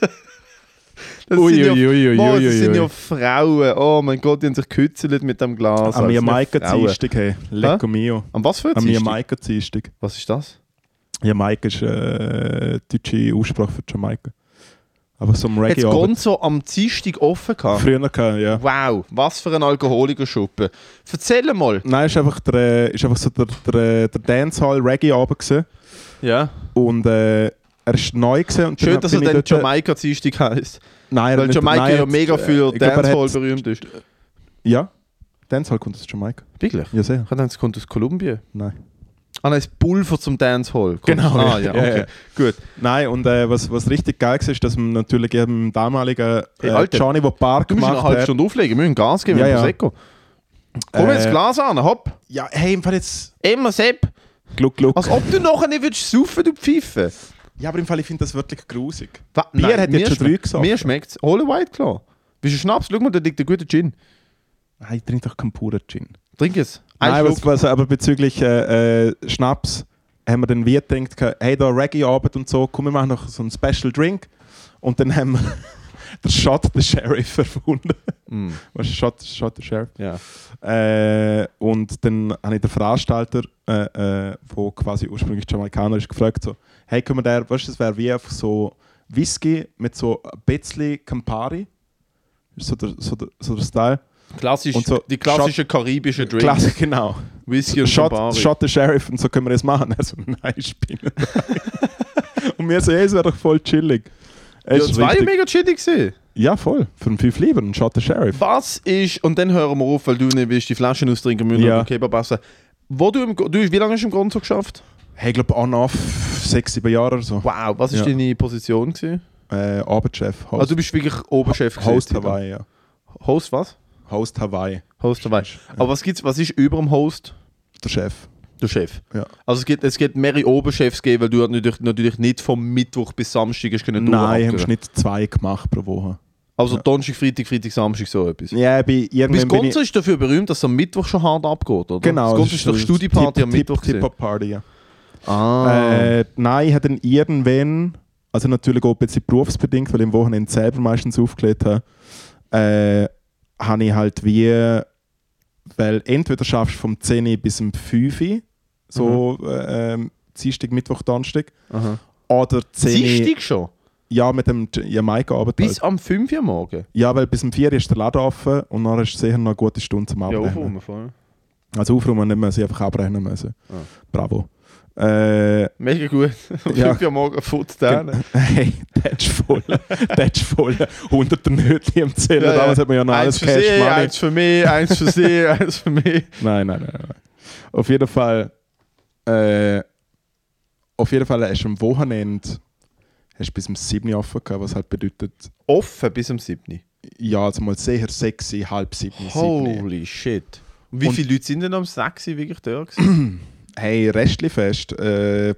Ui, Mann, das sind ja Frauen. Oh mein Gott, die haben sich gekützelt mit dem Glas. Am Das sind ja Jamaika Frauen. Dienstag, hey. Lecco mio. Am was für ein Am Dienstag? Jamaika Dienstag. Was ist das? Jamaika ist äh, deutsche Aussprache für Jamaika. Einfach so am Hat Reggae-Abend. Gonzo am Dienstag offen gehabt? Früher gehabt, ja. Wow, was für ein Alkoholikerschuppen. Erzähl mal. Nein, ist einfach, der, ist einfach so der, der, der Dancehall-Reggae-Abend gewesen. Ja. Und äh, er ist neu gewesen. Und Schön, dass er dann Jamaika Dienstag heisst. Nein, Weil hat Jamaika ja hat- mega für Dancehall hat- berühmt ist. Ja. Dancehall kommt aus Jamaika. Wirklich? Ja, sehr. Ich dachte, es kommt aus Kolumbien. Nein. Ah, nein, das Pulver zum Dancehall. Kommt- Genau, Ah, ja. ja, Ja, okay. ja. Gut. Nein, und äh, was, was richtig geil war, ist, dass man natürlich eben damaligen Hey, äh, Alter, Johnny, der Park Du musst gemacht eine halbe hat. Stunde auflegen, wir müssen Gas geben Ja, ja. Prosecco. Komm Äh, jetzt Glas an, hopp. Ja, hey, im Fall jetzt. Immer Sepp. Gluck, gluck. Als ob du nachher nicht würdest saufen, du Pfeife. Ja, aber im Fall, ich finde das wirklich grusig. Wa- Bier Nein, hat mir jetzt schon schmeckt- drei gesoffen. Mir schmeckt es. Hol White Claw. Bist du Schnaps? Schau mal, da liegt ein guter Gin. Nein, ich trinke doch keinen puren Gin. Trink es. Ein Nein, was, was, aber bezüglich äh, äh, Schnaps haben wir dann wie gedacht, hey, da Reggae-Abend und so, komm, wir machen noch so einen Special Drink. Und dann haben wir den Shot the Sheriff erfunden. Mm, Was ist Shot, Shot the Sheriff? ja. Äh, und dann habe ich den Veranstalter, äh, äh, wo quasi ursprünglich Jamaikaner ist, gefragt, so, hey, können wir der, weißt du, das wäre wie einfach so Whisky mit so ein bisschen Campari. So der, so der, so der Style. Klassisch, Und so die klassische karibische Drink. Klasse, genau. Whisky und Shot, Campari. Shot the Sheriff und so können wir das machen. Also, nein, Spinnen. und wir so, hey, es wäre doch voll chillig. Es Ja, war richtig- mega chillig gewesen. ja, voll. Für einen 5 lieber, ein Shot the Sheriff. Was ist, und dann hören wir auf, weil du nicht willst, die Flaschen austrinken müssen Ja. und den Kebab essen. Wo du, im, du, wie lange hast du im Grund so geschafft? Hey, ich glaube, on off, 6, 7 Jahre oder so. Wow, was ist Ja. deine Position gewesen? Äh, Abendchef, Host, Also du bist wirklich Oberchef gewesen, Host Tito. Hawaii, ja. Host was? Host Hawaii, Host Hawaii. Aber was gibt's, was ist über dem Host? der Chef. Der Chef. Ja. Also es gibt, es gibt mehrere Oberchefs geben, weil du natürlich, natürlich nicht vom Mittwoch bis Samstag hast können Nein, haben Schnitt zwei gemacht pro Woche. Also Ja. Donnerstag, Freitag, Freitag, Samstag so etwas. Ja, bei Bis irgendwann bin Gonzo ist dafür berühmt, dass es am Mittwoch schon hart abgeht, oder? Genau. Gonzo ist doch Studieparty am Mittwoch. gewesen. Tip-Top-Party, ja. Ah. Äh, nein, ich habe dann irgendwann, also natürlich auch ein bisschen berufsbedingt, weil ich am Wochenende selber meistens aufgelegt habe, äh, habe ich halt wie, weil entweder schaffst du vom 10 Uhr bis um 5 Uhr, so Mhm. äh, ähm, Dienstag, Mittwoch, Donnerstag, Aha. oder 10 Uhr, Dienstag schon? ja, mit dem Jamaika-Abend. Bis Halt. am 5 Uhr morgen? Ja, weil bis um 4 Uhr ist der Laden offen und dann du sicher noch eine gute Stunde zum Ja, Abbrechen. aufräumen voll. also aufräumen nicht müssen, einfach abbrechen müssen. Ah. Bravo. Äh, Mega gut. Am Ja. 5 Uhr morgen Foot down. Hey, das ist voll. Das ist voll. Hunderte Nötchen im Zählen. Ja, ja. Damals hat man ja noch Eins alles für Cash sie, eins für mich, eins für sie, eins für mich. Nein, nein, nein, nein. Auf jeden Fall. Äh, auf jeden Fall hast du am Wochenende hast du bis um 7 Uhr offen gehabt, was halt bedeutet, Offen bis am 7. ja, also mal sicher 6, halb 7, 7. Holy shit. Und wie Und- viele Leute sind denn am 6 wirklich da? Hey, Restli-Fest, äh,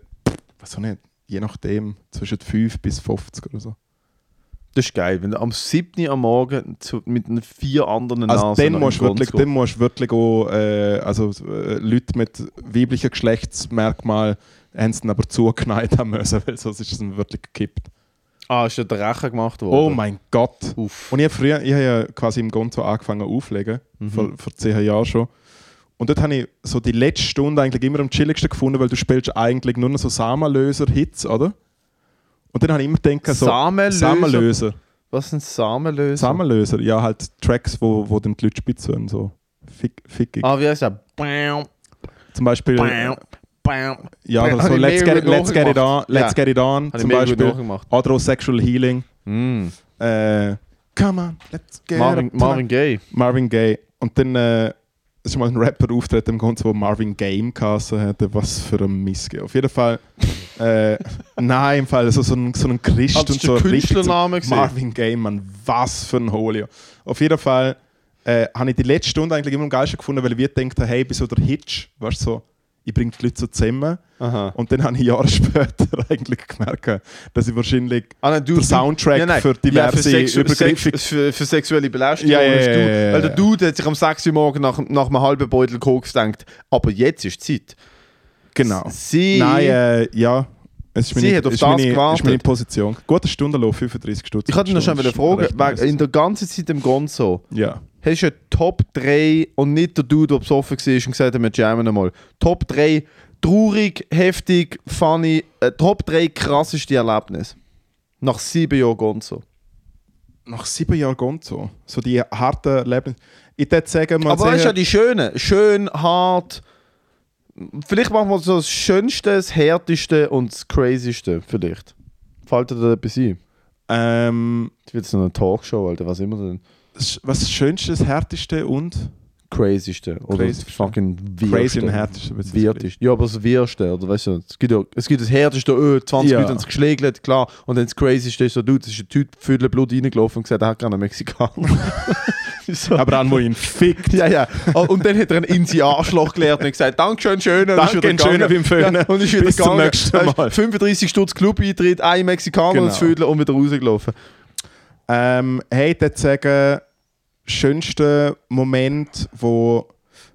was auch nicht, je nachdem, zwischen 5 bis 50 oder so. Das ist geil, wenn du am 7. am Morgen zu, mit den vier anderen Also Nasen dann musst, wirklich, dann musst du wirklich auch, äh, also äh, Leute mit weiblichen Geschlechtsmerkmalen haben es dann aber zugeneigt haben müssen, weil sonst ist es dann wirklich gekippt. Ah, ist ja der Rechen gemacht worden? Oh mein Gott! Uff. Und ich habe früher, ich habe ja quasi im Gonzo angefangen auflegen, Mhm. vor, vor zehn Jahren schon. Und dort habe ich so die letzte Stunde eigentlich immer am chilligsten gefunden, weil du spielst eigentlich nur noch so Samenlöser-Hits, oder? Und dann habe ich immer gedacht, so Samenlöser? Samenlöser. Was sind Samenlöser? Samenlöser, ja halt Tracks, wo, wo dann die Leute spitz hören, so Fick, fickig. Ah, wie heißt der? Bam, Zum Beispiel, bam, bam. ja, oder so ich Let's get, let's get it on, let's Ja. get it on, zum Beispiel. nachgemacht. Adrosexual Healing, Mm. äh, Come on, let's get Marvin, it Marvin Gaye. Marvin Gaye. Und dann äh, ist mal ein Rapper auftreten im Grund, wo Marvin Game geheißen hatte. Was für ein Missge. Auf jeden Fall. Äh, nein, im Fall. Also so ein, so ein Christ Ah, und das ist so. so- Künstlername gewesen? Marvin Game, Mann. Was für ein Holio. Auf jeden Fall äh, habe ich die letzte Stunde eigentlich immer am geilsten gefunden, weil ich wie gedacht habe, hey, bei so der Hitch, weißt du, so, ich bringe die Leute so zusammen. Aha. Und dann habe ich Jahre später eigentlich gemerkt, dass ich wahrscheinlich Ah, nein, du, der Soundtrack Ja, nein. für ja, diverse für, sexu übergriffige sex für, für sexuelle Belästigung. Ja, ja, ja, ja, ja, Weil der ja. Dude hat sich am 6 Uhr morgen nach, nach einem halben Beutel Koks gedacht, aber jetzt ist Zeit. Genau. Sie, Nein, äh, ja. Es ist Sie meine, hat auf ist das meine, gewartet. ist meine Position. Guter Stundenlohn, 35 Stutz. ich hatte noch schon eine Frage, wegen- in der ganzen Zeit im Gonzo, Ja. Hast du Top 3 und nicht der Dude, der besoffen war und gesagt hat, wir jammen einmal. Top 3 traurig, heftig, funny, äh, Top 3 krasseste Erlebnis. Nach sieben Jahren Gonzo. nach sieben Jahren geht so. So die harten Leben. Ich würde sagen, mal Aber ja sehen, die schöne. Schön, hart. Vielleicht machen wir so das Schönste, das Härteste und das Crazyste. Vielleicht. Fällt dir da etwas ein? ähm, Das wird so eine Talkshow, Alter. Was immer denn? Was das Schönste, das Härteste und Crazyste. Oder das fucking Crazy Wirste. und Härteste. Wirteste. Ja, aber das Wirste, oder weißt du, es gibt, ja, es gibt das Härteste, öh, 20 Ja. Leute haben sich geschlägelt, klar. Und dann das Crazyste ist so, du, das ist ein Typ, Viertel Blut reingelaufen und gesagt, er hat gerne einen Mexikaner. so. Aber an, wo ihn fickt. Ja, ja. Oh, Und dann hat er einen in sein Arschloch gelehrt und gesagt, Dankeschön, schön. Und ist Danke, wieder ein schöner beim Föhnen. Ja, und ist wieder Bis zum gegangen. Weißt, Mal. 35 Stutz Club-Eintritt, ein Mexikaner Genau. und das Vödel und wieder rausgelaufen. Ähm, hey, würde sagen, schönster Moment, wo,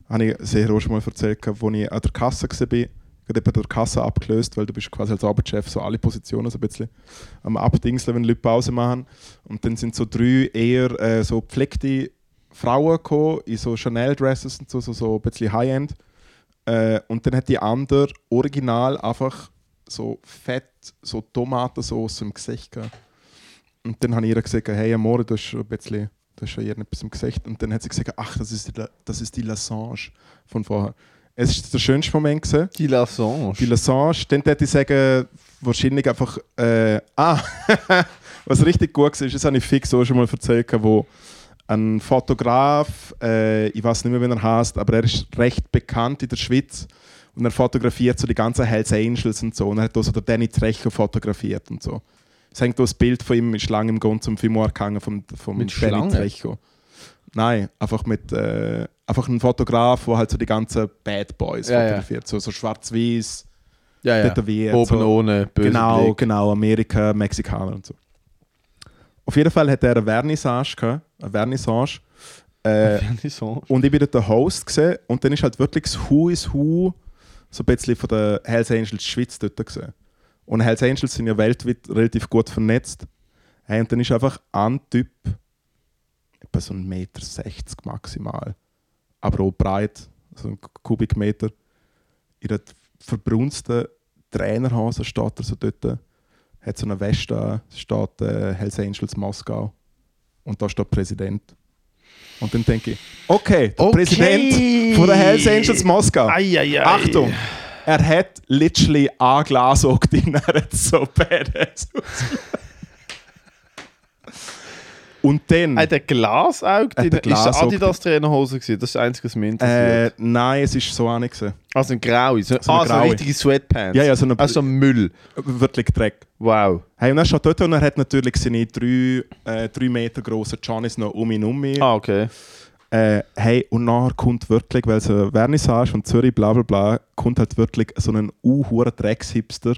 habe ich sehr schon mal erzählt, wo ich an der Kasse war, gerade bei der Kasse abgelöst, weil du bist quasi als Arbeitschef so alle Positionen so ein bisschen am Abdingseln, wenn Leute Pause machen. Und dann sind so drei eher äh, so gepflegte Frauen gekommen, in so Chanel-Dresses und so, so, so ein bisschen High-End. Äh, und dann hat die andere original einfach so fett, so Tomatensauce im Gesicht gehabt. Und dann habe ich ihr gesagt, hey Amore, du hast ein bisschen, du hast schon irgendetwas im Gesicht. Und dann hat sie gesagt, ach, das ist die, das ist die Lassange von vorher. Es ist der schönste Moment gewesen. Die Lassange. Die Lassange, dann würde ich sagen, wahrscheinlich einfach, äh, ah, was richtig gut war, das habe ich fix auch schon mal erzählt, wo ein Fotograf, äh, ich weiß nicht mehr, wie er heißt, aber er ist recht bekannt in der Schweiz und er fotografiert so die ganzen Hells Angels und so und er hat auch so den Danny Trejo fotografiert und so. Es hängt auch das Bild von ihm mit Schlangen im Grund zum Filmar gehangen vom, vom Mit Schlangen? Trejo. Nein, einfach mit äh, einfach ein Fotograf, der halt so die ganzen Bad Boys Ja, ja. fotografiert, so, so schwarz-weiß, ja, ja. Oben so. ohne, böse Genau, Blick. genau, Amerika, Mexikaner und so. Auf jeden Fall hat er eine Vernissage gehabt, eine Vernissage. Äh, und ich bin dort der Host gesehen und dann ist halt wirklich das Who is Who so ein bisschen von der Hells Angels Schweiz dort gesehen. Und Hells Angels sind ja weltweit relativ gut vernetzt. Hey, und dann ist einfach ein Typ, etwa so 1,60 Meter maximal, aber auch breit, so ein Kubikmeter, in der verbrunsten Trainerhose steht er so dort, hat so eine Weste an, steht äh, Hells Angels Moskau und da steht Präsident. Und dann denke ich, okay, der Okay. Präsident von der Hells Angels Moskau. Eieiei. Achtung, er hat literally ein Glas drin, er hat so badass. Und dann, Hat der Glasauge drin? Ist das Glasauge Adidas-Trainerhose gewesen? Das ist das Einzige, was mich äh, interessiert. nein, es ist so auch nicht. gewesen. also ein graue. So, so ah, so eine richtige Sweatpants. Ja, ja, so eine- Also Müll. Wirklich Dreck. Wow. Hey, und er steht dort und er hat natürlich seine drei, äh, drei Meter grossen Johnnies noch um ihn um. Ah, okay. Äh, hey, und nachher kommt wirklich, weil es eine Vernissage und Zürich, bla bla bla, kommt halt wirklich so ein uhuere Dreckshipster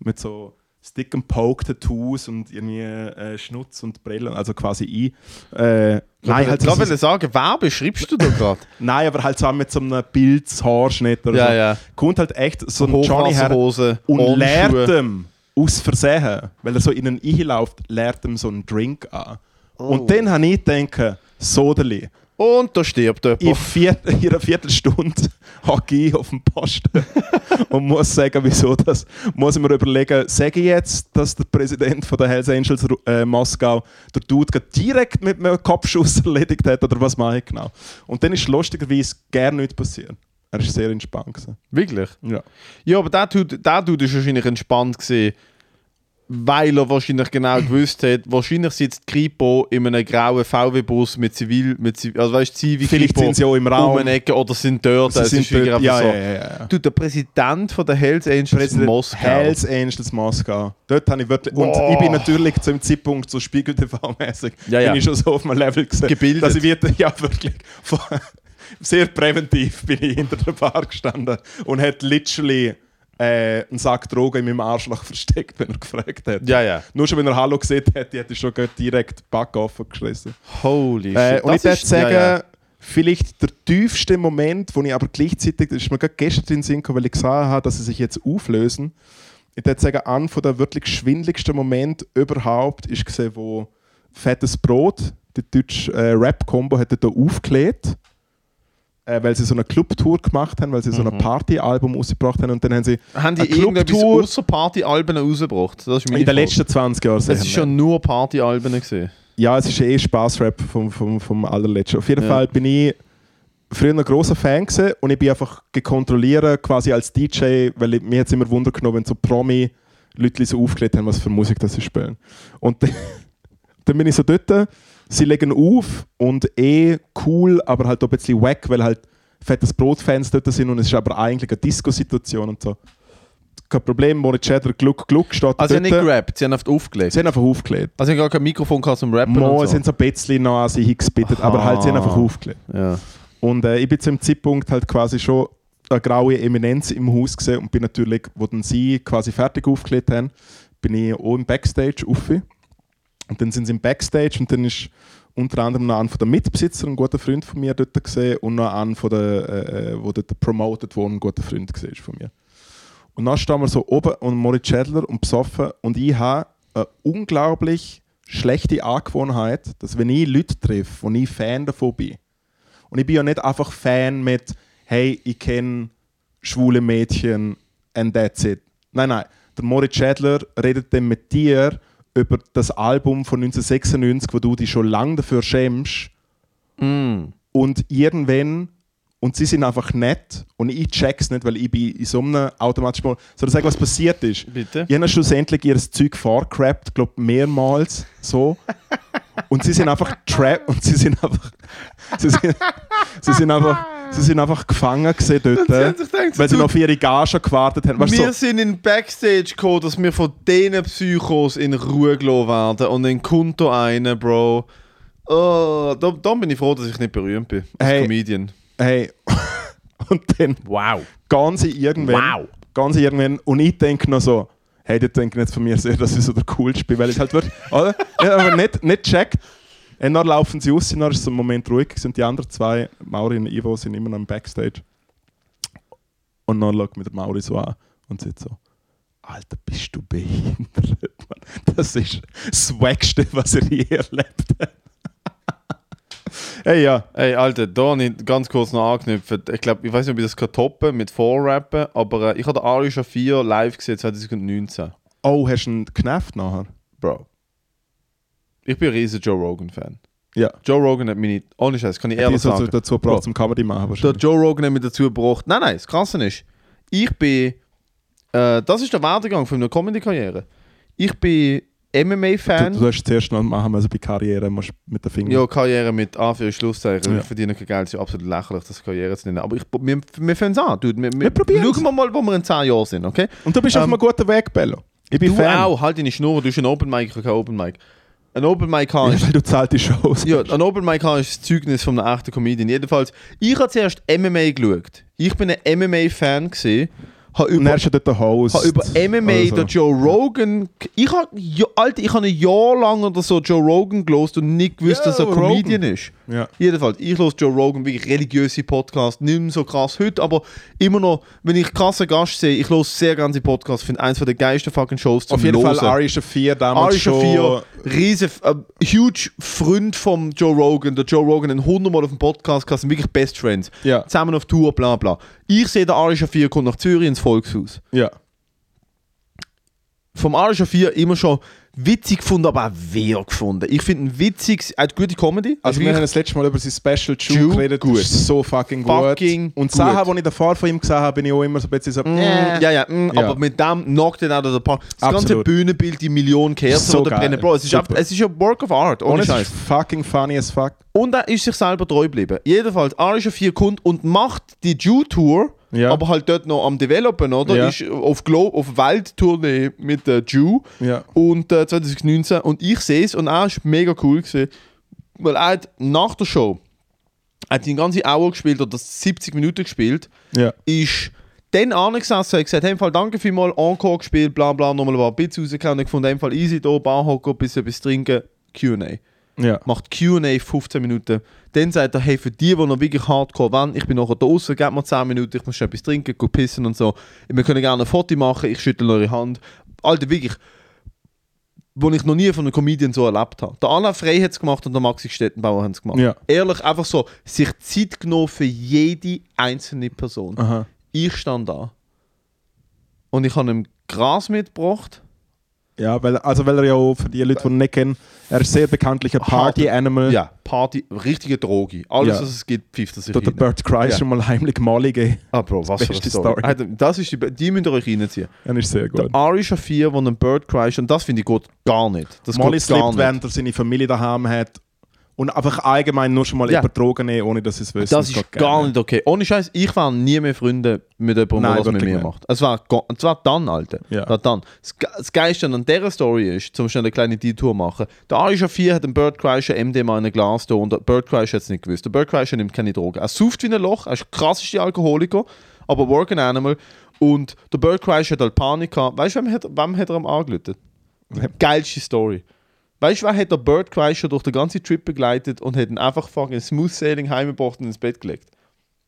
mit so Stick and Poke Tattoos und irgendwie äh, Schnutz und Brillen, also quasi ein. Äh, nein, halt ich so, wollte sagen, wer beschreibst du da gerade? nein, aber halt zusammen mit so einem Pilzhaarschnitt oder Ja, so. ja. Kommt halt echt so ein Johnny her und leert ihm aus Versehen, weil er so in einen einläuft, leert ihm so einen Drink an. Oh. Und dann habe ich gedacht, Sodeli, Und da stirbt jemand. in, vier, in einer Viertelstunde hocke ich auf dem Posten und muss sagen, wieso das. Muss ich mir überlegen, sage ich jetzt, dass der Präsident von der Hells Angels äh, Moskau der Dude gerade direkt mit einem Kopfschuss erledigt hat oder was mache ich genau? Und dann ist lustigerweise gar nichts passiert. Er war sehr entspannt. Gewesen. Wirklich? Ja. Ja, aber der Dude, der Dude ist wahrscheinlich entspannt gewesen, weil er wahrscheinlich genau gewusst hat, wahrscheinlich sitzt Kripo in einem grauen VW-Bus mit Zivil, mit Zivil, also weißt du, Zivi Vielleicht sind sie auch im Raum. um eine Ecke oder sind dort. Sie sind dort- ja, so. ja, ja, ja. Du, der Präsident von der Hells Angels Präsident Moskau. Hells Angels Moskau. Dort habe ich wirklich. Und ich bin natürlich zu dem Zeitpunkt so Spiegel TV-mäßig. Ja, ja. Bin ich schon so auf einem Level gesehen. Gebildet. Dass ich wieder, ja, wirklich. Sehr präventiv bin ich hinter der Bar gestanden und hat literally äh, einen Sack Drogen in meinem Arschloch versteckt, wenn er gefragt hat. Ja, ja. Nur schon, wenn er Hallo gesehen hätte, hätte ich schon direkt die Backe offen geschissen. Holy Äh, shit. und ich würde sagen, ja, ja. vielleicht der tiefste Moment, wo ich aber gleichzeitig, das ist mir gerade gestern in den Sinn gekommen, weil ich gesehen habe, dass sie sich jetzt auflösen. Ich würde sagen, an von der wirklich schwindeligsten Moment überhaupt ist gesehen, wo Fettes Brot, die deutsche äh, Rap-Combo, hat da aufgelegt. Äh, weil sie so eine Clubtour gemacht haben, weil sie so ein Partyalbum rausgebracht haben und dann haben sie Haben die eine irgendetwas außer Partyalben rausgebracht? Das ist in den letzten 20 Jahren Es ist schon nur Partyalben gesehen. ja, es ist eh Spaßrap vom, vom, vom allerletzten. Auf jeden Ja. Fall bin ich früher ein großer Fan gewesen und ich bin einfach gekontrolliert quasi als DJ, weil ich, mir jetzt immer Wunder genommen, wenn so Promi Leute so aufgelegt haben, was für Musik das sie spielen. Und dann, bin ich so dort, sie legen auf und eh cool, aber halt auch ein bisschen wack, weil halt fettes Brot-Fans dort sind und es ist aber eigentlich eine Disco-Situation und so. Kein Problem, Money Cheddar, Gluck, Gluck steht Also sie haben nicht gerappt, sie haben einfach aufgelegt. Sie haben einfach aufgelegt. Also sie haben gar kein Mikrofon gehabt zum Rappen Mo, und so. sind so ein bisschen noch an sie hingespittet, aber halt sie haben einfach aufgelegt. Ja. Und äh, ich bin zu dem Zeitpunkt halt quasi schon eine graue Eminenz im Haus gesehen und bin natürlich, wo dann sie quasi fertig aufgelegt haben, bin ich auch im Backstage auf. Und dann sind sie im Backstage und dann ist unter anderem noch einer von den Mitbesitzer, ein guter Freund von mir dort gesehen und noch einer von der, äh, äh, wo dort promoted wurde, ein guter Freund ist von mir. Und dann stehen wir so oben und Moritz Schädler und besoffen und ich habe eine unglaublich schlechte Angewohnheit, dass wenn ich Leute treffe, wo ich Fan davon bin, und ich bin ja nicht einfach Fan mit, hey, ich kenne schwule Mädchen and that's it. Nein, nein. Der Moritz Schädler redet dann mit dir über das Album von 1996, wo du dich schon lange dafür schämst. Mm. Und irgendwann, und sie sind einfach nett und ich check's nicht, weil ich bin in so einem automatischen Modus. Soll ich sagen, was passiert ist? Bitte? Ich habe schlussendlich ihr Zeug vorgerappt, glaube mehrmals so. Und sie sind einfach trap und sie sind einfach. Sie sind, sie sind einfach. Sie sind einfach gefangen gewesen dort, Sie haben sich gedacht, weil sie noch auf ihre Gage gewartet haben. Weißt, wir so, sind in Backstage gekommen, dass wir von diesen Psychos in Ruhe gelassen werden und dann kommt da einer, Bro. Oh, da, da bin ich froh, dass ich nicht berühmt bin. Als Hey. Comedian. hey. Und dann Wow. gehen sie irgendwann. Wow. Gehen sie irgendwann und ich denke noch so, hey, die denken jetzt von mir sehr, dass ich so der Coolste bin, weil ich halt wirklich, oder? Aber nicht, nicht checkt. Und dann laufen sie raus, dann ist es ein Moment ruhig und die anderen zwei, Mauri und Ivo, sind immer noch im Backstage. Und dann schaut mich der Mauri so an und sagt so, Alter, bist du behindert, Mann. Das ist das Wackste, was er je erlebt hat. hey, ja. Ey, Alter, da habe ich ganz kurz noch angeknüpft. Ich glaube, ich weiß nicht, ob ich das kann toppen mit Vorrappen, aber äh, ich habe Arisha 4 live gesehen 2019. Oh, hast du ihn genervt nachher? Bro. Ich bin ein riesen Joe Rogan-Fan. Ja. Joe Rogan hat meine. Ohne Scheiß, kann ich ehrlich so sagen. dazu gebracht, Bro. zum Comedy machen Der. Joe Rogan hat mich dazu gebracht. Nein, nein, das Krasse ist, ich bin. Äh, das ist der Werdegang von meiner Comedy-Karriere. Ich bin Du, MMA-Fan. du hast zuerst noch machen, also bei Karriere musst du mit den Fingern. Ja, Karriere mit Anführungs- Schlusszeichen. Ja. Ich verdiene kein Geld, es ist absolut lächerlich, das Karriere zu nennen. Aber ich, wir, wir fangen es an. Dude. Wir, wir, Wir probieren's. Schauen wir mal, wo wir in 10 Jahren sind, okay? Und du bist auf Ähm, einem guten Weg, Bello. Ich bin Du Fan. auch, halt deine Schnur, du hast ein Open Mic, ich habe kein Open Mic. Ein Open Mic Ja, habe ist, weil du zahlt die Shows. ja, ein Open Mic ist das Zeugnis von einem echten Comedian. Jedenfalls, ich habe zuerst MMA geschaut. Ich bin ein MMA-Fan gesehen. Habe über, er ist ja dort der Host. habe über MMA Also. den Joe Rogan. Ich habe, ja, Alter, ich habe ein Jahr lang oder so Joe Rogan gelost und nicht gewusst, Ja, dass er Rogan. Comedian ist. Ja. Jedenfalls, ich höre Joe Rogan, wirklich religiöse Podcast, nicht mehr so krass heute, aber immer noch, wenn ich krassen Gast sehe, ich höre sehr gerne die Podcasts, finde eins von der geilsten fucking Shows zum Auf jeden Hören. Fall Ari Shafir damals Ari. Shafir, riesen, äh, huge Freund vom Joe Rogan. Der Joe Rogan 100 Mal auf dem Podcast gehabt, sind wirklich Best Friends. Ja. Zusammen auf Tour, bla bla. Ich sehe, der Ari Shafir kommt nach Zürich ins Volkshaus. Ja. Vom Ari Shafir immer schon witzig gefunden, aber auch wehr gefunden. Ich finde ihn witzig, er hat gute Comedy. Also wir haben das letzte Mal über sein Special Jew Jew, geredet. gut. Das ist so fucking gut. Fucking Und gut. Sachen, die ich davor von ihm gesehen habe, bin ich auch immer so ein bisschen so... Mm, äh. ja, ja, mm, Ja. aber mit dem knockt er out of the park. Das ganze Absolut. Bühnenbild, die Millionen Kerzen, So die brennen. Bro, es ist, es ist ein Work of Art, Und ohne es Scheiß. ist fucking funny as fuck. Und er ist sich selber treu geblieben. Jedenfalls, Ari Shafir kommt und macht die Jew-Tour, Ja. aber halt dort noch am Developen, oder? Ja. Ist auf, Glo auf Welttournee mit der Jew. Ja. Und äh, 2019. Und ich sehe es und er ist mega cool gewesen, weil er hat nach der Show hat die ganze Hour gespielt oder 70 Minuten gespielt, Ja. ist dann angesessen und gesagt, hey, Fall danke vielmals, Encore gespielt, bla bla, nochmal ein paar Bits ich fand, im Fall easy da, Bar hocken, bisschen etwas trinken, Q&A Ja. macht Q&A 15 Minuten. Dann sagt er, hey, für die, die noch wirklich hardcore wollen, ich bin nachher draußen, gebt mir 10 Minuten, ich muss schon etwas trinken, gut pissen und so. Wir können gerne ein Foto machen, ich schüttle eure Hand. Alter, wirklich, wo ich noch nie von einem Comedian so erlebt habe. Der Anna Frey hat es gemacht und der Maxi Stettenbauer haben es gemacht. Ja. Ehrlich, einfach so, sich Zeit genommen für jede einzelne Person. Aha. Ich stand da und ich habe ihm Gras mitgebracht Ja, weil, also weil er ja auch, für die Leute, die ihn nicht kennen, er ist sehr bekanntlicher Party-Animal. Ja, Party, richtige Droge. Alles, Ja. was es gibt, pfeift er sich der. Bert Kreis Ja. schon mal heimlich Mali gegeben. Ah, Bro, was für eine Story. Story. Alter, Das ist die, die müsst ihr euch reinziehen. Er ist sehr Der gut. Ari Shafir, der einen Bird crasht, und das finde ich geht gar nicht. Das Molly slippt, während er seine Familie daheim hat. Und einfach allgemein nur schon mal Ja. über Drogen nehmen, ohne dass sie es wissen. Das ist gar gerne. nicht okay. Ohne Scheiß, ich war nie mehr Freunde mit jemandem, Nein, der was mit mir nicht. macht. Es war, es war dann, Alter. Ja. War dann. Das, das Geiste an dieser Story ist, zum schnell eine kleine Detour machen. Der Ari Shafir hat einen Bird Crusher MDMA in ein Glas da und der Bird Crusher hat es nicht gewusst. Der Bird Crusher nimmt keine Drogen. Er sauft wie ein Loch, er ist krasseste Alkoholiker, aber Working Animal. Und der Bird Crusher hat halt Panik gehabt. Weißt du, wem hat, wem hat er am angelötet? Geilste Story. Weißt du, wer hat der Bird Crusher durch den ganzen Trip begleitet und hat ihn einfach fucking Smooth Sailing heimgebracht und ins Bett gelegt?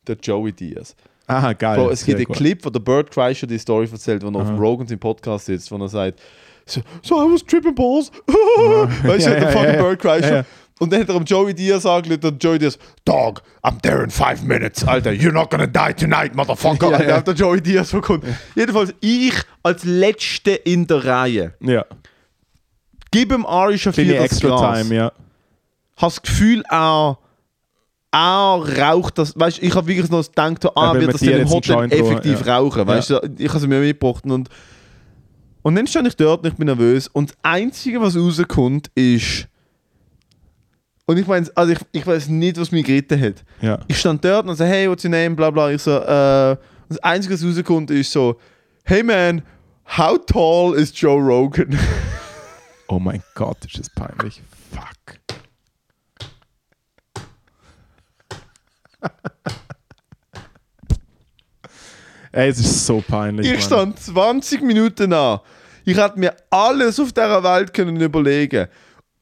Der Joey Diaz. Aha, geil. Bro, es gibt einen. Clip, wo der Bird Crusher die Story erzählt, wo er auf Rogan im Podcast sitzt, wo er sagt, so, so I was tripping balls. weißt du, Ja, der fucking ja, Bird Crusher. ja. Und dann hat er am Joey Diaz angelegt und Joey Diaz, Dog, I'm there in five minutes, Alter. You're not gonna die tonight, Motherfucker. Ja, ja. der Joey Diaz bekommen. Jedenfalls, ich als Letzte in der Reihe, Ja, gib ihm Ari Shafir kleine das extra Glas. Time, ja. Hast das Gefühl, er, er raucht das. Weißt ich habe wirklich noch gedacht, ah, will wird das denn im Hotel effektiv rauchen, rauchen? Weißt du, ich habe es mir mitgebracht und. Und dann stand ich dort und ich bin nervös. Und das Einzige, was rauskommt, ist. Und ich meine, also ich, ich weiß nicht, was mich geritten hat. ja. Ich stand dort und so, hey, what's your name? Bla bla. Ich so, äh, das Einzige, was rauskommt, ist so, hey man, how tall is Joe Rogan? Oh mein Gott, ist das peinlich. Fuck. Ey, es ist so peinlich. Ich Mann. stand 20 Minuten an. Ich hätte mir alles auf dieser Welt können überlegen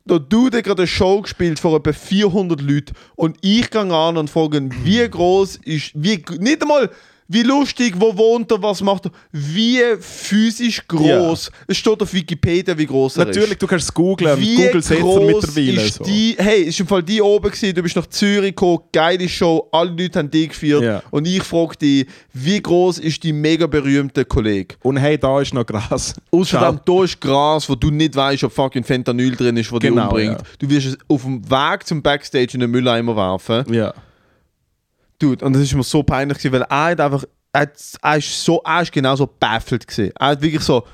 Der Dude hat gerade eine Show gespielt vor etwa 400 Leuten und ich gehe an und frage, wie groß ist, wie, nicht einmal wie lustig, wo wohnt er, was macht er, wie physisch groß. Es steht auf Wikipedia, wie groß er ist. Natürlich, du kannst es googlen. Wie Google setzt er mittlerweile. ist So. die, hey, ist im Fall die oben gewesen, du bist nach Zürich gekommen, geile Show, alle Leute haben dich geführt Ja. und ich frage dich, wie groß ist die mega berühmte Kollege? Und hey, da ist noch Gras. Außerdem, da ist Gras, wo du nicht weißt, ob fucking Fentanyl drin ist, wo dich Genau, umbringt. ja. Du wirst es auf dem Weg zum Backstage in den Mülleimer werfen. Ja. Dude, und das ist mir so peinlich, gewesen, weil er hat einfach, er, hat, er ist so, er ist genauso baffelt gewesen. Er hat wirklich so,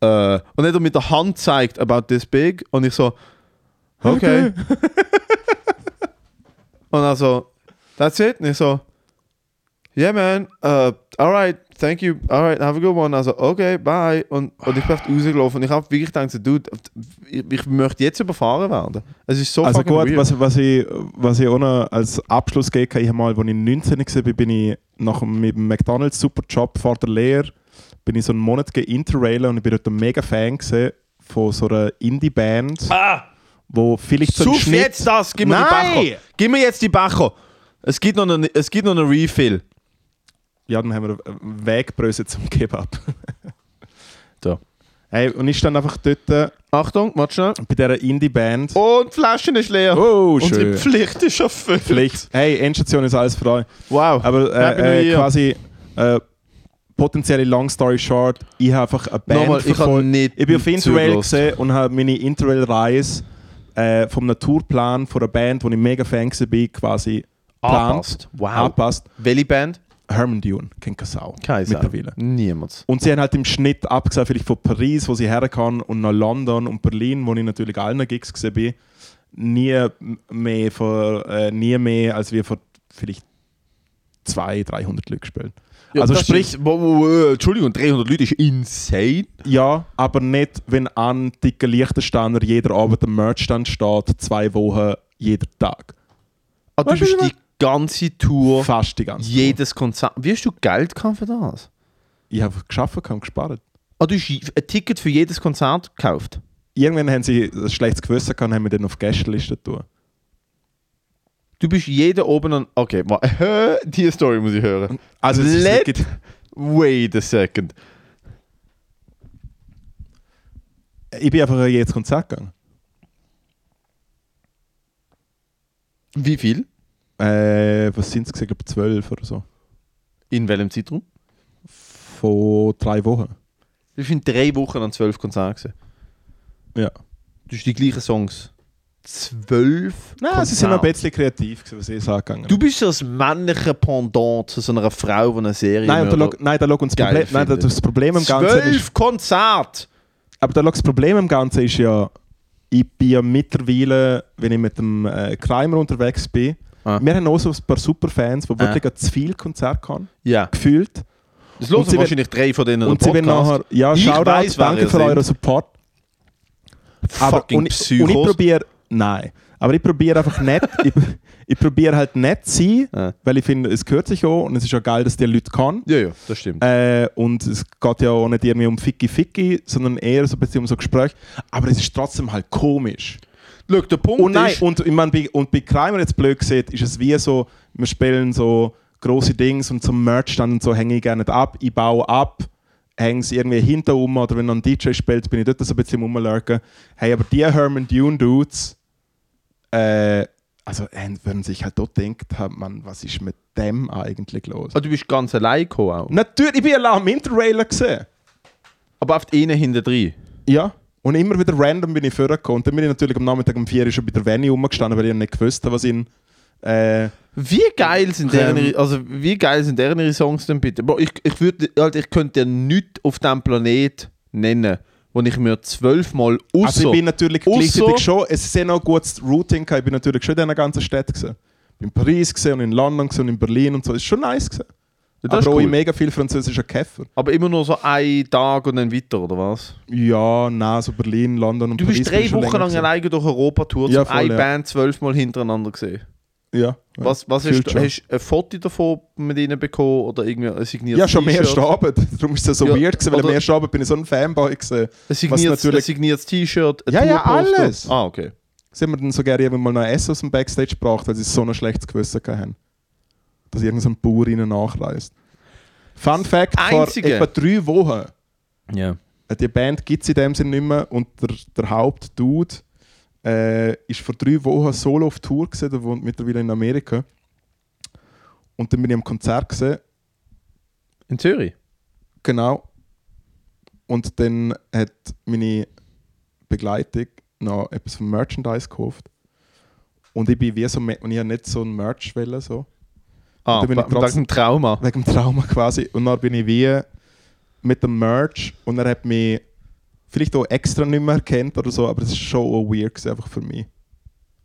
äh, und hat er mit der Hand zeigt, about this big, und ich so, okay. und er so, that's it, und ich so, yeah man, uh, alright, thank you, alright, have a good one. Also, okay, bye. Und, und ich bin einfach rausgelaufen und ich habe wirklich gedacht, so, dude, ich, ich möchte jetzt überfahren werden. Es ist so Also gut, weird. was, was, ich, was ich auch noch als Abschluss gegeben habe, ich habe mal, als ich 19 war, bin ich nach dem McDonalds super Job vor der Lehre, bin ich so einen Monat interrailen und ich bin dort ein mega Fan von so einer Indie-Band, ah! wo vielleicht so Schnitt... jetzt das, gib mir Nein! die Becher. Gib mir jetzt die Becher. Es gibt noch einen, es gibt noch einen Refill. Ja, dann haben wir eine Wegbröse zum Kebab. So. Hey, und ich stand einfach dort äh, Achtung, warte schnell. bei dieser Indie-Band. Und die Flasche ist leer. Oh, Unsere schön. Pflicht ist erfüllt. Pflicht. Hey, Endstation ist alles für euch. Wow. Aber äh, äh, quasi äh, potenzielle Long Story Short, ich habe einfach eine Band Nochmal, ich habe verfolgt. nicht Ich bin auf Interrail gesehen und habe meine Interrail-Reise äh, vom Naturplan von einer Band, wo ich mega Fan war, quasi Angepasst. geplant, Wow. angepasst. Welche Band? Herman Dune, kennt keine Sau. Keine Sau. Mittlerweile. Niemand. Und sie haben halt im Schnitt abgesehen, vielleicht von Paris, wo sie herkamen, und nach London und Berlin, wo ich natürlich allen Gigs gesehen bin, nie mehr, von, äh, nie mehr als wir vor vielleicht 200, 300 Leute gespielt. also das sprich, Ist, wo, wo, Entschuldigung, 300 Leute ist insane. ja, aber nicht, wenn an dicken Lichtensteiner jeder Abend am Merchstand steht, zwei Wochen, jeden Tag. Ah, du Weißt bist die ganze Tour, Fast die ganze jedes Konzert. Wie hast du Geld gehabt für das? Ich habe geschafft und gespart. Ah, du hast ein Ticket für jedes Konzert gekauft. Irgendwann haben sie ein schlechtes Gewissen gehabt und haben mich dann auf Gästeliste tun. Du bist jeder oben an. Okay, die Story muss ich hören. Also es ist Let- Wait a second. ich bin einfach an jedes Konzert gegangen. Wie viel? Äh, was sind es? Ich glaube 12 oder so. In welchem Zeitraum? Von drei Wochen. Ich bin drei Wochen an zwölf Konzerten. Ja. Du hast die gleichen Songs. Zwölf. Nein, sie sind noch ein Konzerte. bisschen kreativ, was ich angegangen Du bist so das männliche Pendant zu so einer Frau, die eine Serie Nein, da, nein, da schau uns das Problem, nein, da, das Problem im Ganzen ist, Zwölf Konzerte! aber da das Problem im Ganzen ist ja, ich bin ja mittlerweile, wenn ich mit dem äh, Kramer unterwegs bin, Ah. wir haben auch so ein paar Superfans, die Ah. wirklich zu viel Konzert haben, Ja. gefühlt. Das hören sie wahrscheinlich drei von denen Und sie werden nachher, ja, Shoutout, wer danke für euren Support. Aber, Fucking und, ich- und ich probiere, nein, aber ich probiere einfach nicht, ich, ich probiere halt nicht zu sein, Ja. weil ich finde, es gehört sich auch und es ist ja geil, dass die Leute kann. Ja, ja, das stimmt. Äh, und es geht ja auch nicht irgendwie um Ficky Ficky, sondern eher so ein bisschen um so Gespräch. Aber es ist trotzdem halt komisch. Schau, der Punkt Und nein, ist... und, ich meine, bei, und bei Kramer jetzt blöd gesehen, ist es wie so, wir spielen so große Dings und zum Merch dann und so hänge ich gerne nicht ab. Ich baue ab, hänge es irgendwie hinter um oder wenn noch ein DJ spielt, bin ich dort so ein bisschen rumlurken. Hey, aber die Herman Dune Dudes, äh, also äh, würden sich halt dort denkt man, was ist mit dem eigentlich los? Ah, du bist ganz allein gekommen auch. Natürlich, ich bin allein am Interrailer gesehen. Aber auf einen hinten drin. Ja. Und immer wieder random bin ich vorgekommen. Und dann bin ich natürlich am Nachmittag um 4 Uhr schon bei der Venue rumgestanden, weil ich nicht gewusst habe, was in. Äh, Wie geil sind Ähm. deren, also wie geil sind deren ihre Songs denn bitte? Bro, ich, ich, würde, halt, ich könnte dir nichts auf diesem Planet nennen, wo ich mir zwölfmal also außer ich bin natürlich Ausser- gleichzeitig schon, es ist ja noch gutes Routing, ich bin natürlich schon in diesen ganzen Städten gesehen. Ich bin in Paris gesehen und in London gesehen und in Berlin und so. Ist schon nice gesehen. das Aber auch cool. mega viel französischer Käfer. Aber immer nur so ein Tag und dann weiter, oder was? Ja, nein, so Berlin, London und Du Paris. bist bin drei Wochen lang alleine durch Europa tour Ja, ja, voll, eine ja. Band zwölfmal hintereinander gesehen. Ja. Was, was hast, du, schon. hast du ein Foto davon mit ihnen bekommen oder irgendwie ein signiertes Ja, schon ersten Abend. Darum ist es so Ja, weird gewesen, weil am ersten Abend bin ich so ein Fanboy gewesen. Ein signiertes, natürlich- ein signiertes T-Shirt, ein Ja, ja, alles. Ah, okay. Sie haben mir dann sogar irgendwann mal noch ein Essen aus dem Backstage gebracht, weil sie so ein schlechtes Gewissen hatten. Dass irgendein Bauer ihnen nachreist. Fun Fact: Einzige- Vor etwa drei Wochen, Ja. die Band gibt es in dem Sinne nicht mehr und der, der Hauptdude äh, ist vor drei Wochen solo auf Tour gewesen, der wohnt mittlerweile in Amerika. Und dann bin ich am Konzert gesehen, In Zürich? genau. Und dann hat meine Begleitung noch etwas vom Merchandise gekauft. Und ich bin wie so, und ich habe nicht so ein Merch wollen, so. Ah, Da bin ich wegen trotzdem- dem Trauma. wegen dem Trauma quasi. Und dann bin ich wie mit dem Merch und er hat mich vielleicht auch extra nicht mehr erkannt oder so, aber es ist schon auch weird gewesen, einfach für mich.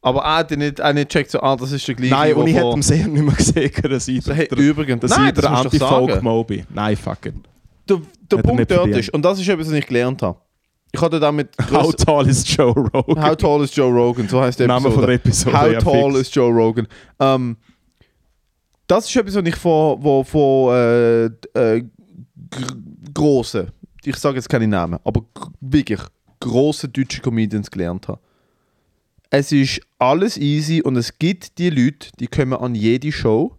Aber er hat nicht, er nicht checkt so, ah, das ist der gleiche. Nein, und ich hätte ihm sehr nicht mehr gesehen, dass ich hey, der, übrigens, dass nein, ich der das musst du doch sagen. Anti-Folk-Mo Nein, fuck it. Der, der er Punkt dort ist, und das ist etwas, was ich gelernt habe. Ich hatte damit. How tall is Joe Rogan? How tall is Joe Rogan? So heißt der Name von der Episode. How ja, tall fix. is Joe Rogan? Ähm, das ist etwas, was ich von, von, von äh, äh, gr grossen, ich sage jetzt keine Namen, aber wirklich grossen deutschen Comedians gelernt habe. Es ist alles easy und es gibt die Leute, die kommen an jede Show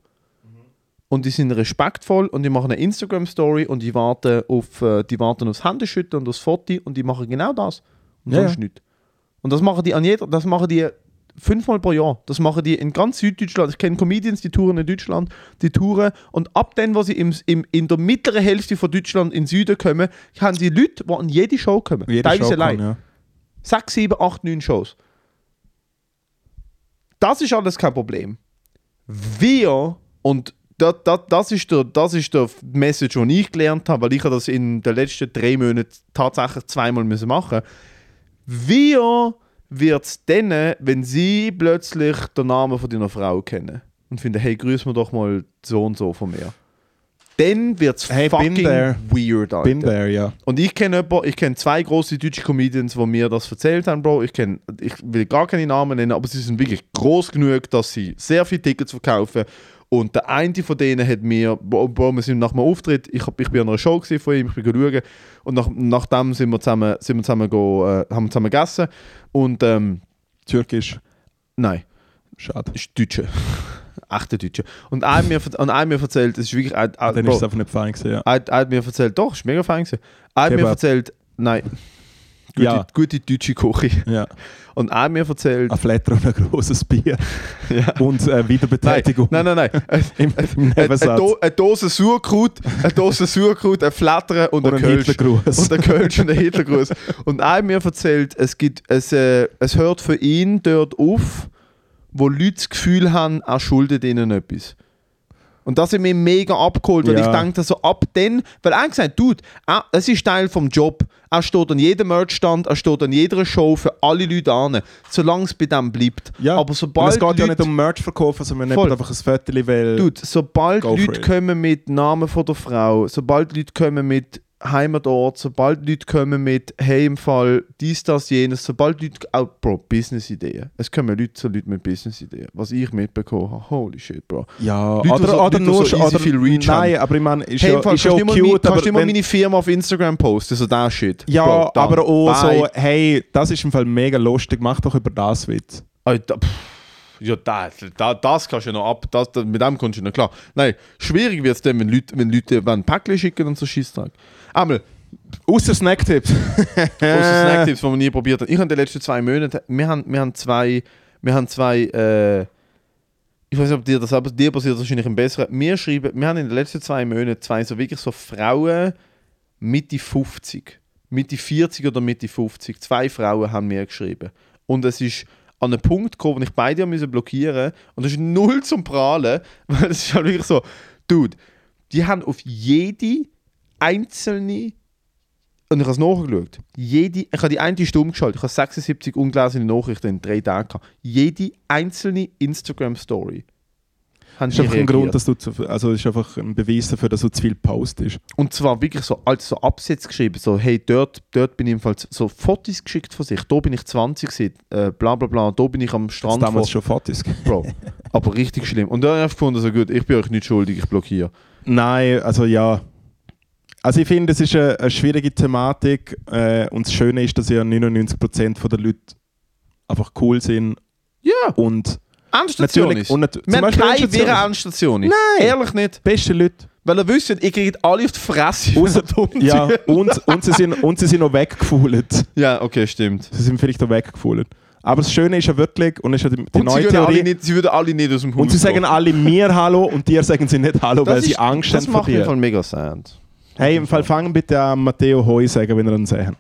und die sind respektvoll und die machen eine Instagram-Story und die warten, auf, äh, die warten aufs Händeschütteln und aufs Foto und die machen genau das. Und sonst ja. nichts. Und das machen die an jeder, das machen die fünfmal pro Jahr. Das machen die in ganz Süddeutschland. Ich kenne Comedians, die touren in Deutschland, die touren und ab dann, wo sie im, im, in der mittleren Hälfte von Deutschland in den Süden kommen, haben die Leute, die an jede Show kommen. Jede Teilweise allein. ja. Sechs, sieben, acht, neun Shows. Das ist alles kein Problem. Wir, und das, das, das, ist der, das ist der Message, die ich gelernt habe, weil ich habe das in den letzten drei Monaten tatsächlich zweimal müssen machen Wir wird es dann, wenn sie plötzlich den Namen von deiner Frau kennen und finden, hey, grüß mir doch mal so und so von mir. Dann wird es Hey, fucking weird, Alter. Bin there, ja. Und ich kenne ich kenne zwei große deutsche Comedians, die mir das erzählt haben, Bro. Ich, kenn, ich will gar keine Namen nennen, aber sie sind wirklich groß genug, dass sie sehr viele Tickets verkaufen. Und der eine von denen hat mir, Bro, wir sind nach dem Auftritt, ich, hab, ich bin an einer Show von ihm, ich bin schauen. Und nach, nachdem sind wir zusammen, sind wir zusammen go, äh, haben wir zusammen gegessen. Und ähm, Türkisch. nein, Schade. ist Deutsche. Echte Deutsche. Und er hat mir, und er hat mir erzählt, es ist wirklich. Er, er, Dann ist es einfach nicht fein gewesen, ja. er, hat- mir erzählt, doch, ist mega fein gewesen. Er hat mir erzählt, nein. Gute, Ja. gute deutsche Küche. Ja. Und hat mir erzählt... Ein Flatter und ein großes Bier. Ja. Und äh, Nein, Wiederbetätigung. nein, nein. nein. Eine, Im, im eine. Do eine Dose Sauerkraut, eine Dose Sauerkraut, ein Flattern und, Und ein Kölsch. Hitlergruß. Und ein Kölsch und ein Hitlergruß. Und hat mir erzählt, es, gibt, es, äh, es hört für ihn dort auf, wo Leute das Gefühl haben, er schuldet ihnen etwas. Und das hat mich mega abgeholt, weil Ja. ich dachte so ab dann, weil er hat gesagt, Dude, er, es ist Teil vom Job. Er steht an jedem Merchstand, er steht an jeder Show für alle Leute an, solange es bei dem bleibt. ja. Aber Und sobald es geht ja Leute- nicht um Merch verkaufen, sondern Voll. einfach ein Viertel, weil... Dude, sobald Leute kommen mit Namen von der Frau, sobald Leute kommen mit Heimatort, sobald Leute kommen mit Hey im Fall dies, das, jenes, sobald Leute auch Bro, Business-Ideen. Es kommen Leute zu Leuten mit Business-Ideen. Was ich mitbekommen habe, holy shit, Bro. Ja, Leute, oder, so- oder Leute, nur so oder, viel Reach Nein, haben. aber ich meine, ist Hey, ja, Fall, ist kannst ja cute, kannst aber du immer wenn, meine Firma auf Instagram posten, so der Shit. Ja, Bro, aber auch so, Bye. hey, das ist im Fall mega lustig, mach doch über das Witz. Alter, pff, ja, da, da, das kannst du ja noch ab. Das, das, mit dem kommst du noch klar. Nein, schwierig wird es dann, wenn Leute, wenn Leute ein Päckchen schicken und so Scheißtag. Einmal, Außer Snacktipps. Außer Snacktipps, die wir nie probiert haben. Ich habe in den letzten zwei Monaten, wir haben, wir haben zwei, wir haben zwei, äh, ich weiß nicht, ob dir das aber dir passiert wahrscheinlich im Besseren. Wir schreiben, wir haben in den letzten zwei Monaten zwei so wirklich so Frauen Mitte 50, Mitte 40 oder Mitte 50, zwei Frauen haben mir geschrieben. Und es ist an einen Punkt gekommen, wo ich beide haben müssen blockieren und das ist null zum Prahlen, weil es ist halt wirklich so, Dude, die haben auf jede einzelne und ich habe es nachgeschaut. Jede, ich habe die eine Stunde geschaltet. Ich habe 76 ungelesene Nachrichten in drei Tagen gehabt. Jede einzelne Instagram-Story Das ist einfach ein. Grund, dass du zu, also das ist einfach ein Beweis dafür, dass du zu viel postest. Und zwar wirklich so als so Absätze geschrieben, so hey, dort, dort bin ich Fall so Fotos geschickt von sich. Da bin ich 20 gewesen, äh, bla bla bla. Da bin ich am Das Strand damals vor, schon Fotos. Bro. Aber richtig schlimm. Und dann habe ich gefunden, so gut, ich bin euch nicht schuldig, ich blockiere. Nein, also ja. Also ich finde, es ist eine, eine schwierige Thematik äh, und das Schöne ist, dass ja 99% der Leute einfach cool sind Ja, und Endstation natürlich ist. und nat- Wir haben keine wäre ist- Endstation. Nein. Ehrlich nicht. beste Leute. Weil ihr wisst, ihr kriegt alle auf die Fresse. dumm Ja, und, und, sie sind, und sie sind noch weggefühlt. ja, okay, stimmt. Sie sind vielleicht auch weggefühlt. Aber das Schöne ist ja wirklich, und ist ja die, die sie, neue alle Theorie, nicht, sie würden alle nicht aus dem Haus und sie sagen alle mir Hallo und dir sagen sie nicht Hallo, weil Das sie ist- Angst Das haben vor macht mich im dir. Fall mega sad. Hey, im Fall fangen bitte an Matteo Heu sagen, wenn ihr ihn sehen.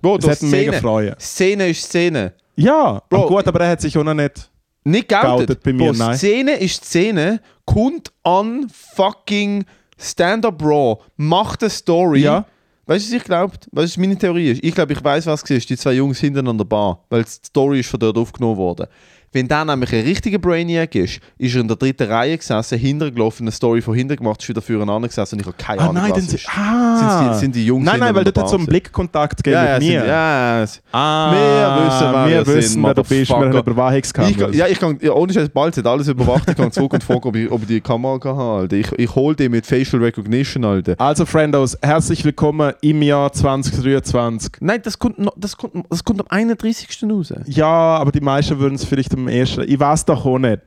Bro, Das mich mega freuen. Szene ist Szene. Ja, Bro, gut, aber er hat sich auch noch nicht. Nicht geoutet. Bei mir, Bro, nein. Szene ist Szene. Kommt an fucking Stand-Up Raw. Macht eine Story. Ja. Weißt du, was ich glaube? Weißt du, was meine Theorie ist? Ich glaube, ich weiß, was es ist. Die zwei Jungs hinten an der Bar. Weil die Story ist von dort aufgenommen worden. Wenn der nämlich ein richtiger Brainiac ist, ist er in der dritten Reihe gesessen, hinten gelaufen, eine Story von hinten gemacht, ist wieder füreinander gesessen und ich habe keine Ah, Ahnung, nein, was ist. ah. Sind die- sind die Jungs Nein, nein, weil dort hat so einen Blickkontakt gegeben Ja, ja, mit sind, mir. ja, Ah, Wir wissen, wer wir wissen, sind, wer du bist. Wir haben Motherfucker. Überwachungskamera. Ich, ja, ich kann, ja, ohne Scheiß, bald sind alles überwacht. Ich kann zurück und fragen, ob ich, ob ich die Kamera kann Alter. Ich, ich hole die mit Facial Recognition, Alter. Also, Friendos, herzlich willkommen im Jahr 2023. Nein, das kommt, das kommt, das kommt am 31. raus. Ja, aber die meisten würden es vielleicht am ersten. Ich weiß doch auch nicht.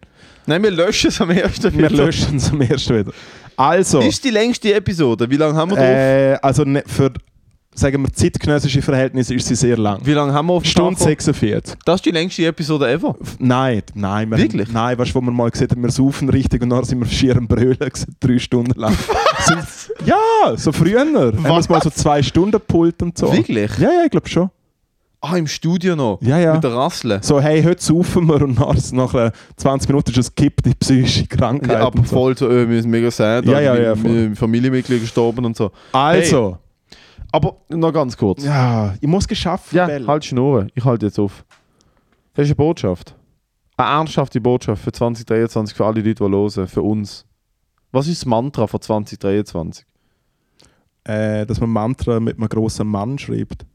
Nein, wir löschen es am 1. Wir wieder. löschen es am ersten wieder. Also, Ist die längste Episode? Wie lange haben wir drauf? äh, also ne, für sagen wir zeitgenössische Verhältnisse ist sie sehr lang. Wie lange haben wir auf dem Stunde Tacho? 46. Das ist die längste Episode ever. Nein, nein. Wir Wirklich? Nein, weißt du, wo wir mal gesehen haben, wir saufen richtig und dann sind wir schier am Brüllen drei Stunden lang. sind, ja, so früher. Haben wir mal so zwei Stunden Pult und so. Wirklich? Ja, ja, ich glaube schon. Ah, im Studio noch. Ja, ja. Mit der Rassle. So, hey, heute saufen wir und nach, nach äh, 20 Minuten ist es kippt die psychische Krankheit. Ja, aber voll so, äh, wir sind mega sad. Ja, Alter, ja, ja, voll. wie Familienmitglieder gestorben und so. Also, Aber noch ganz kurz. ja, ich muss geschafft Ja, Bell. halt Schnurren. Ich halte jetzt auf. Das ist eine Botschaft. Eine ernsthafte Botschaft für 2023, für alle Leute, die hören, für uns. Was ist das Mantra von 2023? äh, dass man Mantra mit einem grossen Mann schreibt.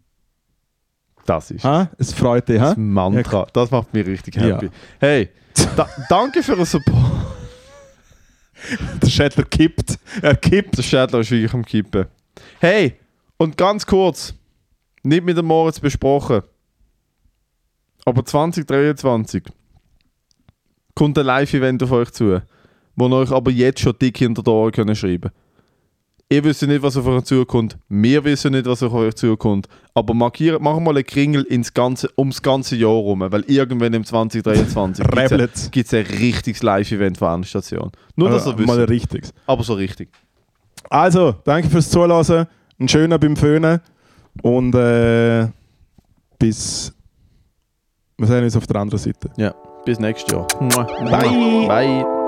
Das ist Ha? Es freut dich, das ha? Mantra. Das macht mich richtig Ja. happy. Hey, da, danke für den Support. Der Schädler kippt. Er kippt. Der Schädler ist wirklich am Kippen. Hey, und ganz kurz, nicht mit dem Moritz besprochen, aber 2023 kommt ein Live-Event auf euch zu, wo ihr euch aber jetzt schon dick hinter die Ohren können schreiben Ihr wisst nicht, was auf euch zukommt. Wir wissen nicht, was auf euch zukommt. Aber markiert, machen mal einen Kringel ins ganze, ums ganze Jahr rum, weil irgendwann im 2023 Rebelitz. gibt es ein richtiges Live-Event von einer Station. Nur, dass ihr Also, mal ein wisst. richtiges. Aber so richtig. Also, danke fürs Zuhören. Einen schönen beim Föhnen. Und äh, bis. Wir sehen uns auf der anderen Seite. Ja, bis nächstes Jahr. Bye. Bye.